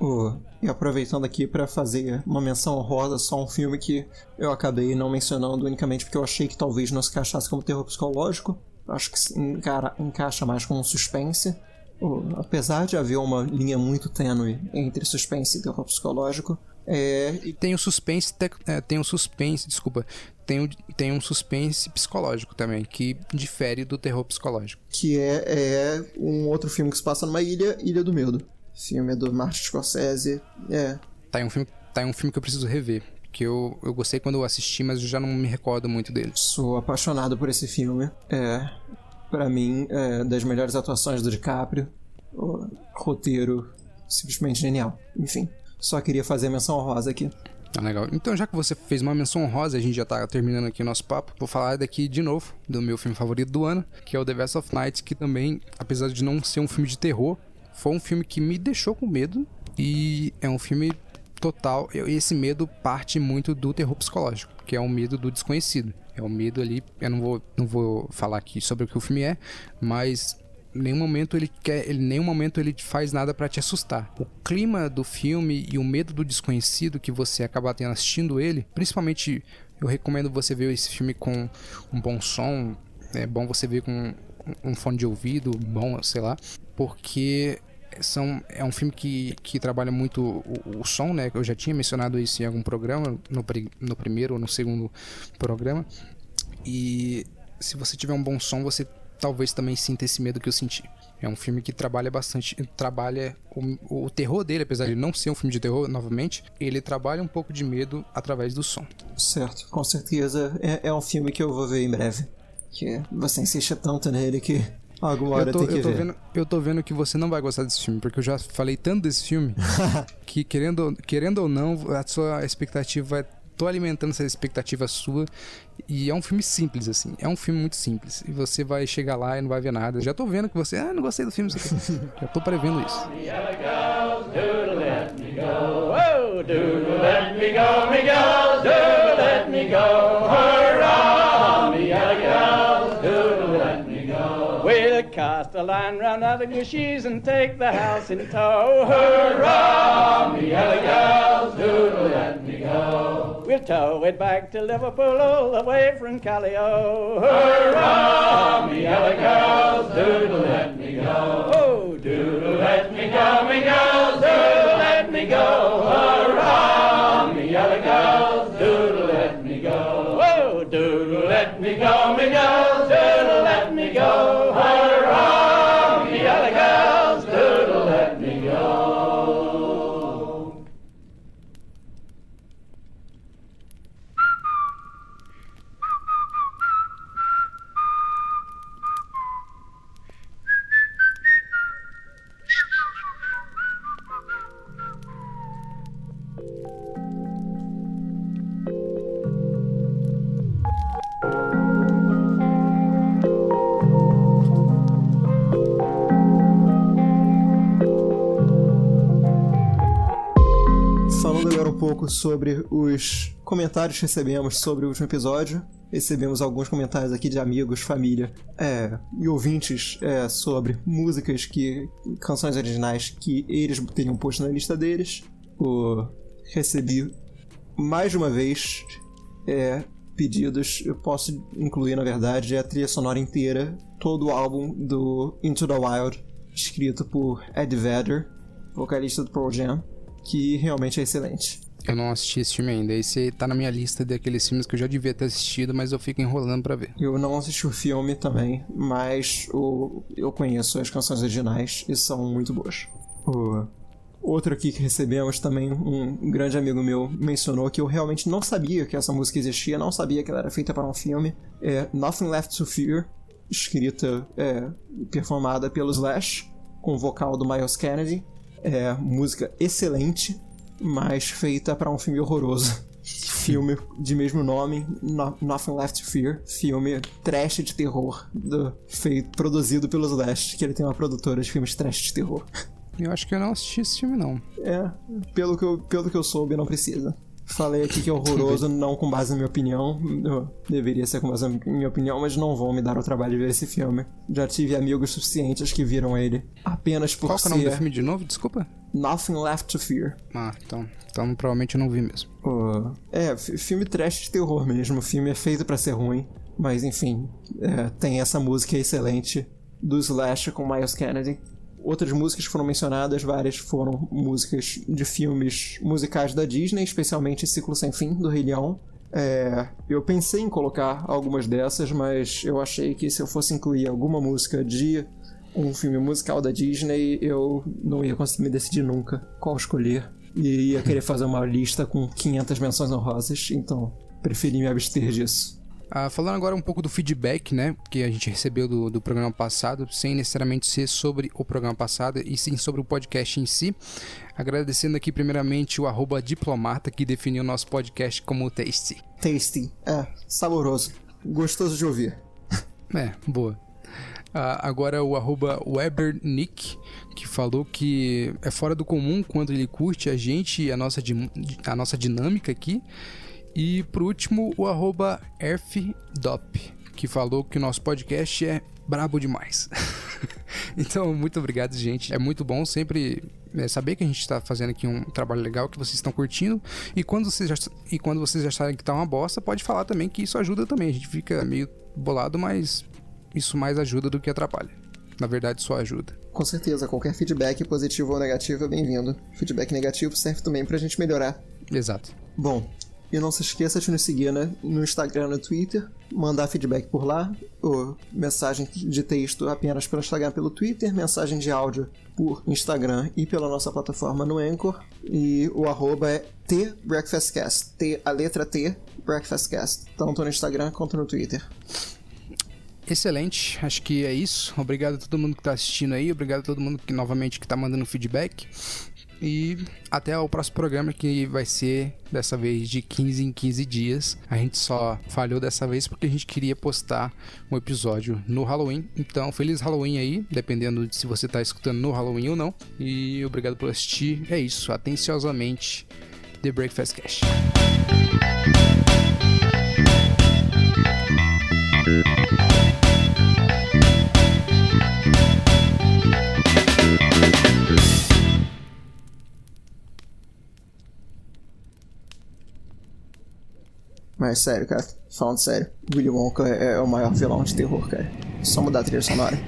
[SPEAKER 1] Oh, e aproveitando aqui para fazer uma menção honrosa, só um filme que eu acabei não mencionando unicamente porque eu achei que talvez não se encaixasse como terror psicológico, acho que encara, encaixa mais com um suspense. apesar de haver uma linha muito tênue entre suspense e terror psicológico, é...
[SPEAKER 2] E tem o suspense, é, tem o suspense, desculpa, tem, o, tem um suspense psicológico também, que difere do terror psicológico.
[SPEAKER 1] Que é, é um outro filme que se passa numa ilha, Ilha do Medo. Filme do Martin Scorsese, é...
[SPEAKER 2] Tá aí um filme, tá um filme que eu preciso rever que eu, eu gostei quando eu assisti, mas eu já não me recordo muito dele.
[SPEAKER 1] Sou apaixonado por esse filme. É, para mim, é das melhores atuações do DiCaprio. O roteiro simplesmente genial. Enfim, só queria fazer menção rosa aqui.
[SPEAKER 2] Tá legal. Então, já que você fez uma menção honrosa, a gente já tá terminando aqui o nosso papo, vou falar daqui de novo do meu filme favorito do ano, que é o The Vest of Night, que também, apesar de não ser um filme de terror, foi um filme que me deixou com medo e é um filme total. Esse medo parte muito do terror psicológico, que é o medo do desconhecido. É o medo ali. Eu não vou, não vou falar aqui sobre o que o filme é, mas nenhum momento ele quer, ele, nenhum momento ele faz nada para te assustar. O clima do filme e o medo do desconhecido que você acaba tendo assistindo ele, principalmente eu recomendo você ver esse filme com um bom som, é bom você ver com um fone de ouvido bom, sei lá, porque são, é um filme que, que trabalha muito o, o som, né? Eu já tinha mencionado isso em algum programa, no, no primeiro ou no segundo programa. E se você tiver um bom som, você talvez também sinta esse medo que eu senti. É um filme que trabalha bastante, trabalha o, o, terror dele, apesar de não ser um filme de terror, novamente, ele trabalha um pouco de medo através do som.
[SPEAKER 1] Certo, com certeza é, é um filme que eu vou ver em breve. Que você insiste tanto nele que alguma hora
[SPEAKER 2] eu tô,
[SPEAKER 1] tem que
[SPEAKER 2] eu tô
[SPEAKER 1] ver.
[SPEAKER 2] Vendo, eu tô vendo que você não vai gostar desse filme, porque eu já falei tanto desse filme [LAUGHS] que, querendo, querendo ou não, a sua expectativa vai tô alimentando essa expectativa sua. E é um filme simples, assim. É um filme muito simples. E você vai chegar lá e não vai ver nada. Já tô vendo que você, ah, não gostei do filme. [LAUGHS] Já tô prevendo isso.
[SPEAKER 5] We'll cast a line round Avenue She's and take the house in tow. Hurrah, me yellow gals, do let me go. We'll tow it back to Liverpool all the way from Callio. Hurrah, me yellow gals, do let me go. Oh, do let me go, me gals, do let me go. Hurrah, me yellow gals, do let me go. Oh, do let me go, me gals, do let me go.
[SPEAKER 1] Pouco sobre os comentários que recebemos sobre o último episódio. Recebemos alguns comentários aqui de amigos, família é, e ouvintes é, sobre músicas que. canções originais que eles teriam posto na lista deles. O, recebi mais uma vez é, pedidos. Eu posso incluir, na verdade, a trilha sonora inteira, todo o álbum do Into the Wild, escrito por Ed Vedder, vocalista do Pearl Jam, que realmente é excelente.
[SPEAKER 2] Eu não assisti esse filme ainda. Esse tá na minha lista daqueles filmes que eu já devia ter assistido, mas eu fico enrolando pra ver.
[SPEAKER 1] Eu não assisti o filme também, mas o, eu conheço as canções originais e são muito boas. O outro aqui que recebemos também, um grande amigo meu mencionou que eu realmente não sabia que essa música existia, não sabia que ela era feita para um filme. É Nothing Left to Fear, escrita, é, performada pelo Slash, com o vocal do Miles Kennedy. É música excelente, mas feita para um filme horroroso. filme de mesmo nome, No- Nothing Left to Fear, filme trash de terror, do- feito, produzido pelo Slash, que ele tem uma produtora de filmes trash de terror.
[SPEAKER 2] Eu acho que eu não assisti esse filme, não.
[SPEAKER 1] É, pelo que eu, pelo que eu soube, não precisa. Falei aqui que é horroroso, [LAUGHS] não com base na minha opinião. Eu deveria ser com base na minha opinião, mas não vão me dar o trabalho de ver esse filme. Já tive amigos suficientes que viram ele apenas por
[SPEAKER 2] Qual que é o nome do filme de novo? Desculpa.
[SPEAKER 1] Nothing Left to Fear.
[SPEAKER 2] Ah, então. Então provavelmente eu não vi mesmo.
[SPEAKER 1] Pô, É, filme trash de terror mesmo. O filme é feito pra ser ruim. Mas enfim, é, tem essa música excelente do Slash com Miles Kennedy. Outras músicas foram mencionadas, várias foram músicas de filmes musicais da Disney, especialmente Ciclo Sem Fim, do Rei Leão. É, eu pensei em colocar algumas dessas, mas eu achei que se eu fosse incluir alguma música de um filme musical da Disney, eu não ia conseguir me decidir nunca qual escolher. E ia querer fazer uma lista com 500 menções honrosas, então preferi me abster disso.
[SPEAKER 2] Ah, falando agora um pouco do feedback, né, que a gente recebeu do, do programa passado, sem necessariamente ser sobre o programa passado, e sim sobre o podcast em si. Agradecendo aqui primeiramente o arroba diplomata que definiu o nosso podcast como tasty.
[SPEAKER 1] Tasty, é, saboroso, gostoso de ouvir. [LAUGHS]
[SPEAKER 2] É, boa. Uh, agora o arroba WeberNick, que falou que é fora do comum quando ele curte a gente e a nossa, a nossa dinâmica aqui. E por último, o arroba EarthDop, que falou que o nosso podcast é brabo demais. [LAUGHS] então, muito obrigado, gente. É muito bom sempre é, saber que a gente está fazendo aqui um trabalho legal, que vocês estão curtindo. E quando vocês já, e quando vocês acharem que tá uma bosta, pode falar também que isso ajuda também. A gente fica meio bolado, mas isso mais ajuda do que atrapalha. Na verdade, só ajuda.
[SPEAKER 1] Com certeza, qualquer feedback, positivo ou negativo, é bem-vindo. Feedback negativo serve também pra gente melhorar.
[SPEAKER 2] Exato.
[SPEAKER 1] Bom, e não se esqueça de nos seguir né, no Instagram e no Twitter, mandar feedback por lá, ou mensagem de texto apenas pelo Instagram pelo Twitter, mensagem de áudio por Instagram e pela nossa plataforma no Anchor. E o arroba é TBreakfastCast. T, a letra T, Breakfastcast. Tanto no Instagram quanto no Twitter.
[SPEAKER 2] Excelente, acho que é isso. Obrigado a todo mundo que está assistindo aí, obrigado a todo mundo que novamente que está mandando feedback. E até o próximo programa que vai ser dessa vez de 15 em 15 dias. A gente só falhou dessa vez porque a gente queria postar um episódio no Halloween. Então, feliz Halloween aí, dependendo de se você está escutando no Halloween ou não. E obrigado por assistir. É isso, atenciosamente, The Breakfast Cash.
[SPEAKER 1] Mas sério, cara, falando sério, Willy Wonka é, é o maior vilão de terror, cara. Só mudar a trilha sonora.